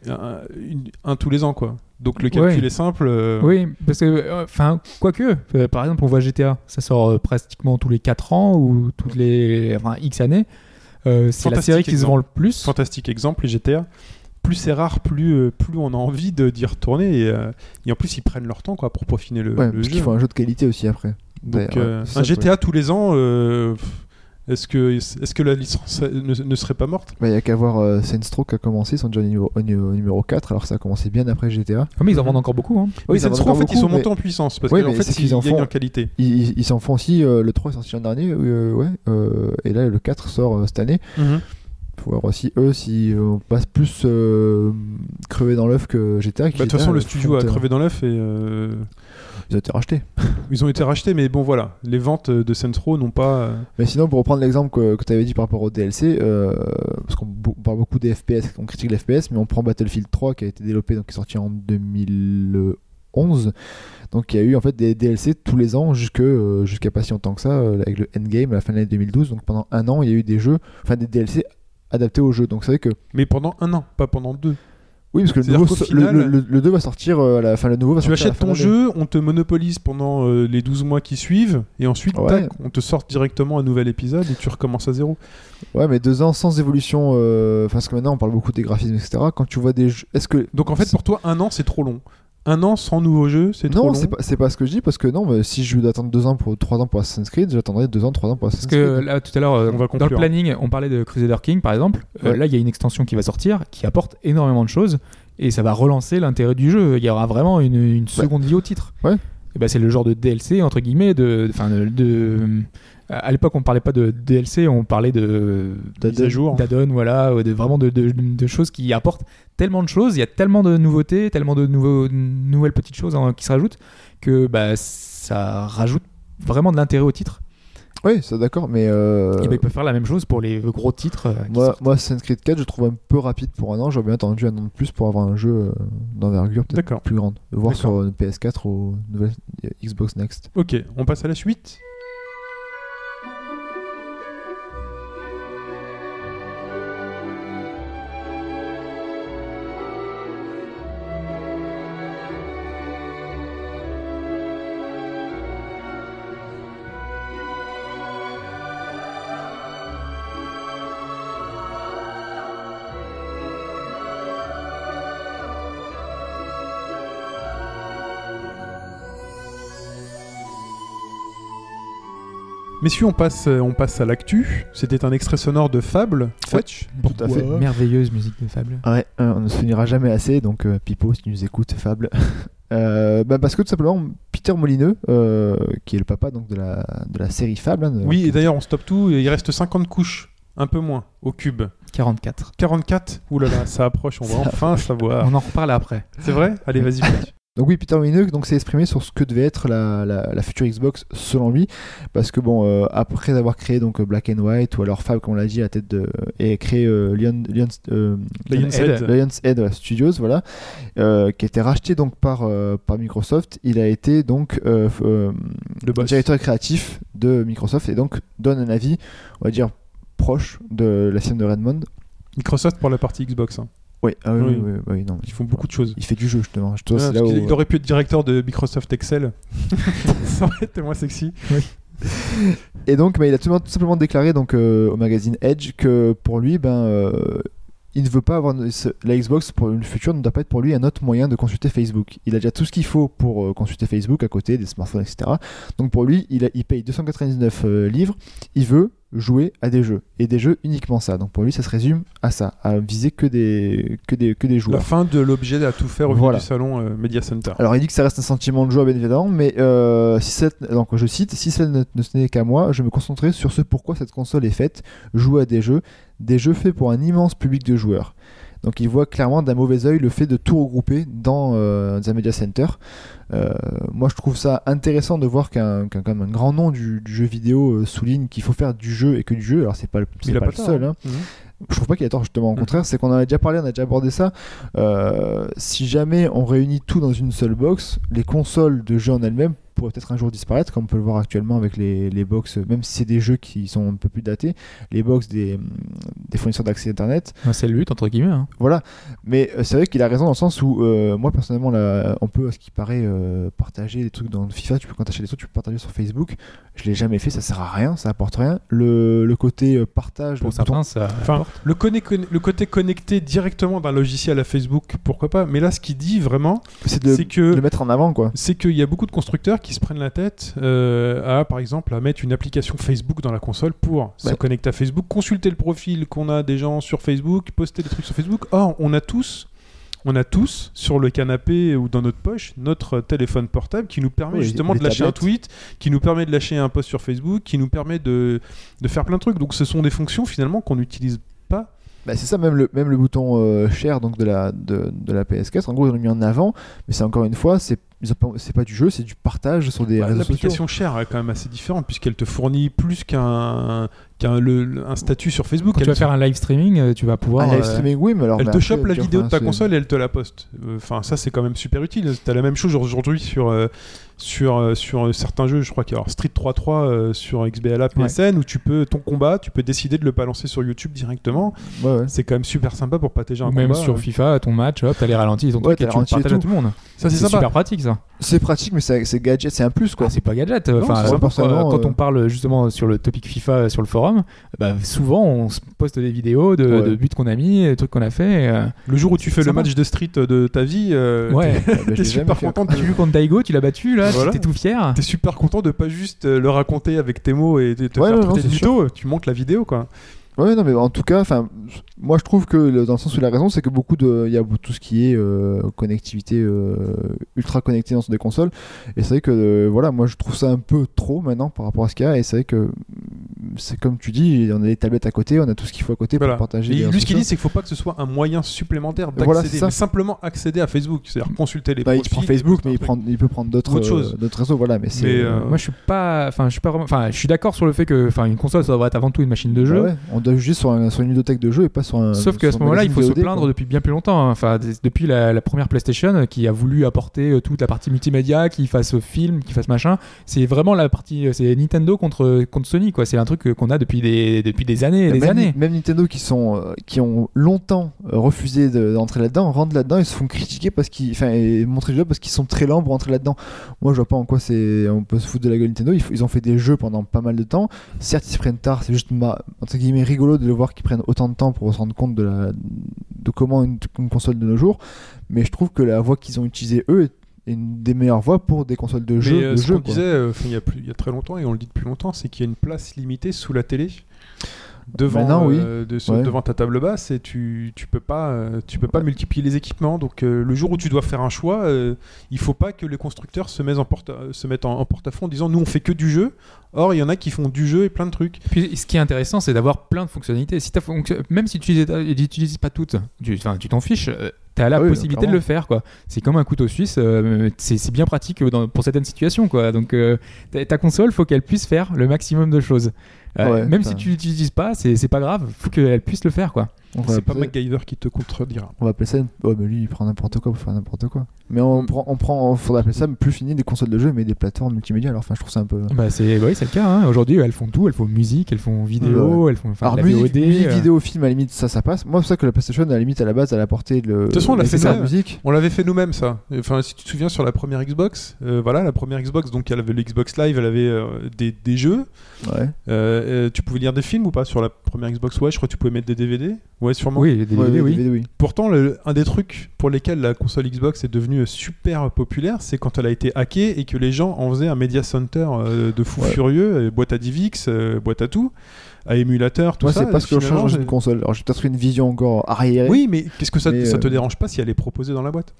un, une- un tous les ans, quoi. Donc le calcul Ouais. est simple. euh, Oui, parce que, euh, enfin, quoique, euh, par exemple, on voit GTA, ça sort euh, pratiquement tous les 4 ans ou toutes les enfin, X années. Euh, c'est la série qui se vend le plus. Fantastique exemple, les GTA. Plus c'est rare, plus, euh, plus on a envie de- d'y retourner. Et, euh, et en plus, ils prennent leur temps quoi, pour peaufiner le, Ouais, le parce jeu. qu'il faut un jeu de qualité aussi après. Donc, Ouais, euh, un ça, GTA tous les ans, euh, est-ce que, est que la licence ne, ne serait pas morte? Bah, Il y a qu'à voir euh, Saints Row qui a commencé, ils sont déjà au numéro, au numéro- au numéro 4, alors ça a commencé bien après GTA. Ah, mais ils en vendent encore beaucoup. Hein. Oui, Row, en fait, ils sont montés en puissance parce Oui, qu'en fait, c'est ils qu'ils en gagnent font- en qualité. Ils, ils- ils s'en font aussi, euh, le 3 est sorti l'an dernier, euh, ouais, euh, et là le 4 sort euh, cette année. Faut voir aussi eux si on passe plus euh, crevé dans l'œuf que GTA. Bah, De toute façon, le euh, studio a crevé dans l'œuf et euh, Ils ont été rachetés. *laughs* ils ont été rachetés, mais bon, voilà, les ventes de Saints Row n'ont pas. euh, Mais sinon, pour reprendre l'exemple que, tu avais dit par rapport au DLC, euh, parce qu'on parle beaucoup des FPS, on critique les FPS, mais on prend Battlefield 3 qui a été développé, donc qui est sorti en 2011. Donc il y a eu en fait des DLC tous les ans jusque, euh, jusqu'à pas si longtemps que ça, euh, avec le Endgame à la fin de l'année 2012. Donc pendant un an, il y a eu des jeux, enfin des DLC adaptés au jeu. Donc c'est vrai que Mais pendant un an, pas pendant deux. oui, parce que le, nouveau, qu'au so- le- final- le, le- le 2 va sortir euh, à la fin, le nouveau va Tu achètes ton jeu, on te monopolise pendant euh, les 12 mois qui suivent, et ensuite, Ouais. tac, on te sort directement un nouvel épisode et tu recommences à zéro. Ouais, mais deux ans sans évolution. euh, parce que maintenant on parle beaucoup des graphismes, etc. Quand tu vois des jeux, est-ce que Donc en fait, pour toi, un an, c'est trop long. Un an sans nouveau jeu, c'est trop non, long. c'est pas, c'est pas ce que je dis parce que non, mais si je veux attendre deux ans pour trois ans pour Assassin's Creed, j'attendrai deux ans, trois ans pour Parce Assassin's que Creed. là, tout à l'heure, euh, On va dans le conclure. planning, on parlait de Crusader King, par exemple. Euh, là, il y a une extension qui va sortir qui apporte énormément de choses et ça va relancer l'intérêt du jeu. Il y aura vraiment une, une seconde vie au titre. Ouais. Et ben, c'est le genre de DLC, entre guillemets, de. Enfin, de, de- à l'époque, on parlait pas de DLC, on parlait de. D'add-on, voilà, de, vraiment de, de- de choses qui apportent tellement de choses, il y a tellement de nouveautés, tellement de nouveaux, nouvelles petites choses hein, qui se rajoutent, que bah, ça rajoute vraiment de l'intérêt au titre. Oui, c'est d'accord, mais euh, Et bah, ils peuvent faire la même chose pour les gros titres. euh, moi, moi, Assassin's Creed 4, je trouve un peu rapide pour un an. J'aurais bien attendu un an de plus pour avoir un jeu euh, d'envergure peut-être D'accord. plus grande. De voir sur une PS4 ou une nouvelle Xbox Next. Ok, on passe à la suite. Messieurs, on passe, euh, on passe à l'actu. C'était un extrait sonore de Fable, Fetch. Tout à fait. Merveilleuse musique de Fable. Ouais, euh, on ne se finira jamais assez, donc euh, Pipo, si tu nous écoutes, Fable. *laughs* Euh, bah, parce que tout simplement, Peter Molineux, euh, qui est le papa donc, de, la, de la série Fable. hein, de- Oui, et d'ailleurs, on stoppe tout. Il reste 50 couches, un peu moins, au cube. 44. 44 Ouh là là, ça approche, on va Ça enfin savoir. On en reparle après. C'est vrai? Allez, vas-y, Fetch. Donc oui, Peter Molyneux donc s'est exprimé sur ce que devait être la, la- la future Xbox selon lui, parce que bon, euh, après avoir créé donc euh, Black and White ou alors Fab, comme on l'a dit, à tête de et créé euh, Lion, Lion- euh, Studios, voilà, euh, qui a été racheté donc par euh, par Microsoft. Il a été donc euh, euh, Le directeur créatif de Microsoft et donc donne un avis, on va dire proche de la scène de Redmond. Microsoft pour la partie Xbox. hein. Oui, ah oui, Oui. oui, oui, non. Ils font beaucoup de choses. Il fait du jeu justement. Je parce là où- Il aurait pu être directeur de Microsoft Excel. *laughs* Ça aurait été moins sexy. Et donc, bah, il a tout, tout simplement déclaré donc, euh, au magazine Edge que pour lui, ben, euh, il ne veut pas avoir la Xbox pour le futur ne doit pas être pour lui un autre moyen de consulter Facebook. Il a déjà tout ce qu'il faut pour euh, consulter Facebook à côté des smartphones, etc. Donc pour lui, il, a- il paye 299 euh, livres. Il veut jouer à des jeux et des jeux uniquement ça. Donc pour lui, ça se résume à ça, à viser que des que des que des La joueurs. fin de l'objet à tout faire au Voilà. du salon euh, Media Center. Alors il dit que ça reste un sentiment de joie bien évidemment, mais euh, si cette- donc je cite, si cela ne, ne tenait qu'à moi, je me concentrais sur ce pourquoi cette console est faite, jouer à des jeux, des jeux faits pour un immense public de joueurs. Donc il voit clairement d'un mauvais œil le fait de tout regrouper dans euh, un media center. Euh, moi je trouve ça intéressant de voir qu'un quand même un grand nom du, du jeu vidéo euh, souligne qu'il faut faire du jeu et que du jeu. Alors c'est pas pas pas le tort, seul. hein. hein. Mhm. Je trouve pas qu'il a tort justement. Au Mhm. contraire, c'est qu'on en a déjà parlé, on a déjà abordé ça. Euh, si jamais on réunit tout dans une seule box, les consoles de jeux en elles-mêmes pourraient peut-être un jour disparaître, comme on peut le voir actuellement avec les, les box, même si c'est des jeux qui sont un peu plus datés, les box des, des fournisseurs d'accès Internet. Ouais, C'est le but, entre guillemets. hein. Voilà. Mais euh, c'est vrai qu'il a raison dans le sens où, euh, moi personnellement, là, on peut, à ce qui paraît, euh, partager des trucs dans FIFA. Tu peux, quand t'achètes des trucs, tu peux partager sur Facebook. Je l'ai jamais fait, ça sert à rien, ça apporte rien. Le, le côté partage, Pour le bouton- certains, ça. Enfin, le, conne- le côté connecté directement d'un logiciel à Facebook, pourquoi pas. Mais là, ce qu'il dit vraiment, c'est de, c'est que de le mettre en avant, quoi. c'est qu'il y a beaucoup de constructeurs qui se prennent la tête euh, à, par exemple, à mettre une application Facebook dans la console pour se connecter à Facebook, consulter le profil qu'on a des gens sur Facebook, poster des trucs sur Facebook. Or, on a tous, on a tous sur le canapé ou dans notre poche notre téléphone portable qui nous permet Oui, justement de lâcher un tweet, qui nous permet de lâcher un post sur Facebook, qui nous permet de, de faire plein de trucs. Donc, ce sont des fonctions finalement qu'on n'utilise pas. Bah, c'est ça, même le, même le bouton euh, share donc de la, de, de la PS4, en gros, ils l'ont mis en avant, mais c'est encore une fois, c'est c'est pas du jeu, c'est du partage sur des Bah, réseaux sociaux. L'application Share est quand même assez différente puisqu'elle te fournit plus qu'un le- un statut sur Facebook. Quand tu vas faire un live streaming, euh, tu vas pouvoir. Ah, live euh, streaming, oui, mais alors. Elle mais te chope la vidéo de ta console et elle te la poste. Euh, Enfin, ça, c'est quand même super utile. T'as la même chose aujourd'hui sur, euh, sur, euh, sur certains jeux. Je crois qu'il y a alors, Street 3.3 euh, sur XBLA PSN où tu peux, ton combat, tu peux décider de le balancer sur YouTube directement. Ouais, ouais. C'est quand même super sympa pour protéger un même combat. sur euh. FIFA, ton match, hop, t'as les ralentis, ton Ouais, truc, et tu le partages à tout. tout le monde. Ça, c'est super pratique ça. C'est pratique, mais c'est gadget, c'est un plus, quoi. Ah, c'est pas gadget. Enfin, c'est euh, quand on parle justement sur le topic FIFA sur le forum, bah, souvent on se poste des vidéos de, Ouais. de buts qu'on a mis, des trucs qu'on a fait. euh, Le jour où tu fais le match de Street de ta vie, euh, Ouais. Ah, bah, *laughs* t'es super content de Tu joues contre Daigo, tu l'as battu là, Voilà. t'es tout fier. T'es super content de pas juste euh, le raconter avec tes mots et de te Ouais, faire non, non, tu montes la vidéo quoi. Ouais, non, mais en tout cas, enfin, moi je trouve que dans le sens où il a raison, c'est que beaucoup de, il y a tout ce qui est euh, connectivité euh, ultra connectée dans des consoles, et c'est vrai que euh, voilà, moi je trouve ça un peu trop maintenant par rapport à ce qu'il y a, et c'est vrai que mm, c'est comme tu dis, on a les tablettes à côté, on a tout ce qu'il faut à côté Voilà. pour partager. Et lui, ce qu'il dit, c'est qu'il faut pas que ce soit un moyen supplémentaire d'accéder, Voilà, simplement accéder à Facebook, c'est-à-dire consulter les Bah, il profils. prend Facebook, mais il, prend, il peut prendre d'autres euh, d'autres réseaux, voilà, mais euh, Moi je suis pas, enfin je suis pas vraiment, enfin je suis d'accord sur le fait que, enfin une console ça devrait être avant tout une machine de bah jeu. ouais, on doit juger sur, un- sur une ludothèque de jeu et pas sur un. Sauf qu'à ce moment-là, il faut se plaindre quoi. depuis bien plus longtemps. hein. Enfin, depuis la, la première PlayStation qui a voulu apporter euh, toute la partie multimédia, qui fasse film, qui fasse machin. C'est vraiment la partie, euh, c'est Nintendo contre contre Sony quoi. C'est un truc euh, qu'on a depuis des depuis des années, et des même, années. même Nintendo qui sont qui ont longtemps refusé de- d'entrer là-dedans rentrent là-dedans ils se font critiquer parce qu'ils enfin et montrer doigt parce qu'ils sont très lents pour entrer là-dedans moi je vois pas en quoi c'est on peut se foutre de la gueule Nintendo ils ont fait des jeux pendant pas mal de temps certes ils se prennent tard c'est juste ma- entre guillemets rigolo de le voir qu'ils prennent autant de temps pour se rendre compte de la de comment une, une console de nos jours mais je trouve que la voie qu'ils ont utilisée eux est une des meilleures voies pour des consoles de Mais jeu euh, de ce jeu, qu'on disait euh, enfin, il y, a plus- il y a très longtemps, et on le dit depuis longtemps, c'est qu'il y a une place limitée sous la télé. Devant, oui. euh, de- sur- Ouais. devant ta table basse et tu, tu peux pas, euh, tu peux pas multiplier les équipements. Donc euh, le jour où tu dois faire un choix, euh, il faut pas que les constructeurs se mettent en porte, se mettent en, en porte-à-faux en disant nous on fait que du jeu. Or il y en a qui font du jeu et plein de trucs. Puis ce qui est intéressant, c'est d'avoir plein de fonctionnalités. Si même si tu n'utilises pas toutes, tu enfin, tu t'en fiches, tu as la Ah oui, possibilité de le faire. quoi. C'est comme un couteau suisse, euh, c'est c'est bien pratique dans- pour certaines situations. quoi. Donc euh, ta, ta console, faut qu'elle puisse faire le maximum de choses. Euh, Ouais, même si tu l'utilises pas, c'est pas grave, faut qu'elle puisse le faire. quoi. C'est pas MacGyver qui te contredira. on va appeler ça. une- Oh, mais lui, il prend n'importe quoi pour faire n'importe quoi. Mais on prend, on prend, faudrait appeler ça plus fini des consoles de jeu, mais des plateformes multimédia. Alors, enfin, je trouve ça un peu. Bah c'est oui, c'est le cas. hein. Aujourd'hui, elles font tout. Elles font musique, elles font vidéo, elles font enfin, Alors, la musique, VOD. musique, euh, vidéo, film, à la limite, ça, ça passe. Moi, c'est ça que la PlayStation, à la limite, à la base, elle a apporté le. De toute façon, on l'a fait musique. On l'avait fait nous-mêmes ça. Enfin si tu te souviens sur la première Xbox, euh, voilà la première Xbox donc elle avait le Xbox Live, elle avait euh, des, des jeux. Ouais. Euh, tu pouvais lire des films ou pas sur la première Xbox? Ouais, je crois que tu pouvais mettre des DVD. Ouais, sûrement. Oui, des Ouais, DVD, les oui. DVD, oui. Pourtant, le- un des trucs pour lesquels la console Xbox est devenue super populaire, c'est quand elle a été hackée et que les gens en faisaient un media center euh, de fou Ouais. furieux, euh, boîte à DivX, euh, boîte à tout, à émulateur, tout Moi, ça. c'est pas ce que je change une j'ai- console. Alors, j'ai peut-être une vision encore arriérée. Oui, mais qu'est-ce que ça, Mais, ça te euh, dérange pas si elle est proposée dans la boîte?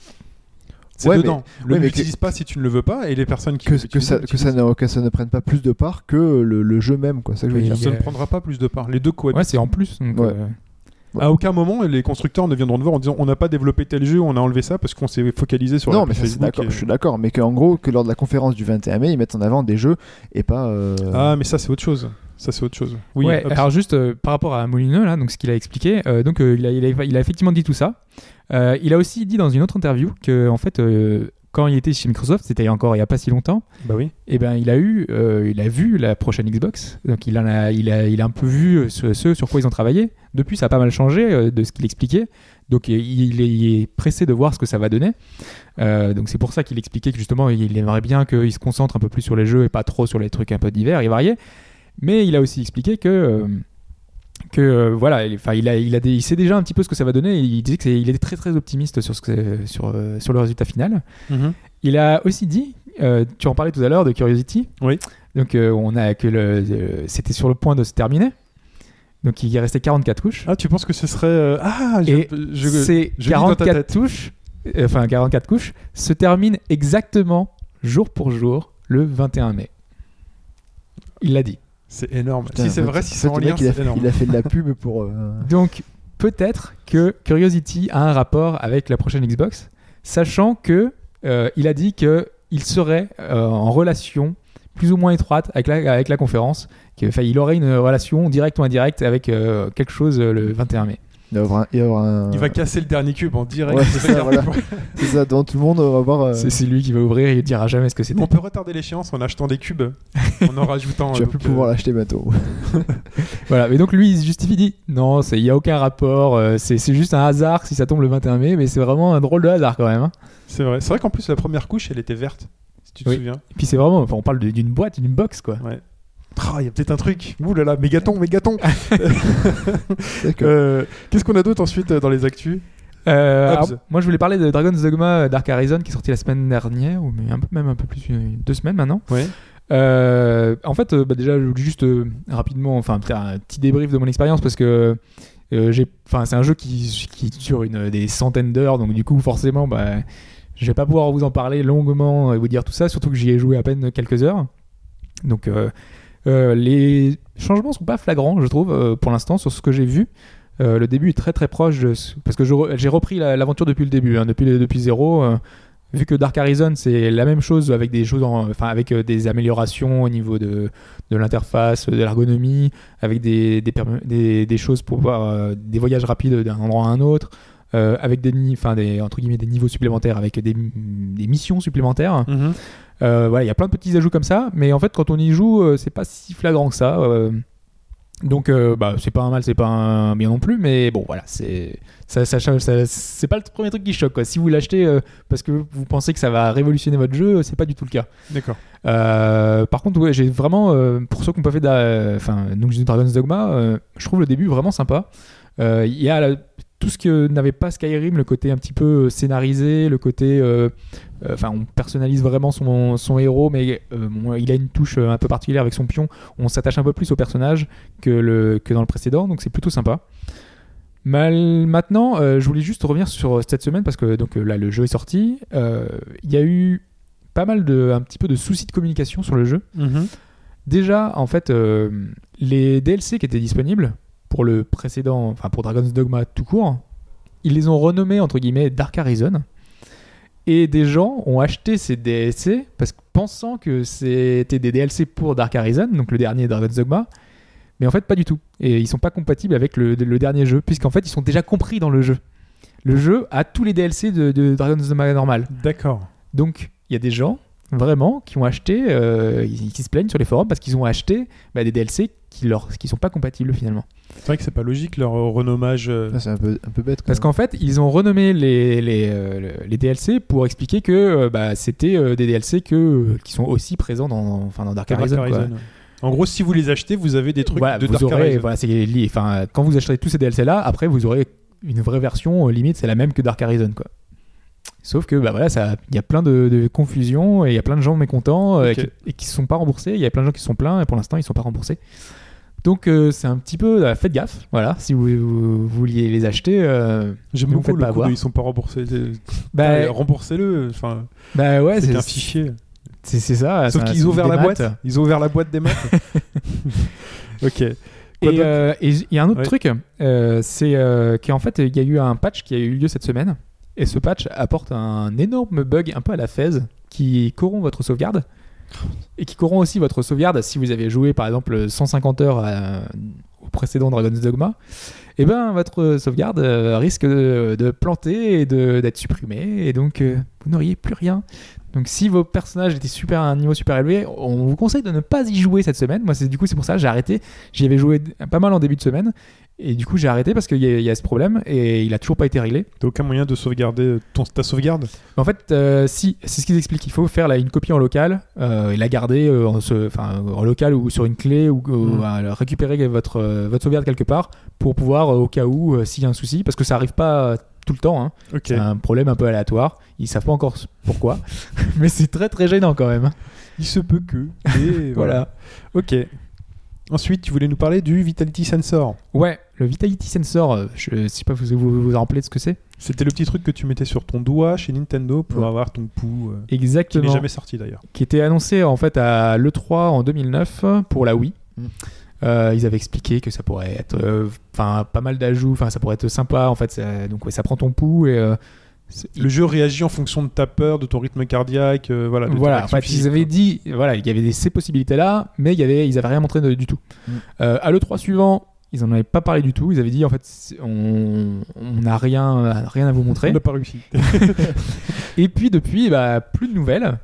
C'est Ouais, mais- dedans. Le ouais, mais n'utilise pas si tu ne le veux pas et les personnes qui Que, le ça, que, ça ne, que ça ne prenne pas plus de part que le, le jeu même, quoi. Ça que je veux Oui. dire. Ça ne Euh, prendra pas plus de part. Les deux. Ouais, c'est en plus. donc, Ouais. euh, À aucun moment, les constructeurs ne viendront te voir en disant on n'a pas développé tel jeu, on a enlevé ça parce qu'on s'est focalisé sur non, la mais page ça, c'est Facebook d'accord, et- je suis d'accord. Mais qu'en gros, que lors de la conférence du 21 mai, ils mettent en avant des jeux et pas. euh, Ah, mais ça, c'est autre chose. Ça, c'est autre chose. Oui, ouais, alors juste euh, par rapport à Molineux, là, donc ce qu'il a expliqué, euh, donc euh, il, a, il, a, il a effectivement dit tout ça. Euh, il a aussi dit dans une autre interview que en fait, euh, quand il était chez Microsoft, c'était encore il y a pas si longtemps, bah oui. et ben il a eu, euh, il a vu la prochaine Xbox, donc il en a, il a, il a un peu vu euh, ce, ce sur quoi ils ont travaillé. Depuis, ça a pas mal changé euh, de ce qu'il expliquait. Donc il il est, pressé de voir ce que ça va donner. Euh, donc c'est pour ça qu'il expliquait que justement il aimerait bien qu'il se concentre un peu plus sur les jeux et pas trop sur les trucs un peu divers et variés. Mais il a aussi expliqué que que euh, voilà, il, enfin il a, il a des- il sait déjà un petit peu ce que ça va donner. il disait que c'est- il est très très optimiste sur ce que sur euh, sur le résultat final. Mhm. Il a aussi dit, euh, tu en parlais tout à l'heure de Curiosity. Oui. Donc euh, on a que le, c'était sur le point de se terminer. Donc il restait 44 couches. Ah, tu penses que ce serait. Ah, je, Ces je lis dans ta 44 tête. touches, enfin 44 couches, se terminent exactement jour pour jour le 21 mai. Il l'a dit. C'est énorme. putain, si c'est vrai, si c'est en lien, il a, c'est énorme. il a fait de la pub pour. euh, *laughs* Donc peut-être que Curiosity a un rapport avec la prochaine Xbox, sachant que euh, il a dit que il serait euh, en relation plus ou moins étroite avec la, avec la conférence, que, enfin, il aurait une relation directe ou indirecte avec euh, quelque chose euh, le 21 mai. Il va y avoir un. il va y avoir un- Il va casser le dernier cube en direct. Ouais, C'est *laughs* *laughs* c'est ça, voilà. C'est tout le monde, on va voir. euh, C'est c'est lui qui va ouvrir et il dira jamais ce que c'était. On peut retarder l'échéance en achetant des cubes, *laughs* en en rajoutant. Tu vas donc, plus pouvoir euh, l'acheter bientôt. Voilà, mais donc lui il se justifie, il dit non, c'est- il n'y a aucun rapport, euh, c'est c'est juste un hasard si ça tombe le 21 mai, mais c'est vraiment un drôle de hasard quand même. hein. C'est vrai. C'est vrai qu'en plus, la première couche, elle était verte. Si tu te Oui. souviens. Et puis c'est vraiment, enfin, on parle de- d'une boîte, d'une box quoi. Ah, il y a peut-être un truc. Ouh là là, mégaton, mégaton. *laughs* Euh, Qu'est-ce qu'on a d'autre ensuite euh, dans les actus? Euh, alors, moi je voulais parler de Dragon's Dogma Dark Horizon qui est sorti la semaine dernière, ou mais un peu, même un peu plus, euh, deux semaines maintenant. Ouais. Euh, en fait, euh, bah, déjà, je voulais juste euh, rapidement, enfin, faire un petit débrief de mon expérience parce que euh, enfin, c'est un jeu qui, qui dure une, des centaines d'heures, donc du coup, forcément, bah, je vais pas pouvoir vous en parler longuement et vous dire tout ça, surtout que j'y ai joué à peine quelques heures. Donc, euh, euh, les changements sont pas flagrants, je trouve, euh, pour l'instant, sur ce que j'ai vu. Euh, le début est très très proche parce que j'ai repris la- l'aventure depuis le début, hein, depuis, zéro. euh, vu que Dark Horizon c'est la même chose avec des choses, en- enfin avec euh, des améliorations au niveau de, de l'interface, de l'ergonomie, avec des, des, choses pour pouvoir euh, des voyages rapides d'un endroit à un autre, euh, avec des, ni- enfin des entre guillemets des niveaux supplémentaires, avec des, des missions supplémentaires. Euh, voilà, il y a plein de petits ajouts comme ça, mais en fait, quand on y joue, euh, c'est pas si flagrant que ça. euh, donc, euh, bah, c'est pas un mal, c'est pas un bien non plus, mais bon, voilà, c'est ça, ça, ça- c'est pas le premier truc qui choque. Quoi. Si vous l'achetez euh, parce que vous pensez que ça va révolutionner votre jeu, c'est pas du tout le cas. D'accord. Euh, par contre, ouais, j'ai vraiment, euh, pour ceux qui n'ont pas fait, enfin, donc j'ai Dragon's Dogma, euh, je trouve le début vraiment sympa. Euh, Il y a la- tout ce que n'avait pas Skyrim, le côté un petit peu scénarisé, le côté. euh, euh, Enfin, on personnalise vraiment son, son héros, mais euh, bon, il a une touche euh, un peu particulière avec son pion. On s'attache un peu plus au personnage que, le, que dans le précédent, donc c'est plutôt sympa. Mal, maintenant, euh, je voulais juste revenir sur euh, cette semaine parce que donc euh, là le jeu est sorti. Euh, Il y a eu pas mal de un petit peu de soucis de communication sur le jeu. Mhm. Déjà, en fait, euh, les DLC qui étaient disponibles pour le précédent, enfin pour Dragon's Dogma tout court, ils les ont renommés entre guillemets Dark Horizon. Et des gens ont acheté ces DLC parce que pensant que c'était des DLC pour Dark Horizon, donc le dernier Dragon's Dogma, mais en fait pas du tout. Et ils sont pas compatibles avec le, le dernier jeu, puisqu'en fait ils sont déjà compris dans le jeu. Le jeu a tous les DLC de, de Dragon's Dogma normal. D'accord. Donc, il y a des gens, vraiment, qui ont acheté, euh, qui qui se plaignent sur les forums parce qu'ils ont acheté bah, des DLC qui leur, qui sont pas compatibles finalement. C'est vrai que c'est pas logique leur renommage. euh, c'est un peu, un peu bête. Parce qu'en fait, ils ont renommé les, les, euh, le- les DLC pour expliquer que euh, bah, c'était des DLC que, qui sont aussi présents dans, enfin, dans Dark Dark Horizon. quoi. En gros, si vous les achetez, vous avez des trucs Voilà, de vous Dark aurez, Horizon. voilà. Enfin, quand vous achèterez tous ces DLC là, après vous aurez une vraie version limite, c'est la même que Dark Horizon quoi. Sauf que bah voilà, ça, il y a plein de, de confusion et il y a plein de gens mécontents et qui ne sont pas remboursés. Il y a plein de gens qui sont pleins et pour l'instant ils sont pas remboursés. Donc euh, c'est un petit peu, euh, faites gaffe. Voilà, si vous, vous vouliez les acheter, euh, J'aime ne vous beaucoup le pas coup avoir. de ils sont pas remboursés. Bah, Remboursez-le. Enfin, bah ouais, c'est un fichier. C'est ça. Sauf qu'ils ont ouvert la boîte. Ils ont ouvert la boîte des maths. *laughs* ok. Quoi Et d'autre euh, et il y a un autre Ouais. truc, c'est qu'en fait, il y a eu un patch qui a eu lieu cette semaine. Et ce patch apporte un énorme bug un peu à la Fez qui corrompt votre sauvegarde. Et qui corrompt aussi votre sauvegarde si vous avez joué par exemple 150 heures à- au précédent Dragon's Dogma. Et ben votre sauvegarde euh, risque de, de planter et d'être supprimée. Et donc euh, vous n'auriez plus rien. Donc si vos personnages étaient super à un niveau super élevé, on vous conseille de ne pas y jouer cette semaine. Moi c'est du coup c'est pour ça j'ai arrêté. J'y avais joué pas mal en début de semaine et du coup j'ai arrêté parce qu'il y, a- il y a ce problème et il a toujours pas été réglé. T'as aucun moyen de sauvegarder ton, ta sauvegarde? En fait, euh, si, c'est ce qu'ils expliquent. Il faut faire là, une copie en local euh, et la garder euh, en, se- enfin, en local ou sur une clé ou, ou, Mm. euh, récupérer votre, votre sauvegarde quelque part pour pouvoir, au cas où, s'il y a un souci, parce que ça arrive pas tout le temps. hein. C'est un problème un peu aléatoire. Ils savent pas encore pourquoi, *laughs* mais c'est très très gênant quand même. Il se peut que. Et *laughs* voilà. Ok. Ensuite, tu voulais nous parler du Vitality Sensor. Ouais, le Vitality Sensor, euh, je sais pas si vous vous, vous rappelez de ce que c'est? C'était le petit truc que tu mettais sur ton doigt chez Nintendo pour Ouais. avoir ton pouls, euh, qui Exactement. n'est jamais sorti d'ailleurs. qui était annoncé en fait à l'E3 en 2009 pour la Wii. Mm. Euh, ils avaient expliqué que ça pourrait être euh, pas mal d'ajouts, enfin ça pourrait être sympa en fait. ça- donc ouais, ça prend ton pouls et euh, Le jeu réagit en fonction de ta peur, de ton rythme cardiaque, euh, voilà. de voilà, en fait, ils avaient dit, voilà, il y avait des- ces possibilités-là, mais il y avait, ils avaient rien montré de- du tout. Mm. Euh, à l'E3 suivant, ils en avaient pas parlé du tout. Ils avaient dit, en fait, on on n'a rien, rien à vous On montrer. n'a pas réussi. *laughs* *laughs* Et puis depuis, bah, plus de nouvelles.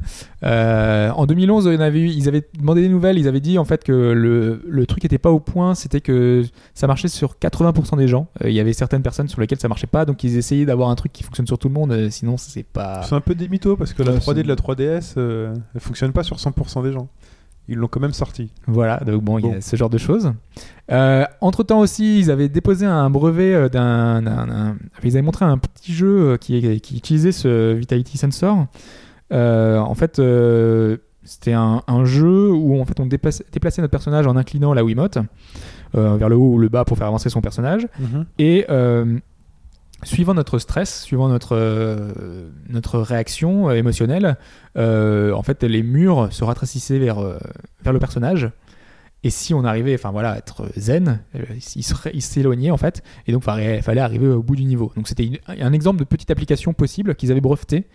Euh, en 2011, on avait eu- ils avaient demandé des nouvelles. Ils avaient dit en fait que le, le truc n'était pas au point. C'était que ça marchait sur 80% des gens. Euh, Il y avait certaines personnes sur lesquelles ça marchait pas, donc ils essayaient d'avoir un truc qui fonctionne sur tout le monde. euh, sinon, c'est pas. C'est un peu des mythos parce que la Ouais, 3D c'est- de la 3DS, euh, elle fonctionne pas sur 100% des gens. Ils l'ont quand même sorti. Voilà, donc bon, il y a ce genre de choses. Euh, entre temps aussi, ils avaient déposé un brevet euh, d'un. Ils avaient montré un petit jeu euh, qui, qui utilisait ce Vitality Sensor. Euh, en fait, euh, c'était un, un jeu où en fait, on déplaçait notre personnage en inclinant la Wiimote vers le haut ou le bas pour faire avancer son personnage. Et euh, suivant notre stress, suivant notre, euh, notre réaction euh, émotionnelle, euh, en fait, les murs se rafraîchissaient vers, vers le personnage. Et si on arrivait, enfin voilà, à être zen, il s'éloignait en fait, et donc il fallait arriver au bout du niveau. Donc c'était un exemple de petite application possible qu'ils avaient breveté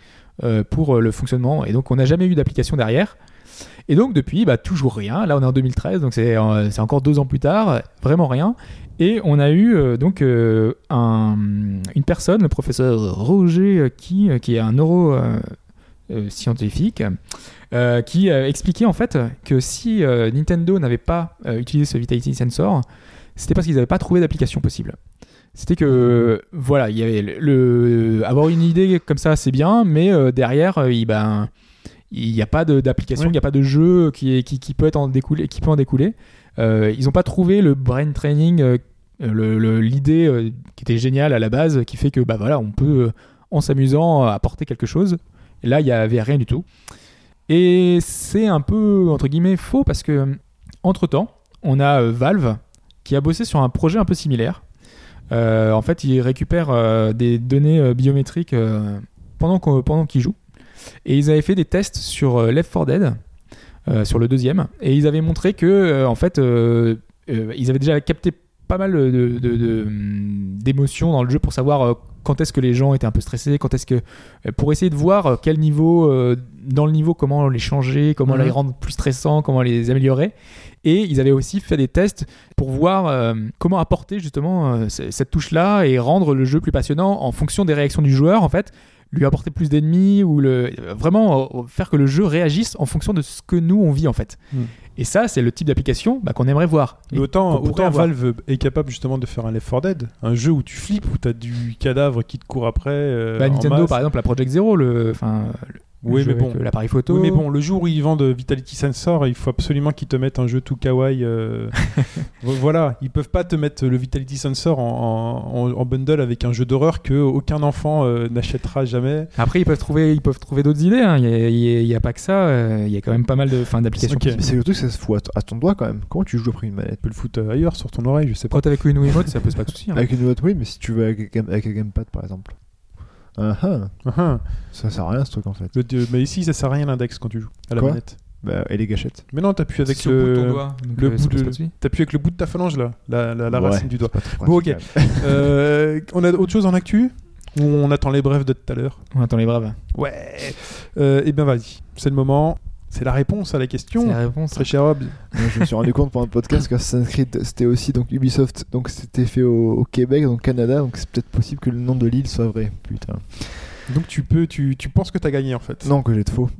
pour le fonctionnement, et donc on n'a jamais eu d'application derrière. Et donc depuis, bah, toujours rien. Là on est en 2013, donc c'est encore deux ans plus tard, vraiment rien. Et on a eu euh, donc euh, un- une personne, le professeur Roger, euh, qui, qui est un neuro euh, qui a expliqué en fait que si Nintendo n'avait pas utilisé ce Vitality Sensor, c'était parce qu'ils n'avaient pas trouvé d'application possible. C'était que voilà, il y avait le, le- avoir une idée comme ça, c'est bien, mais derrière, il ben il n'y a pas d'application, il n'y a pas de jeu qui, est- qui, qui peut être en découler, qui peut en découler. Euh, ils n'ont pas trouvé le brain training euh, L'idée euh, qui était géniale à la base, qui fait que bah voilà, on peut, en s'amusant, apporter quelque chose. Et là, il y avait rien du tout. Et c'est un peu entre guillemets faux parce que entre temps, on a Valve qui a bossé sur un projet un peu similaire. En fait, ils récupèrent des données biométriques pendant qu'ils jouent. Et ils avaient fait des tests sur Left 4 Dead, sur le deuxième, et ils avaient montré que, euh, en fait, euh, euh, ils avaient déjà capté pas mal de- de- de- d'émotions dans le jeu pour savoir euh, quand est-ce que les gens étaient un peu stressés, quand est-ce que euh, pour essayer de voir euh, quel niveau euh, dans le niveau comment les changer, comment Mhm. les rendre plus stressants, comment les améliorer. Et ils avaient aussi fait des tests pour voir euh, comment apporter justement euh, cette touche-là et rendre le jeu plus passionnant en fonction des réactions du joueur en fait lui apporter plus d'ennemis ou le vraiment euh, faire que le jeu réagisse en fonction de ce que nous on vit en fait. Mm. Et ça c'est le type d'application bah, qu'on aimerait voir. Et autant, autant. Valve est capable justement de faire un Left 4 Dead, un jeu où tu flippes, où tu as du cadavre qui te court après. euh, Bah, en Nintendo masse. par exemple la Project Zero le enfin le Oui, mais bon. euh, l'appareil photo. Oui, mais bon, le jour où ils vendent Vitality Sensor, il faut absolument qu'ils te mettent un jeu tout kawaii. euh, *laughs* vo- voilà, ils peuvent pas te mettre le Vitality Sensor en, en- en bundle avec un jeu d'horreur que aucun enfant euh, n'achètera jamais. Après ils peuvent trouver ils peuvent trouver d'autres idées. hein. Il y a- pas que ça. Il y a quand même pas mal de enfin, d'applications. Ok. Mais c'est le truc, ça se fout à, ton doigt quand même. Comment tu joues après une manette? Tu peux le foutre ailleurs sur ton oreille, je sais pas. Quand avec une Wiimote ça pose pas de souci. hein. Avec une Wiimote, oui, mais si tu veux avec, avec un gamepad par exemple. Ah, ah. ça sert à rien ce truc en fait. Le- mais ici, ça sert à rien l'index quand tu joues à la Quoi manette. Bah, et les gâchettes. Mais non, t'appuies avec le bout de ton le, doigt, le euh, bout de- t'appuies avec le bout de ta phalange là, la, la- la Ouais. racine du doigt. Bon, ok. Euh, on a autre chose en actu? Ou on attend les brefs de tout à l'heure? On attend les braves. Ouais. Euh, eh bien, vas-y. C'est le moment. C'est la réponse à la C'est question. la réponse. Très cher. Moi, je me suis rendu compte pendant le podcast qu'Assassin's Creed c'était aussi donc Ubisoft, donc c'était fait au, au Québec, donc Canada, donc c'est peut-être possible que le nom de l'île soit vrai. Putain. Donc tu peux, tu, tu penses que t'as gagné en fait Non, que j'ai de faux. *laughs*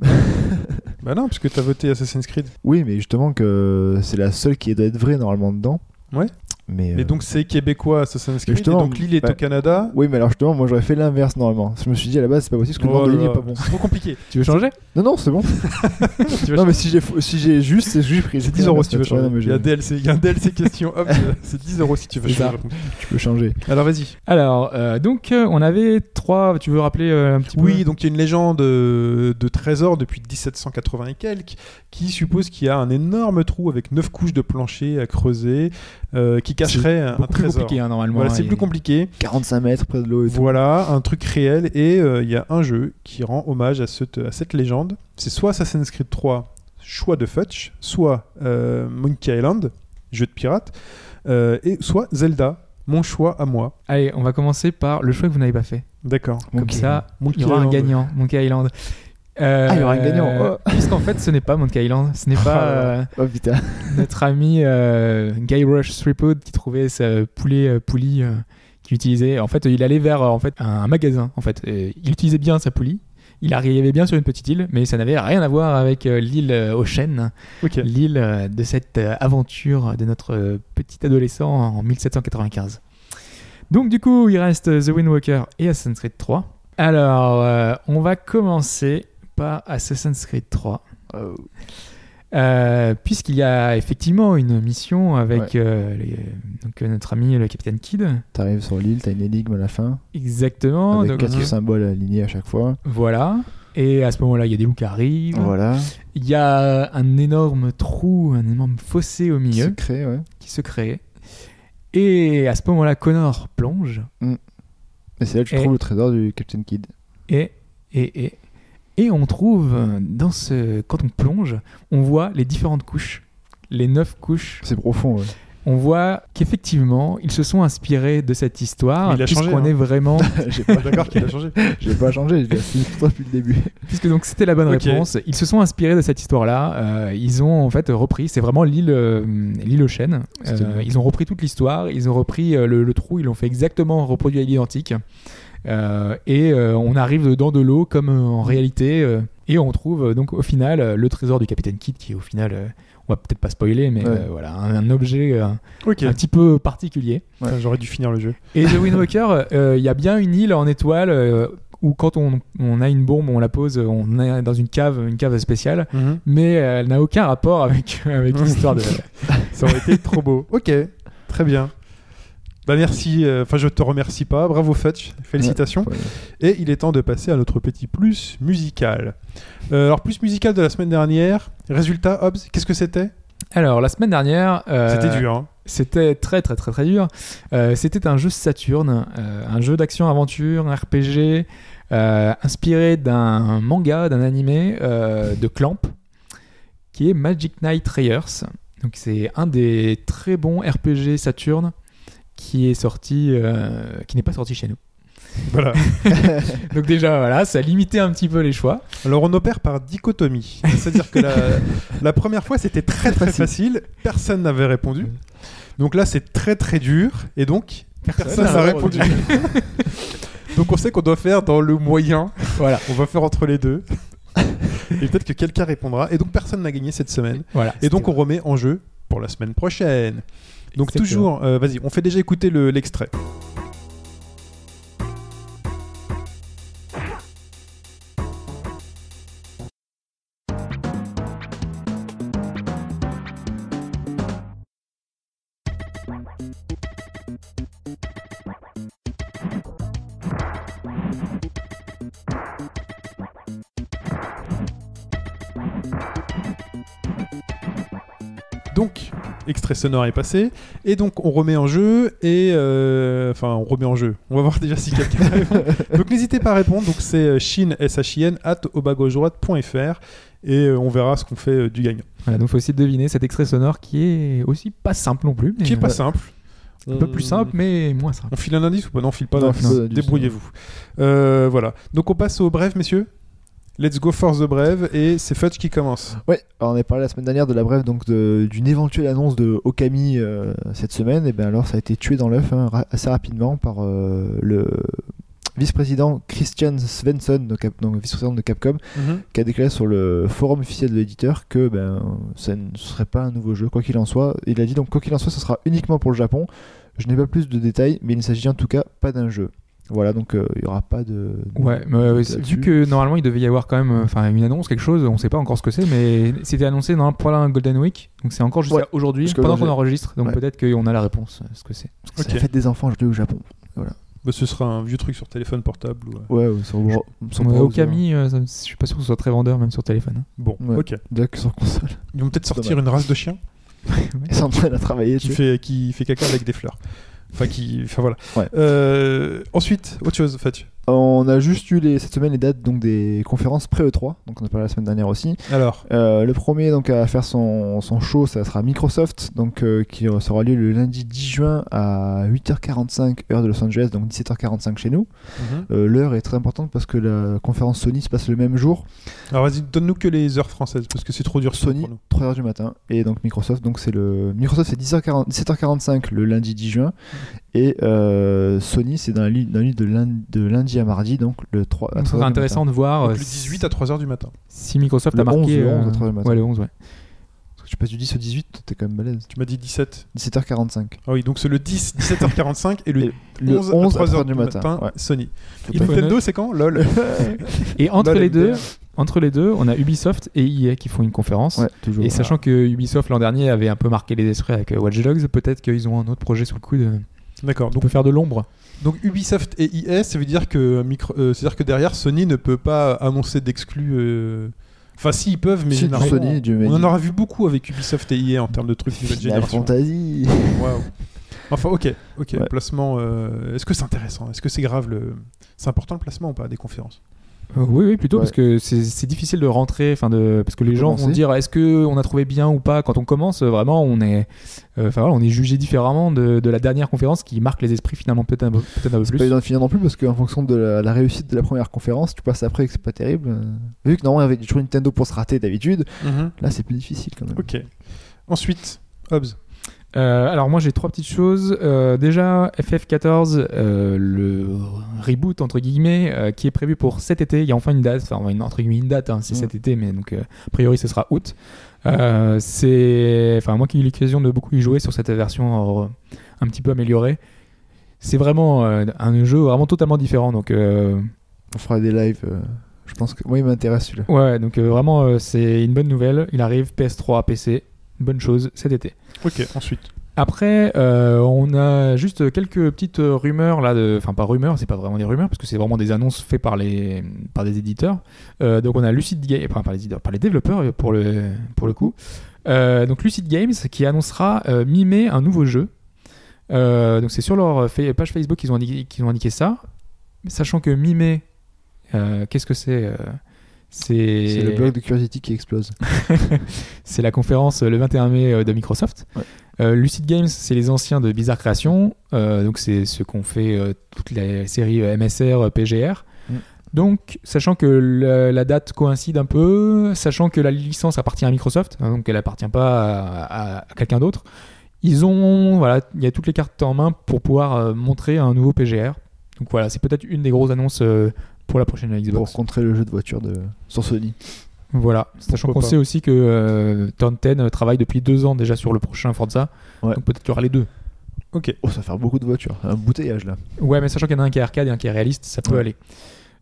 Bah non, parce que t'as voté Assassin's Creed. Oui, mais justement que c'est la seule qui doit être vraie normalement dedans. Ouais. Mais, Mais euh, donc c'est québécois Assassin's Creed. Et justement, donc l'île est bah, au Canada. Oui, mais alors justement, moi j'aurais fait l'inverse normalement. Je me suis dit à la base, c'est pas possible parce que le Oh nom de l'île est pas bon. C'est trop compliqué. *laughs* Tu veux changer? Non, non, c'est bon. *laughs* Tu veux non, mais si j'ai si j'ai juste, c'est juste pris. C'est 10 *laughs* euros si tu veux changer. Il y a DLC, il y a un DLC question. Hop, c'est 10 euros si tu veux changer. Tu peux changer. Alors vas-y. Alors, euh, donc, euh, on avait trois. Tu veux rappeler euh, un petit peu? Oui, donc il y a une légende de trésor depuis 1780 et quelques qui suppose qu'il y a un énorme trou avec 9 couches de plancher à creuser euh, qui cacherait un, un plus trésor. compliqué hein, normalement. Voilà, c'est plus compliqué. 45 mètres près de l'eau et tout. Voilà, un truc réel. Et euh, il y a un jeu qui rend hommage à cette, à cette légende. C'est soit Assassin's Creed 3, choix de Futch, soit euh, Monkey Island, jeu de pirate, euh, et soit Zelda, mon choix à moi. Allez, on va commencer par le choix que vous n'avez pas fait. D'accord. Comme Monkey ça, Monkey il y aura un Island. gagnant, Monkey Island. Euh, Ah, il y aura un gagnant, oh. *laughs* Puisqu'en fait, ce n'est pas Monkey Island. Ce n'est Ah, pas euh, Oh putain. notre ami euh, Guy Rush Threepwood qui trouvait sa poulet euh, poulie euh, qu'il utilisait. En fait, il allait vers euh, en fait, un, magasin. En fait. Et il utilisait bien sa poulie. Il arrivait bien sur une petite île, mais ça n'avait rien à voir avec euh, l'île euh, aux chênes, l'île euh, de cette euh, aventure de notre euh, petit adolescent en 1795. Donc du coup, il reste The Wind Walker et Assassin's Creed 3. Alors, euh, on va commencer par Assassin's Creed 3. Oh. Euh, Puisqu'il y a effectivement une mission avec Ouais. euh, les- donc, euh, notre ami le capitaine Kidd. T'arrives sur l'île, t'as une énigme à la fin, Exactement. avec donc, quatre symboles alignés à chaque fois. voilà. Et à ce moment-là, il y a des loups qui arrivent. Voilà. Il y a un énorme trou, un énorme fossé au milieu ouais. qui se crée. Et à ce moment-là, Connor plonge. Et c'est là que tu Et- trouves le trésor du Captain Kidd. Et, et, et, et on trouve dans ce. Quand on plonge, on voit les différentes couches. Les neuf couches. C'est profond, ouais. On voit qu'effectivement, ils se sont inspirés de cette histoire. Il a changé, Puisqu'on hein. est vraiment. *laughs* j'ai pas, *laughs* D'accord qu'il a changé. j'ai pas changé, toi depuis le début. puisque donc c'était la bonne réponse. Ils se sont inspirés de cette histoire-là. Euh, ils ont en fait repris. C'est vraiment l'île, euh, l'île aux chênes. Euh, bon. ils ont repris toute l'histoire. Ils ont repris euh, le, le trou. Ils l'ont fait exactement reproduit à l'identique. Euh, et euh, on arrive dedans de l'eau comme euh, en réalité. euh, et on trouve euh, donc au final euh, le trésor du capitaine Kidd qui est au final. euh, on va peut-être pas spoiler, mais Ouais. euh, voilà, un, un objet euh, un petit peu particulier. J'aurais dû finir le jeu. Et The Wind Walker, euh, il y a bien une île en étoile euh, où quand on, on a une bombe, on la pose, on est dans une cave, une cave spéciale, mais euh, elle n'a aucun rapport avec, *laughs* avec l'histoire de. *laughs* Ça aurait été trop beau. Ok, très bien. Bah merci, euh, enfin je te remercie pas, bravo Fetch, félicitations. Ouais. Et il est temps de passer à notre petit plus musical. Euh, alors plus musical de la semaine dernière, résultat Hobbs, qu'est-ce que c'était? Alors, la semaine dernière. euh, C'était dur, hein C'était très très très très dur. Euh, c'était un jeu Saturn, euh, un jeu d'action-aventure, un RPG, euh, inspiré d'un manga, d'un animé euh, de Clamp, qui est Magic Knight Rayers. Donc c'est un des très bons RPG Saturn qui est sorti, euh, qui n'est pas sorti chez nous. *laughs* Voilà. *laughs* Donc déjà voilà, ça a limité un petit peu les choix. Alors on opère par dichotomie, c'est-à-dire que la, la première fois c'était très très facile, personne n'avait répondu. Donc là c'est très très dur et donc personne n'a n'a répondu. *laughs* donc on sait qu'on doit faire dans le moyen. Voilà. On va faire entre les deux. Et peut-être que quelqu'un répondra. Et donc personne n'a gagné cette semaine. Voilà. Et donc on remet en jeu pour la semaine prochaine. Donc Exactement. toujours, euh, vas-y, on fait déjà écouter le- l'extrait. Extrait sonore est passé. Et donc, on remet en jeu. Et. euh, Enfin, on remet en jeu. On va voir déjà si quelqu'un *laughs* répond. Donc, n'hésitez pas à répondre. Donc, c'est euh, shin, S-H-I-N, at obagauche-droite.fr. Et euh, on verra ce qu'on fait euh, du gagnant. Voilà, donc faut aussi deviner cet extrait sonore qui est aussi pas simple non plus. mais, Qui est pas simple. Un peu plus simple, mais moins simple. On file un indice ou pas? Non, on file pas Non, d'indice. on file pas d'indice, Débrouillez-vous. Euh, voilà. Donc, on passe au bref, messieurs. Let's go for the brève. Et c'est Fudge qui commence. Ouais, alors on a parlé la semaine dernière de la brève donc d'une éventuelle annonce de Okami euh, cette semaine, et bien alors ça a été tué dans l'œuf hein, ra- assez rapidement par euh, le vice-président Christian Svensson, donc, vice-président de Capcom, qui a déclaré sur le forum officiel de l'éditeur que ben ça ne serait pas un nouveau jeu quoi qu'il en soit. Il a dit donc quoi qu'il en soit, ce sera uniquement pour le Japon. Je n'ai pas plus de détails, mais il ne s'agit en tout cas pas d'un jeu. Voilà, donc euh, il n'y aura pas de. Ouais, mais euh, vu que normalement il devait y avoir quand même euh, enfin une annonce, quelque chose, on sait pas encore ce que c'est, mais c'était annoncé dans pendant un Golden Week, donc c'est encore jusqu'à Ouais, aujourd'hui, pendant qu'on enregistre, donc Ouais. peut-être qu'on a la réponse, euh, ce que c'est. Parce que c'est Ok. la fête des enfants aujourd'hui au Japon. Bah, ce sera un vieux truc sur téléphone portable. ou, Ouais, ouais, sur, sur Ouais, browser. Okami, euh, ça- je suis pas sûr que ce soit très vendeur même sur téléphone. hein. Bon, Ouais. ok. Que sur console. Ils vont peut-être sortir Dommage. une race de chiens *laughs* Ils sont en train de travailler qui fait, qui fait caca avec des fleurs. Enfin, qui. Enfin, voilà. Ouais. Euh, ensuite, autre chose, Fetch. On a juste eu les, cette semaine les dates donc, des conférences pré-E3, donc on a parlé la semaine dernière aussi. Alors, Euh, le premier donc, à faire son, son show, ça sera Microsoft, donc, euh, qui sera lieu le lundi 10 juin à 8h45 heure de Los Angeles, donc 17h45 chez nous. Euh, L'heure est très importante parce que la conférence Sony se passe le même jour, alors vas-y, donne-nous que les heures françaises parce que c'est trop dur Sony pour nous. 3h du matin, et donc Microsoft, donc c'est le Microsoft c'est 10h40 17h45 le lundi 10 juin, et euh, Sony c'est dans la nuit, dans la nuit de, lundi, de lundi à mardi, donc le 3 à Donc, 3h ça serait du intéressant matin. de voir Donc, euh, le 18 à 3h du matin. si Microsoft Le a marqué 11, le 11 à euh, 3h du matin. ouais, le 11, ouais. Parce que tu passes du 10 au 18, t'es quand même balèze. Tu m'as dit 17. 17h45. Ah oui, donc c'est le 10, 17h45 et le Et le 11, 11 à 3h 3h du matin, ouais. Sony. Il faut Nintendo, c'est quand? LOL. *laughs* Et entre Lol les deux, entre les deux, on a Ubisoft et EA qui font une conférence. Ouais, toujours. Et sachant que Ubisoft l'an dernier avait un peu marqué les esprits avec euh, Watch Dogs, peut-être qu'ils ont un autre projet sous le coude. Euh, D'accord. On Donc, peut faire de l'ombre. donc Ubisoft et EA, ça veut dire que micro, euh, c'est-à-dire que derrière Sony ne peut pas annoncer d'exclus. euh, Enfin, si ils peuvent, mais généralement, Sony, on en aura vu beaucoup avec Ubisoft et EA en termes de trucs nouvelle Final génération. Fantasy. Waouh. Enfin, ok, ok. Ouais. Placement. euh, Est-ce que c'est intéressant? Est-ce que c'est grave le C'est important le placement ou pas des conférences? Euh, oui, oui, plutôt Ouais. parce que c'est difficile de rentrer, enfin de parce que les gens vont Commencer. dire est-ce que on a trouvé bien ou pas? Quand on commence. Vraiment, on est, euh, enfin voilà, on est jugé différemment de, de la dernière conférence qui marque les esprits finalement peut-être un, peu- peut-être un peu C'est pas plus. évident de finir non plus parce qu'en fonction de la, la réussite de la première conférence, tu passes après et que c'est pas terrible. euh, Vu que normalement il y avait toujours Nintendo pour se rater d'habitude, là c'est plus difficile quand même. Ok. Ensuite, Hobbs. Euh, alors moi j'ai trois petites choses. Euh, déjà FF14, euh, le reboot entre guillemets, qui est prévu pour cet été. Il y a enfin une date, enfin une, entre guillemets une date, hein, c'est Mm. cet été, mais donc a priori ce sera août. C'est, enfin moi qui ai eu l'occasion de beaucoup y jouer sur cette version un petit peu améliorée. C'est vraiment un jeu vraiment totalement différent. Donc On fera des lives. je pense que moi il m'intéresse celui-là. ouais, donc vraiment c'est une bonne nouvelle. Il arrive PS3, PC, bonne chose cet été. Ok. Ensuite. Après, euh, on a juste quelques petites rumeurs là, de... enfin pas rumeurs, c'est pas vraiment des rumeurs parce que c'est vraiment des annonces faites par les par des éditeurs. Euh, donc on a Lucid Games, enfin par les éditeurs, par les développeurs pour le pour le coup. Euh, donc Lucid Games qui annoncera euh, mi-mai un nouveau jeu. Euh, donc c'est sur leur page Facebook qu'ils ont indiqué, qu'ils ont indiqué ça, sachant que mi-mai, euh, qu'est-ce que c'est euh, C'est le blog de Curiosity qui explose. *laughs* c'est la conférence euh, le 21 mai euh, de Microsoft. Ouais. Euh, Lucid Games, c'est les anciens de Bizarre Création. Euh, donc, c'est ceux qu'on fait euh, toutes les séries MSR, PGR. Mm. Donc, sachant que la date coïncide un peu, sachant que la licence appartient à Microsoft, hein, donc elle appartient pas à, à- à quelqu'un d'autre, ils ont, voilà, il y a toutes les cartes en main pour pouvoir montrer un nouveau PGR. Donc voilà, c'est peut-être une des grosses annonces pour la prochaine Pour Xbox. contrer le jeu de voiture de... sur Sony. Voilà, sachant qu'on sait aussi que euh, Turn 10 euh, travaille depuis deux ans déjà sur le prochain Forza, Ouais. donc peut-être qu'il y aura les deux. Ok. Oh, ça va faire beaucoup de voitures. Un bouteillage là. Ouais, mais sachant qu'il y en a un qui est arcade et un qui est réaliste, ça peut Ouais. aller.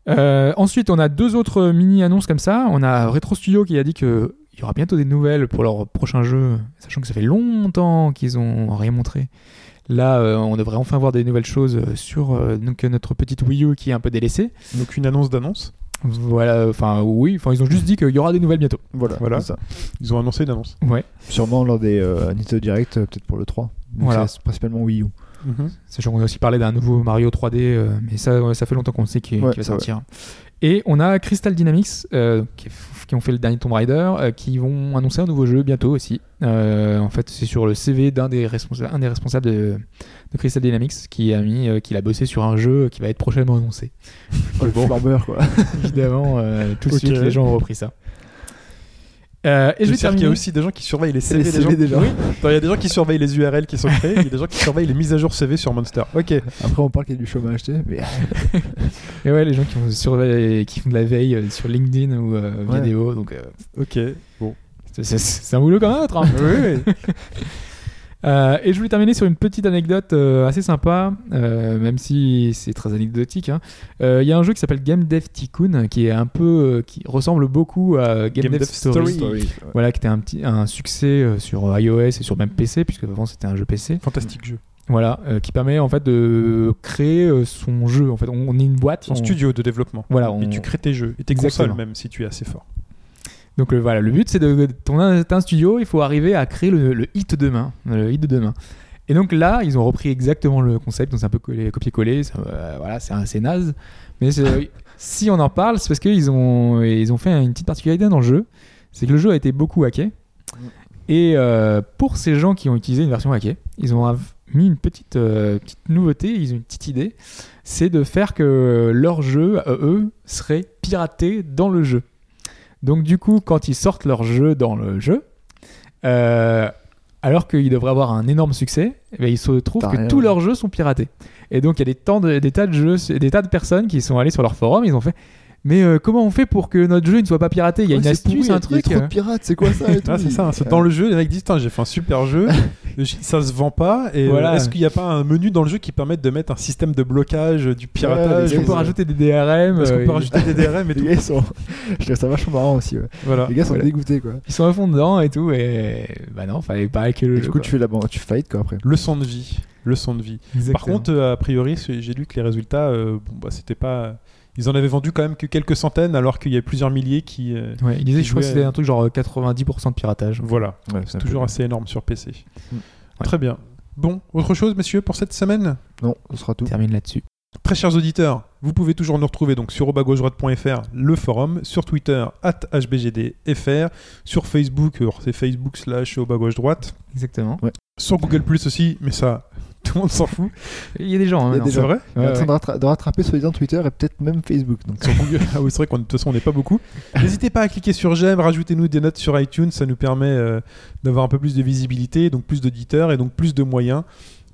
Euh, ensuite, on a deux autres mini-annonces comme ça. On a Retro Studio qui a dit qu'il y aura bientôt des nouvelles pour leur prochain jeu, sachant que ça fait longtemps qu'ils ont rien montré. Là, euh, on devrait enfin voir des nouvelles choses euh, sur euh, donc, notre petite Wii U qui est un peu délaissée. Donc une annonce d'annonce. Voilà, enfin oui, enfin ils ont juste dit qu'il y aura des nouvelles bientôt. Voilà. Voilà. c'est ça. Ils ont annoncé une annonce. Ouais. Sûrement lors des euh, Nintendo Direct, peut-être pour le 3. Donc Voilà. principalement Wii U. Sachant qu'on a aussi parlé d'un nouveau Mario 3D, euh, mais ça, ça fait longtemps qu'on sait qu'il Ouais, va sortir. Et on a Crystal Dynamics, euh, qui, qui ont fait le dernier Tomb Raider, euh, qui vont annoncer un nouveau jeu bientôt aussi. Euh, en fait, c'est sur le CV d'un des, responsa- un des responsables de, de Crystal Dynamics qui a mis, euh, qu'il a bossé sur un jeu qui va être prochainement annoncé. Oh, le flambeur quoi. *laughs* Évidemment, euh, tout de suite, les gens ont repris ça. Euh, et je veux dire qu'il y a aussi des gens qui surveillent les CV, Les des gens. Oui. Il y a des gens qui surveillent les URL qui sont créés, il y a des gens qui surveillent les mises à jour CV sur Monster. Ok. Après, on parle qu'il y a du chômage, tu sais, mais *laughs* Et ouais, les gens qui surveiller- qui font de la veille euh, sur LinkedIn ou euh, Ouais. vidéo, donc euh, Ok. Bon. c'est- un boulot comme un autre. hein. oui, oui. *laughs* Euh, et je voulais terminer sur une petite anecdote euh, assez sympa, euh, même si c'est très anecdotique. hein. Euh, Il y a un jeu qui s'appelle Game Dev Tycoon qui est un peu, euh, qui ressemble beaucoup à Game, Game Dev, Dev Story. Story. Voilà, qui était un petit, un succès euh, sur iOS et sur même PC, puisque avant c'était un jeu PC. Fantastique jeu. Voilà, euh, qui permet en fait de créer euh, son jeu. En fait, on, on est une boîte. Son on- studio de développement. Voilà, Et tu crées tes jeux et tes Exactement. consoles même si tu es assez fort. Donc euh, voilà, le but c'est de ton un, studio, il faut arriver à créer le, le hit de demain, le hit de demain. Et donc là, ils ont repris exactement le concept, donc c'est un peu ça, euh, voilà, c'est assez naze. Mais *laughs* si on en parle, c'est parce qu'ils ont, ils ont fait une petite particularité dans le jeu, c'est que le jeu a été beaucoup hacké. Et euh, pour ces gens qui ont utilisé une version hackée, ils ont mis une petite, euh, petite nouveauté, ils ont une petite idée, c'est de faire que leur jeu, eux, serait piraté dans le jeu. Donc du coup, quand ils sortent leur jeu dans le jeu, euh, alors qu'ils devraient avoir un énorme succès, eh ben, il se trouve T'as que tous leurs jeux sont piratés. Et donc il y a des, temps de- des tas de jeux, des tas de personnes qui sont allées sur leur forum, ils ont fait. Mais euh, comment on fait pour que notre jeu ne soit pas piraté? Il y a Ouais, une pourri, astuce, un Il y a truc. trop de pirates, c'est quoi ça et *laughs* tout? Ah, c'est ça. c'est Dans le jeu, les mecs disent j'ai fait un super *laughs* jeu, ça se vend pas. Et euh, Voilà. est-ce qu'il n'y a pas un menu dans le jeu qui permette de mettre un système de blocage euh, du piratage les Est-ce qu'on peut gars, rajouter des DRM Est-ce qu'on euh, peut rajouter des DRM et Les tout? gars, ils sont. Je trouve ça vachement marrant aussi. ouais. Voilà. Les gars sont Voilà. dégoûtés quoi. Ils sont à fond dedans et tout, et bah non, fallait pas hacker le Et jeu. du coup, quoi. tu fais la tu fight quoi après. Leçon de vie. Leçon de vie. Par Exactement. contre, euh, a priori, j'ai lu que les résultats, euh, bon, bah, c'était pas. Ils en avaient vendu quand même que quelques centaines, alors qu'il y a plusieurs milliers qui. euh, Ouais, il disait, je crois que c'était euh, un truc genre euh, 90% de piratage. Voilà. Ouais, C'est toujours assez énorme sur PC. Mm. Très bien. Bon, autre chose, messieurs, pour cette semaine? Non, ce sera tout. On termine là-dessus. Très chers auditeurs, vous pouvez toujours nous retrouver donc sur obagauche-droite.fr, le forum, sur Twitter, at hbgdfr, sur Facebook, alors c'est Facebook slash obagauche-droite, Exactement. sur Google Plus aussi, mais ça, *laughs* tout le monde s'en fout. Il y a des gens. hein, Il y a maintenant. des C'est vrai en train de, rattra- de rattraper soi-disant Twitter et peut-être même Facebook. Donc, Sur Google. Ah oui, c'est vrai qu'on de toute façon on n'est pas beaucoup. N'hésitez pas à cliquer sur j'aime, rajoutez-nous des notes sur iTunes, ça nous permet euh, d'avoir un peu plus de visibilité, donc plus d'auditeurs et donc plus de moyens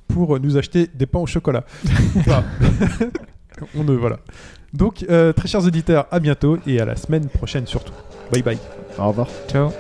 pour euh, nous acheter des pains au chocolat. *laughs* Voilà. *laughs* on ne voilà. Donc euh, très chers auditeurs, à bientôt et à la semaine prochaine surtout. Bye bye. au revoir. Ciao.